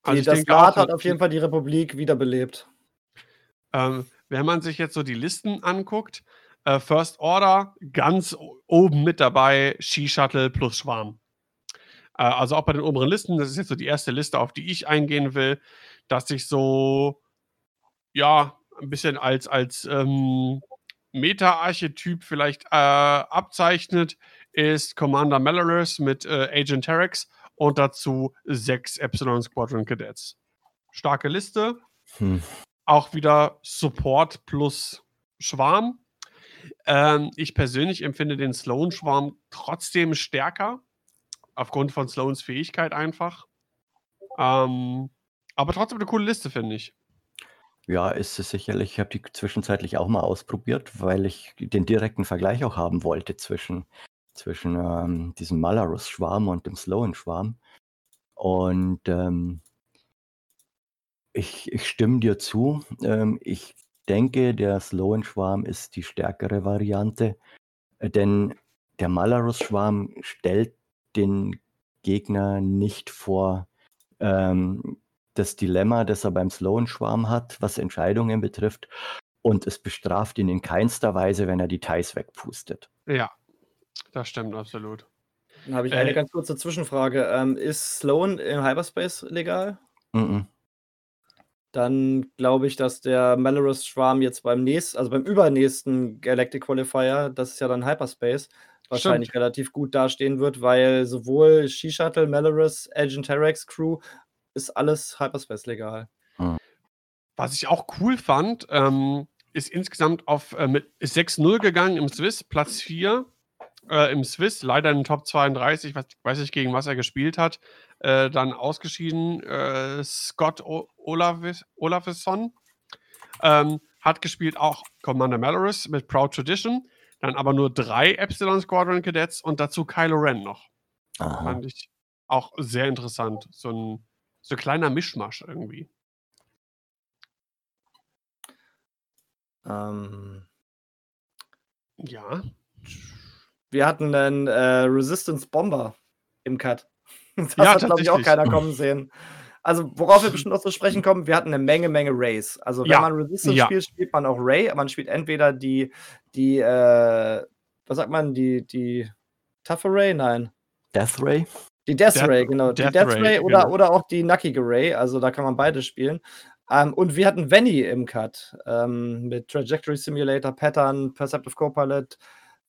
Also Die, ich das auch, hat auf jeden Fall die Republik wiederbelebt. Ähm, wenn man sich jetzt so die Listen anguckt, äh, First Order ganz oben mit dabei, Ski-Shuttle plus Schwarm. Äh, also auch bei den oberen Listen, das ist jetzt so die erste Liste, auf die ich eingehen will, dass sich so, ja, ein bisschen als, als ähm, Meta-Archetyp vielleicht äh, abzeichnet, ist Commander Malorus mit äh, Agent Terex und dazu sechs Epsilon Squadron Cadets. Starke Liste. Hm. Auch wieder Support plus Schwarm. Ähm, ich persönlich empfinde den Sloan-Schwarm trotzdem stärker, aufgrund von Sloans Fähigkeit einfach. Ähm, aber trotzdem eine coole Liste, finde ich. Ja, ist es sicherlich. Ich habe die zwischenzeitlich auch mal ausprobiert, weil ich den direkten Vergleich auch haben wollte zwischen, zwischen ähm, diesem Malarus-Schwarm und dem Sloan-Schwarm. Und ähm, ich, ich stimme dir zu. Ähm, ich denke, der Sloan-Schwarm ist die stärkere Variante, äh, denn der Malarus-Schwarm stellt den Gegner nicht vor ähm, das Dilemma, das er beim Sloan-Schwarm hat, was Entscheidungen betrifft. Und es bestraft ihn in keinster Weise, wenn er die Thais wegpustet. Ja, das stimmt absolut. Dann habe ich eine äh, ganz kurze Zwischenfrage. Ähm, ist Sloan im Hyperspace legal? Mm, -mm. Dann glaube ich, dass der Malorus Schwarm jetzt beim nächsten, also beim übernächsten Galactic Qualifier, das ist ja dann Hyperspace, wahrscheinlich Stimmt. relativ gut dastehen wird, weil sowohl She-Shuttle, Malorus, Agent Terex Crew ist alles Hyperspace legal. Hm. Was ich auch cool fand, ähm, ist insgesamt auf äh, mit 6-0 gegangen im Swiss, Platz 4 äh, im Swiss, leider in den Top 32, weiß, weiß ich gegen was er gespielt hat, äh, dann ausgeschieden. Äh, Scott Olafisson ähm, hat gespielt auch Commander Malorus mit Proud Tradition, dann aber nur drei Epsilon Squadron Cadets und dazu Kylo Ren noch. Aha. Fand ich auch sehr interessant. So ein, so ein kleiner Mischmasch irgendwie. Ähm, ja. Wir hatten einen äh, Resistance Bomber im Cut. Das ja, hat, glaube ich, auch keiner kommen sehen. Also, worauf wir bestimmt noch zu sprechen kommen, wir hatten eine Menge, Menge Rays. Also, wenn ja. man Resistance ja. spielt, spielt man auch Ray. Man spielt entweder die, die, äh, was sagt man, die, die Tough Ray? Nein. Death Ray? Die Death, Death Ray, genau. Death die Death Ray, Ray oder, genau. oder auch die Nucky Ray. Also, da kann man beide spielen. Ähm, und wir hatten Venny im Cut ähm, mit Trajectory Simulator, Pattern, Perceptive Copilot,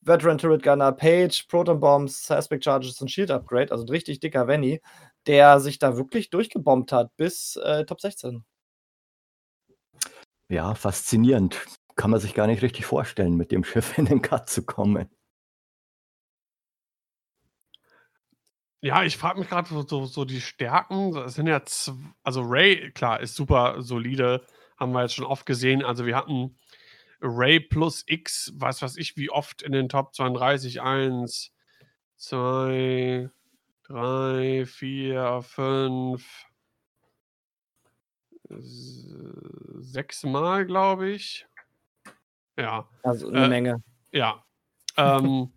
Veteran Turret Gunner, Page, Proton Bombs, Aspect Charges und Shield Upgrade, also ein richtig dicker Venny, der sich da wirklich durchgebombt hat bis äh, Top 16. Ja, faszinierend. Kann man sich gar nicht richtig vorstellen, mit dem Schiff in den Cut zu kommen. Ja, ich frage mich gerade so, so, so, die Stärken. Das sind ja, also Ray, klar, ist super solide, haben wir jetzt schon oft gesehen. Also wir hatten Ray plus X, was weiß ich, wie oft in den Top 32, 1, 2, 3, 4, 5, sechs Mal, glaube ich. Ja. Also eine äh, Menge. Ja. Ähm,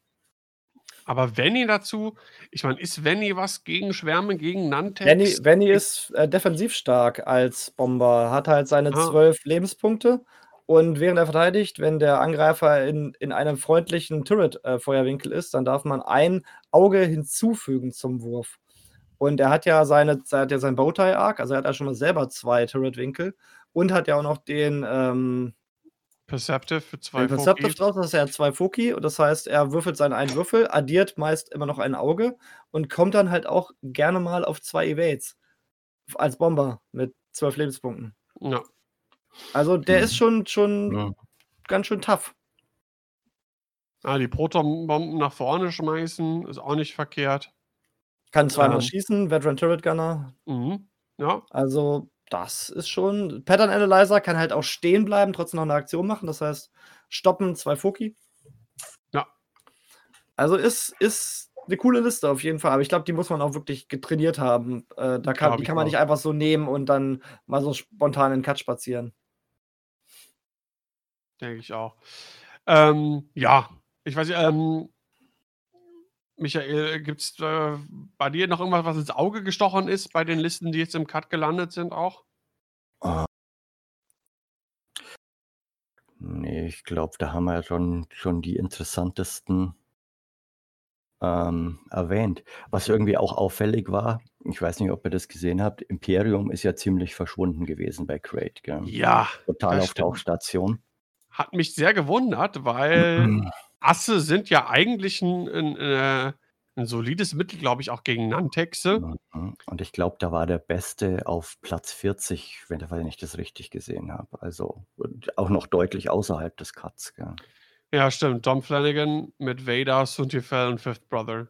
aber Venny dazu, ich meine, ist Venny was gegen Schwärme, gegen Nantex? Venny, Venny ist äh, defensiv stark als Bomber, hat halt seine ah. zwölf Lebenspunkte und während er verteidigt, wenn der Angreifer in, in einem freundlichen Turret-Feuerwinkel äh, ist, dann darf man ein Auge hinzufügen zum Wurf. Und er hat ja seine, er hat ja sein Bowtie-Arc, also er hat ja schon mal selber zwei Turret-Winkel und hat ja auch noch den ähm, Perceptive für zwei den Perceptive drauf, das heißt, er hat zwei Foki und das heißt, er würfelt seinen einen Würfel, addiert meist immer noch ein Auge und kommt dann halt auch gerne mal auf zwei Evades als Bomber mit zwölf Lebenspunkten. Ja. Also der mhm. ist schon, schon ja. ganz schön tough. Ah, die Protonbomben nach vorne schmeißen, ist auch nicht verkehrt. Kann zweimal ähm. schießen, Veteran Turret Gunner. Mhm. Ja. Also, das ist schon. Pattern Analyzer kann halt auch stehen bleiben, trotzdem noch eine Aktion machen. Das heißt, stoppen, zwei Foki. Ja. Also ist, ist eine coole Liste auf jeden Fall. Aber ich glaube, die muss man auch wirklich getrainiert haben. Äh, da kann, die kann man auch. nicht einfach so nehmen und dann mal so spontan in den Cut spazieren. Denke ich auch. Ähm, ja, ich weiß nicht, ähm, Michael, gibt es äh, bei dir noch irgendwas, was ins Auge gestochen ist bei den Listen, die jetzt im Cut gelandet sind auch? Uh. Nee, ich glaube, da haben wir ja schon, schon die interessantesten ähm, erwähnt. Was irgendwie auch auffällig war, ich weiß nicht, ob ihr das gesehen habt, Imperium ist ja ziemlich verschwunden gewesen bei Crate. Gell? Ja. Total auf Tauchstation. Hat mich sehr gewundert, weil Asse sind ja eigentlich ein 'n, äh 'n solides Mittel, glaube ich, auch gegen Nantexe. Und ich glaube, da war der Beste auf Platz 40, wenn ich das richtig gesehen habe. Also, auch noch deutlich außerhalb des Cuts, gell? Ja, stimmt. Dom Flanagan mit Vader, Suntifel und Fifth Brother.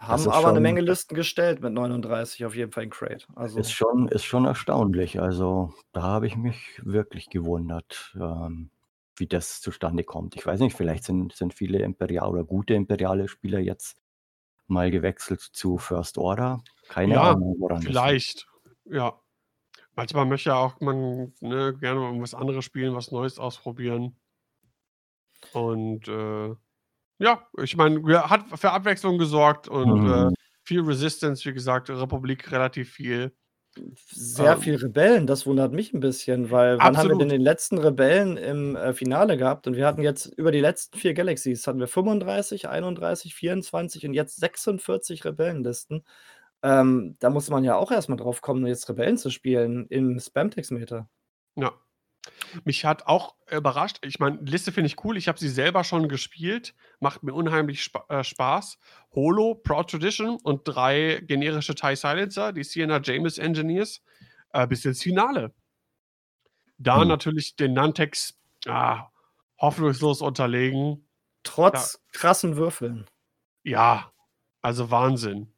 Haben aber eine Menge Listen gestellt mit 39 auf jeden Fall in Crate. Also Ist schon ist schon erstaunlich. Also, da habe ich mich wirklich gewundert, ähm, wie das zustande kommt. Ich weiß nicht, vielleicht sind sind viele Imperial oder gute imperiale Spieler jetzt mal gewechselt zu First Order. Keine Ja, Ahnung, woran vielleicht. Ja. Manchmal möchte ja auch man, ne, gerne mal irgendwas anderes spielen, was Neues ausprobieren. Und, äh, ja, ich meine, hat für Abwechslung gesorgt und, äh, Mhm. viel Resistance, wie gesagt, Republik relativ viel. Sehr Ähm viel Rebellen, das wundert mich 'n bisschen, weil wann haben wir denn den letzten Rebellen im, äh, Finale gehabt? Und wir hatten jetzt über die letzten 4 Galaxies hatten wir 35, 31, 24 und jetzt 46 Rebellenlisten. Ähm, da muss man ja auch erst mal drauf kommen, jetzt Rebellen zu spielen im Spamtext-Meter. Ja. Mich hat auch überrascht ich meine, Liste finde ich cool. Ich habe sie selber schon gespielt, macht mir unheimlich Spa äh, Spaß. Holo, Proud Tradition und 3 generische TIE Silencer, die Sienna James Engineers, äh, bis ins Finale. Da Mhm. natürlich den Nantex, ah, hoffnungslos unterlegen. Trotz krassen Würfeln. Ja, also Wahnsinn.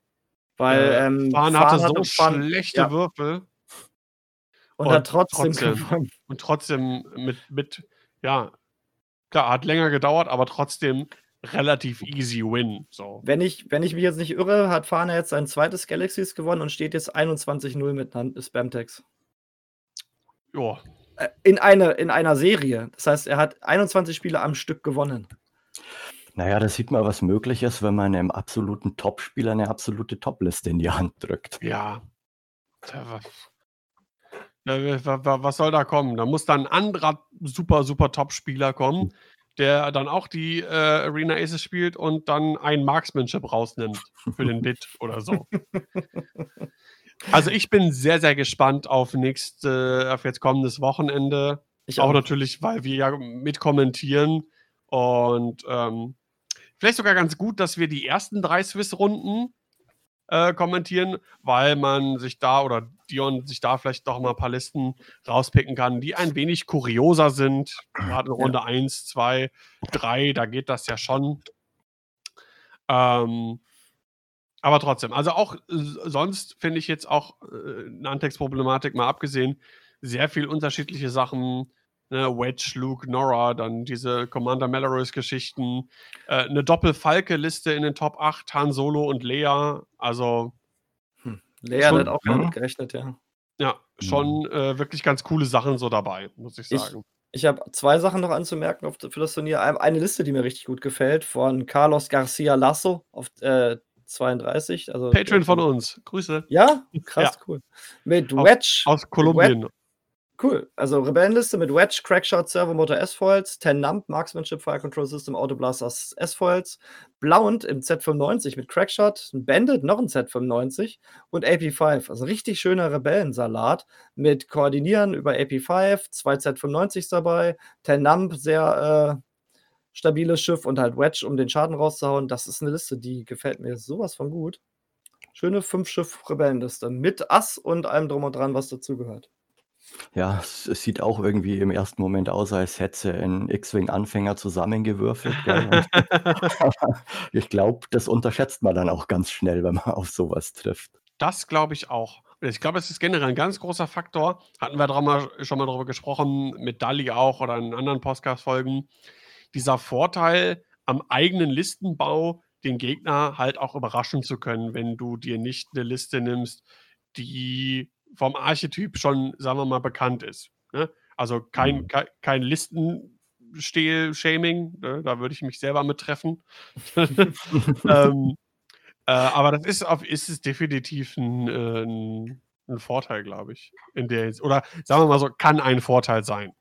Weil, Äh, ähm, Fahn Fahn hatte so hatte Fahn schlechte ja. Würfel. Und Und hat trotzdem trotzdem gewonnen. Und trotzdem mit mit ja, klar, hat länger gedauert, aber trotzdem relativ easy win, so. Wenn ich wenn ich mich jetzt nicht irre, hat Fahner jetzt sein 2. Galaxies gewonnen und steht jetzt 21:0 mit Nan Spamtex. Ja. Äh, in eine in einer Serie. Das heißt, er hat 21 Spiele am Stück gewonnen. Na ja, da sieht man, was möglich ist, wenn man 'nem absoluten Topspieler 'ne absolute Topliste in die Hand drückt. Ja. Was äh, wa wa was soll da kommen? Da muss dann 'n anderer super, super Topspieler kommen, der dann auch die, äh, Arena Aces spielt und dann ein Marksmanship rausnimmt für den Bit oder so. Also, ich bin sehr, sehr gespannt auf nächste auf jetzt kommendes Wochenende. Ich Auch auch. natürlich, weil wir ja mitkommentieren und, ähm, vielleicht sogar ganz gut, dass wir die ersten 3 Swiss-Runden, äh, kommentieren, weil man sich da oder Dion sich da vielleicht doch mal 'n paar Listen rauspicken kann, die ein wenig kurioser sind. Grad in Ja. Runde 1, 2, 3, da geht das ja schon. Ähm, aber trotzdem, also auch sonst finde ich jetzt auch, äh, Nantex-Problematik mal abgesehen, sehr viel unterschiedliche Sachen, ne? Wedge, Luke, Norra, dann diese Commander Melrose-Geschichten, äh, 'ne Doppel-Falke-Liste in den Top 8, Han Solo und Leia. Also Hm, Leia schon hat auch damit Mhm. gerechnet, ja. ja, schon, Mhm. äh, wirklich ganz coole Sachen so dabei, muss ich Ich sagen. ich habe 2 Sachen noch anzumerken auf für das Turnier. Ein eine Liste, die mir richtig gut gefällt, von Carlos Garcia Lasso auf, äh, 32, also Patron von uns. Grüße. Ja? Ja. Krass, cool. Mit Aus Wedge aus Wed Kolumbien. Cool. Also Rebellenliste mit Wedge, Crackshot, Servomotor S-Foils, Tenamp, Marksmanship, Fire Control System, Autoblasters S-Foils, Blount im Z95 mit Crackshot, 'n Bandit, noch 'n Z95 und AP5. Also richtig schöner Rebellensalat mit Koordinieren über AP5, 2 Z95s dabei, Tenamp, sehr, äh, stabiles Schiff und halt Wedge, um den Schaden rauszuhauen. Das ist 'ne Liste, die gefällt mir so was von gut. Schöne 5-Schiff-Rebellenliste mit Ass und allem drum und dran, was dazugehört. Ja, es sieht auch irgendwie im ersten Moment aus, als hätte sie 'n X-Wing-Anfänger zusammengewürfelt, gell? Und ich glaube, das unterschätzt man dann auch ganz schnell, wenn man auf so was trifft. Das glaube ich auch. Ich glaube, es ist generell 'n ganz großer Faktor. Hatten wir mal schon mal drüber gesprochen, mit Dali auch oder in anderen Podcast-Folgen. Dieser Vorteil am eigenen Listenbau, den Gegner halt auch überraschen zu können, wenn du dir nicht 'ne Liste nimmst, die vom Archetyp schon, sagen wir mal, bekannt ist, ne? Also, kein Mhm. kei kein Listenstehl-Shaming, ne? Da würde ich mich selber mit treffen. Ähm, äh, aber das ist auf ist es definitiv 'n, äh 'n 'n Vorteil, glaube ich, in der oder sagen wir mal so, kann ein Vorteil sein.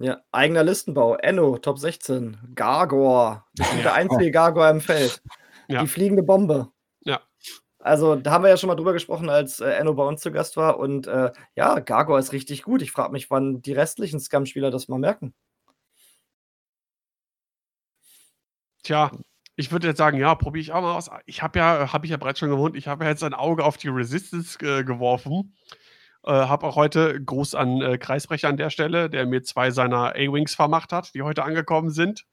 Ja, eigener Listenbau. Enno, Top 16. Gargor. Bestimmt der Ja. einzige Gargor im Feld. Ja. Die fliegende Bombe. Also, da haben wir ja schon mal drüber gesprochen, als, äh, Enno bei uns zu Gast war und, äh, ja, Gargor ist richtig gut. Ich frage mich, wann die restlichen Scum-Spieler das mal merken. Tja, ich würde jetzt sagen, ja, probiere ich auch mal aus. Ich habe ja habe ich ja bereits schon gewohnt, ich habe ja jetzt ein Auge auf die Resistance, äh, geworfen. Äh, habe auch heute Gruß an äh, Kreisbrecher an der Stelle, der mir zwei seiner A-Wings vermacht hat, die heute angekommen sind.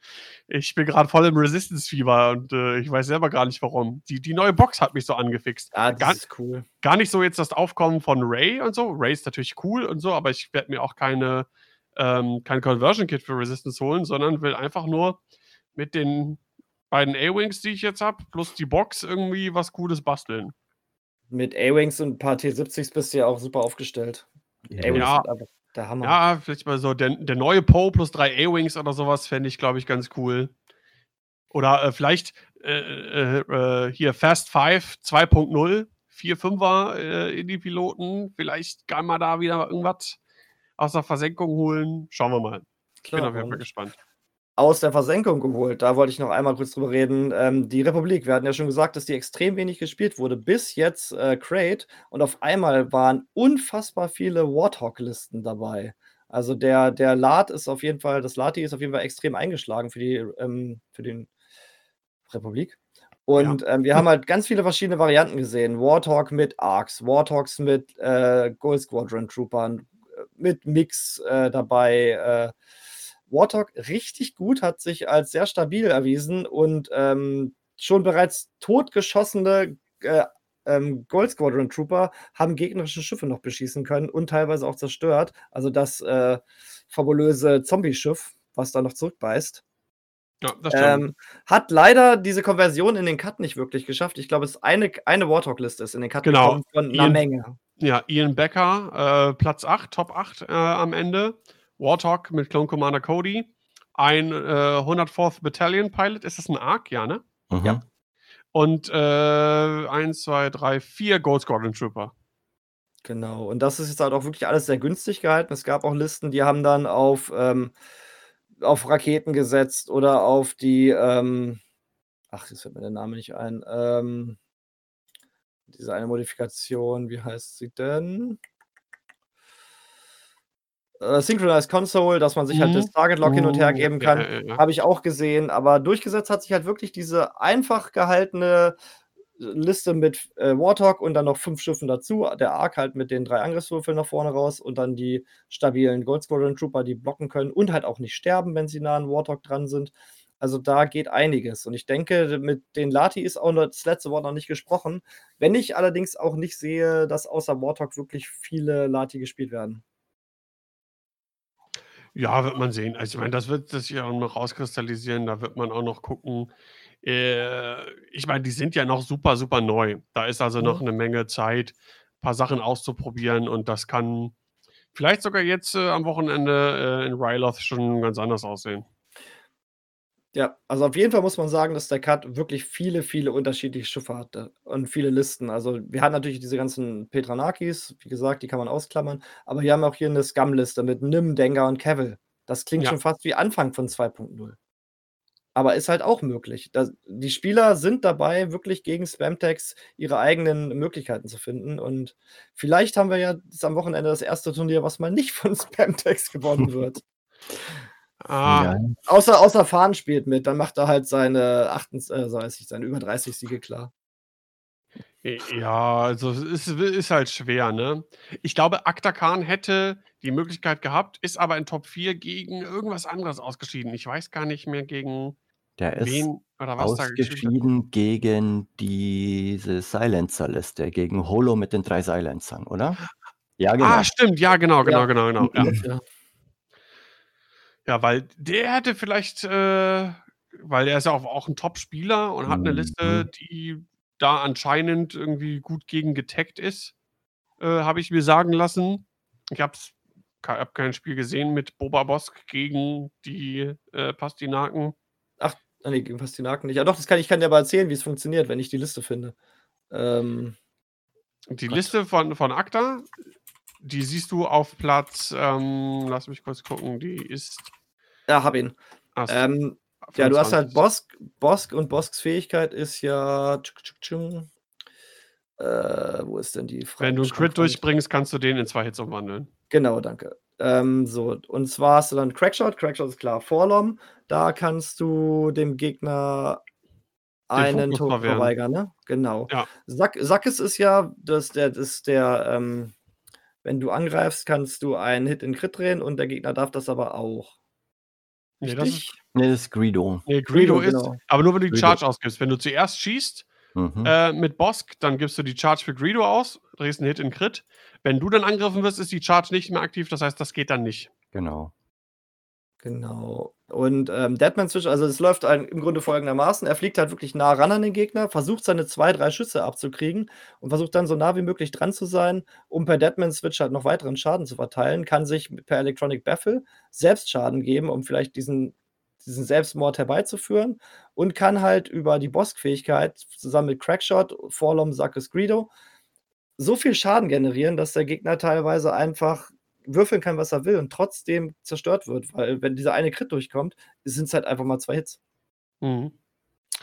Ich bin gerade voll im Resistance-Fieber und äh, ich weiß selber gar nicht warum. Die, die neue Box hat mich so angefixt. Ah, das Gar, ist cool. gar nicht so jetzt das Aufkommen von Ray und so. Ray ist natürlich cool und so, aber ich werde mir auch keine, ähm, kein Conversion-Kit für Resistance holen, sondern will einfach nur mit den beiden A-Wings, die ich jetzt habe, plus die Box irgendwie was Cooles basteln. Mit A-Wings und ein paar T70s bist du ja auch super aufgestellt. Die A-Wings Ja, der Hammer. ja, vielleicht mal so der, der neue Poe plus drei A-Wings oder sowas fände ich, glaube ich, ganz cool. Oder äh, vielleicht äh, äh, äh, hier Fast 5 2.0, 4 5er äh, in die Piloten. Vielleicht kann man da wieder irgendwas aus der Versenkung holen. Schauen wir mal. Ich bin Klar, auf jeden Fall gespannt. Aus der Versenkung geholt, da wollte ich noch einmal kurz drüber reden. Ähm, die Republik, wir hatten ja schon gesagt, dass die extrem wenig gespielt wurde, bis jetzt äh, Crate und auf einmal waren unfassbar viele Warthog-Listen dabei. Also der, der Lat ist auf jeden Fall, das Lati ist auf jeden Fall extrem eingeschlagen für die, ähm, für den Republik. Ja. Und ähm, wir haben halt ganz viele verschiedene Varianten gesehen. Warthog mit Arcs, Warthogs mit äh, Gold Squadron Troopern, äh, mit Mix äh, dabei. Äh, Warthog richtig gut, hat sich als sehr stabil erwiesen und ähm, schon bereits totgeschossene äh, ähm, Gold Squadron Trooper haben gegnerische Schiffe noch beschießen können und teilweise auch zerstört. Also das äh, fabulöse Zombie-Schiff, was da noch zurückbeißt. Ja, das stimmt. Ähm, hat leider diese Konversion in den Cut nicht wirklich geschafft. Ich glaube, es ist eine, eine Warthog-Liste ist in den Cut Genau. gekommen von einer Ian, Menge. ja, Ian Becker, äh, Platz 8, Top 8 äh, am Ende. Warthog mit Clone Commander Cody. Ein äh, 104th Battalion Pilot. Ist das ein ARC? Ja, ne? Mhm. Ja. Und äh, 1, 2, 3, 4 Gold Squadron Trooper. Genau. Und das ist jetzt halt auch wirklich alles sehr günstig gehalten. Es gab auch Listen, die haben dann auf, ähm, auf Raketen gesetzt oder auf die, ähm, ach, jetzt fällt mir der Name nicht ein. Ähm, diese eine Modifikation, wie heißt sie denn? Äh, Synchronized Console, dass man sich halt das Mhm. Target Lock hin und her Uh, geben ja, kann, ja, ja. habe ich auch gesehen. Aber durchgesetzt hat sich halt wirklich diese einfach gehaltene Liste mit äh, Warthog und dann noch fünf Schiffen dazu. Der Ark halt mit den drei Angriffswürfeln nach vorne raus und dann die stabilen Gold Squadron Trooper, die blocken können und halt auch nicht sterben, wenn sie nah an Warthog dran sind. Also da geht einiges. Und ich denke, mit den Lati ist auch noch das letzte Wort noch nicht gesprochen. Wenn ich allerdings auch nicht sehe, dass außer Warthog wirklich viele Lati gespielt werden. Ja, wird man sehen. Also, ich meine, das wird sich ja auch noch rauskristallisieren. Da wird man auch noch gucken. Äh, ich meine, die sind ja noch super, super neu. Da ist also noch Mhm. eine Menge Zeit, ein paar Sachen auszuprobieren und das kann vielleicht sogar jetzt äh, am Wochenende äh, in Ryloth schon ganz anders aussehen. Ja, also auf jeden Fall muss man sagen, dass der Cut wirklich viele, viele unterschiedliche Schiffe hatte und viele Listen. Also wir hatten natürlich diese ganzen Petranakis, wie gesagt, die kann man ausklammern, aber wir haben auch hier eine Scum-Liste mit Nim, Dengar und Cavill. Das klingt Ja. schon fast wie Anfang von 2.0. Aber ist halt auch möglich. Das, die Spieler sind dabei, wirklich gegen Spamtex ihre eigenen Möglichkeiten zu finden. Und vielleicht haben wir ja am Wochenende das erste Turnier, was mal nicht von Spamtex gewonnen wird. Ah, Ja. Außer, außer Fahnen spielt mit, dann macht er halt seine 28, äh, seine über 30 Siege klar. ja, also es ist, ist halt schwer, ne? Ich glaube, Akta Khan hätte die Möglichkeit gehabt, ist aber in Top 4 gegen irgendwas anderes ausgeschieden. Ich weiß gar nicht mehr gegen Der ist wen oder was ausgeschieden gegen diese Silencer-Liste, gegen Holo mit den drei Silencern, oder? Ja, genau. Ah, stimmt, ja, genau, genau, Ja. genau, genau. Ja. Ja. Weil der hätte vielleicht, äh, weil er ist ja auch, auch ein Top-Spieler und hat eine Liste, Mhm. die da anscheinend irgendwie gut gegen getaggt ist, äh, habe ich mir sagen lassen. Ich habe hab kein Spiel gesehen mit Boba Bosk gegen die äh, Pastinaken. Ach, ah, nee, gegen Pastinaken nicht. Ja, doch, das kann, ich kann dir aber erzählen, wie es funktioniert, wenn ich die Liste finde. Ähm, Die Gott. Liste von, von Acta, die siehst du auf Platz, ähm, lass mich kurz gucken, die ist. ja, hab ihn. ah, Ähm, ja, du hast halt 25. Bosk. Bosk und Bosks Fähigkeit ist ja. Äh, wo ist denn die Wenn du einen Crit durchbringst, kannst du den in zwei Hits umwandeln. Genau, danke. Ähm, so, und zwar hast du dann Crackshot. Crackshot ist klar Vorlom. Da kannst du dem Gegner einen Tod verweigern, ne? Genau. Ja. Sack, Sackes ist ja, dass der, das ist der, ähm, wenn du angreifst, kannst du einen Hit in Crit drehen und der Gegner darf das aber auch. Nee, das ist? Nee, das ist Greedo. nee, Greedo Greedo, ist, genau. aber nur wenn du die Greedo. Charge ausgibst. Wenn du zuerst schießt Mhm. äh, mit Bosk, dann gibst du die Charge für Greedo aus, drehst einen Hit in Crit. Wenn du dann angegriffen wirst, ist die Charge nicht mehr aktiv, das heißt, das geht dann nicht. Genau. Genau. Und ähm, Deadman Switch, also es läuft ein, im Grunde folgendermaßen: Er fliegt halt wirklich nah ran an den Gegner, versucht seine zwei, drei Schüsse abzukriegen und versucht dann so nah wie möglich dran zu sein, um per Deadman Switch halt noch weiteren Schaden zu verteilen, kann sich per Electronic Baffle selbst Schaden geben, um vielleicht diesen, diesen Selbstmord herbeizuführen und kann halt über die Boss-Fähigkeit zusammen mit Crackshot, Forlom, Sackes, Greedo so viel Schaden generieren, dass der Gegner teilweise einfach würfeln kann, was er will und trotzdem zerstört wird, weil wenn dieser eine Crit durchkommt, sind es halt einfach mal zwei Hits. Mhm.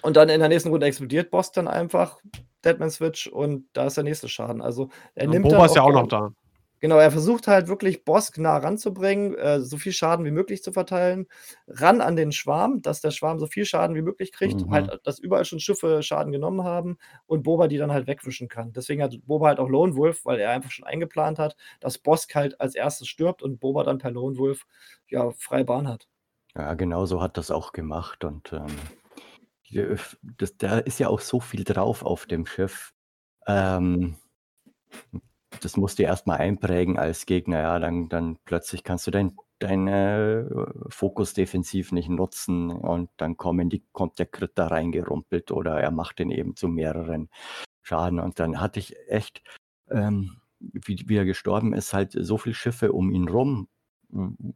Und dann in der nächsten Runde explodiert Boss dann einfach Deadman Switch und da ist der nächste Schaden. Also er Und nimmt Boba ist ja auch noch da. Genau, er versucht halt wirklich Bosk nah ranzubringen, äh, so viel Schaden wie möglich zu verteilen, ran an den Schwarm, dass der Schwarm so viel Schaden wie möglich kriegt, Mhm. halt, dass überall schon Schiffe Schaden genommen haben und Boba die dann halt wegwischen kann. Deswegen hat Boba halt auch Lone Wolf, weil er einfach schon eingeplant hat, dass Bosk halt als erstes stirbt und Boba dann per Lone Wolf ja freie Bahn hat. Ja, genau so hat das auch gemacht. Und ähm, hier, das, da ist ja auch so viel drauf auf dem Schiff. Ähm, das musst du erstmal einprägen als Gegner. Ja, dann, dann plötzlich kannst du deinen dein, äh, Fokus defensiv nicht nutzen und dann kommen die, kommt der Crit da reingerumpelt oder er macht den eben zu mehreren Schaden. Und dann hatte ich echt, ähm, wie, wie er gestorben ist, halt so viele Schiffe um ihn rum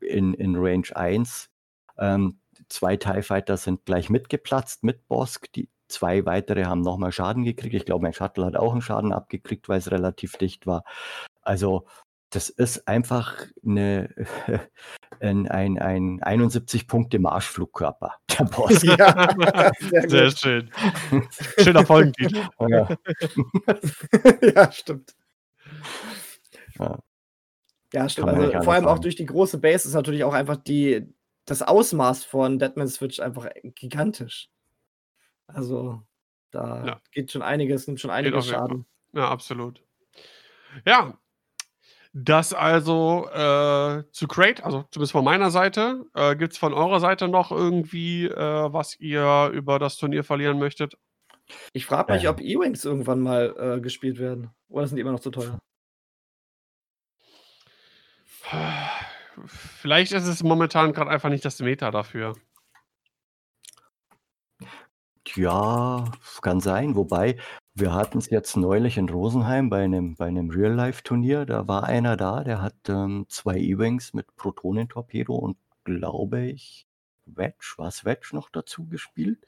in, in Range 1. Ähm, zwei TIE Fighter sind gleich mitgeplatzt mit Bosk. Die zwei weitere haben nochmal Schaden gekriegt. Ich glaube, mein Shuttle hat auch einen Schaden abgekriegt, weil es relativ dicht war. Also, das ist einfach eine, ein, ein, ein 71 Punkte Marschflugkörper, der Boss. ja, sehr Sehr schön. Schöner Folgentitel. Ja. ja, stimmt. Ja. Ja, stimmt. Also vor allem auch durch die große Base ist natürlich auch einfach die, das Ausmaß von Deadman Switch einfach gigantisch. Also da Ja. geht schon einiges, nimmt schon einiges. Schaden. Ja, absolut. Ja, das also äh, zu Crate, also zumindest von meiner Seite. Äh, Gibt es von eurer Seite noch irgendwie, äh, was ihr über das Turnier verlieren möchtet? Ich frage mich, Ähm. ob E-Wings irgendwann mal äh, gespielt werden. Oder sind die immer noch zu teuer? Vielleicht ist es momentan gerade einfach nicht das Meta dafür. Ja, es kann sein. Wobei, wir hatten es jetzt neulich in Rosenheim bei einem, bei einem Real-Life-Turnier. Da war einer da, der hat ähm, zwei E-Wings mit Protonentorpedo und glaube ich, Wedge, was Wedge noch dazu gespielt.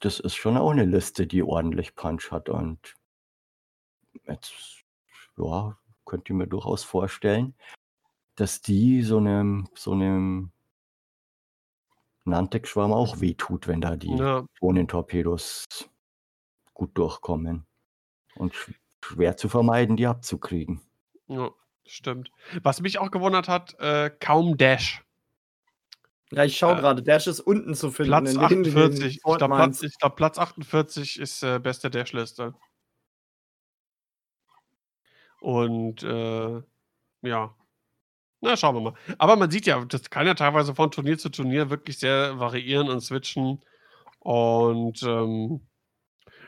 Das ist schon auch eine Liste, die ordentlich Punch hat. Und jetzt, ja, könnt ihr mir durchaus vorstellen, dass die so einem, so einem Nantek-Schwarm auch wehtut, wenn da die Ja, Drohnentorpedos gut durchkommen. Und sch schwer zu vermeiden, die abzukriegen. ja, stimmt. Was mich auch gewundert hat, äh, kaum Dash. Ja, ich schaue Äh, gerade. Dash ist unten zu finden. Platz in den- in den 48. Ich glaube. Platz, ich glaub, Platz 48 ist äh, beste Dash-Liste. Und äh, ja. Na, schauen wir mal. Aber man sieht ja, das kann ja teilweise von Turnier zu Turnier wirklich sehr variieren und switchen. Und ähm,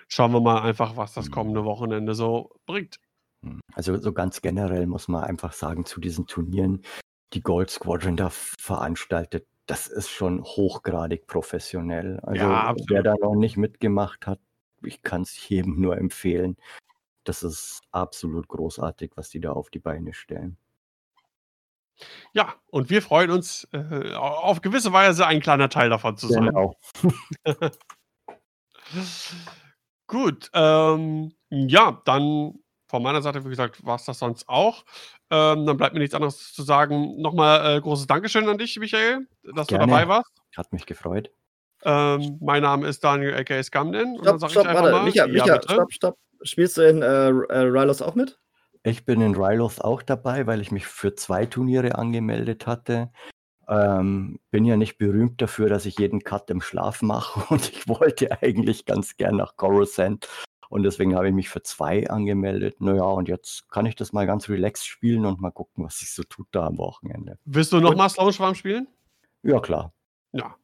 schauen wir mal einfach, was das kommende Wochenende so bringt. Hm, also so ganz generell muss man einfach sagen, zu diesen Turnieren, die Gold Squadron da veranstaltet, das ist schon hochgradig professionell. Also Ja, wer da noch nicht mitgemacht hat, ich kann es jedem nur empfehlen. Das ist absolut großartig, was die da auf die Beine stellen. Ja, und wir freuen uns, äh, auf gewisse Weise ein kleiner Teil davon zu sein. Genau. Gut, ähm, ja, dann von meiner Seite, wie gesagt, war es das sonst auch. Ähm, dann bleibt mir nichts anderes zu sagen. Nochmal äh, großes Dankeschön an dich, Michael, dass Gerne. du dabei warst. Hat mich gefreut. Ähm, mein Name ist Daniel aka Scamden. Und dann Stopp, stopp, ich einfach warte. mal, Micha, ja, Micha, bitte. stopp, stopp. Spielst du in äh, äh, Rylos auch mit? Ich bin in Ryloth auch dabei, weil ich mich für zwei Turniere angemeldet hatte. Ähm, bin ja nicht berühmt dafür, dass ich jeden Cut im Schlaf mache und ich wollte eigentlich ganz gern nach Coruscant und deswegen habe ich mich für zwei angemeldet. Naja, und jetzt kann ich das mal ganz relaxed spielen und mal gucken, was sich so tut da am Wochenende. Willst du nochmal Slow spielen? Ja, klar. Ja.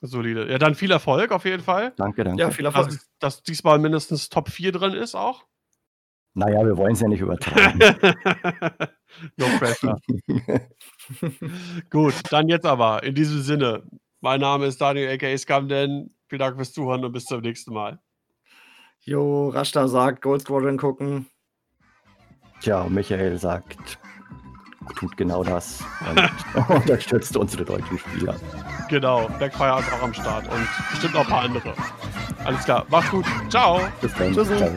Solide. Ja, dann viel Erfolg auf jeden Fall. Danke, danke. Ja, viel Erfolg. Dass, dass diesmal mindestens Top 4 drin ist auch. Naja, wir wollen es ja nicht übertreiben. no pressure. Gut, dann jetzt aber. In diesem Sinne. Mein Name ist Daniel aka Scamden. Vielen Dank fürs Zuhören und bis zum nächsten Mal. Jo, Rashta sagt, Gold Squadron gucken. Tja, Michael sagt, tut genau das und unterstützt unsere deutschen Spieler. Genau, Backfire ist auch am Start und bestimmt noch ein paar andere. Alles klar, macht's gut. Ciao. Bis dann. Tschüss. Ciao.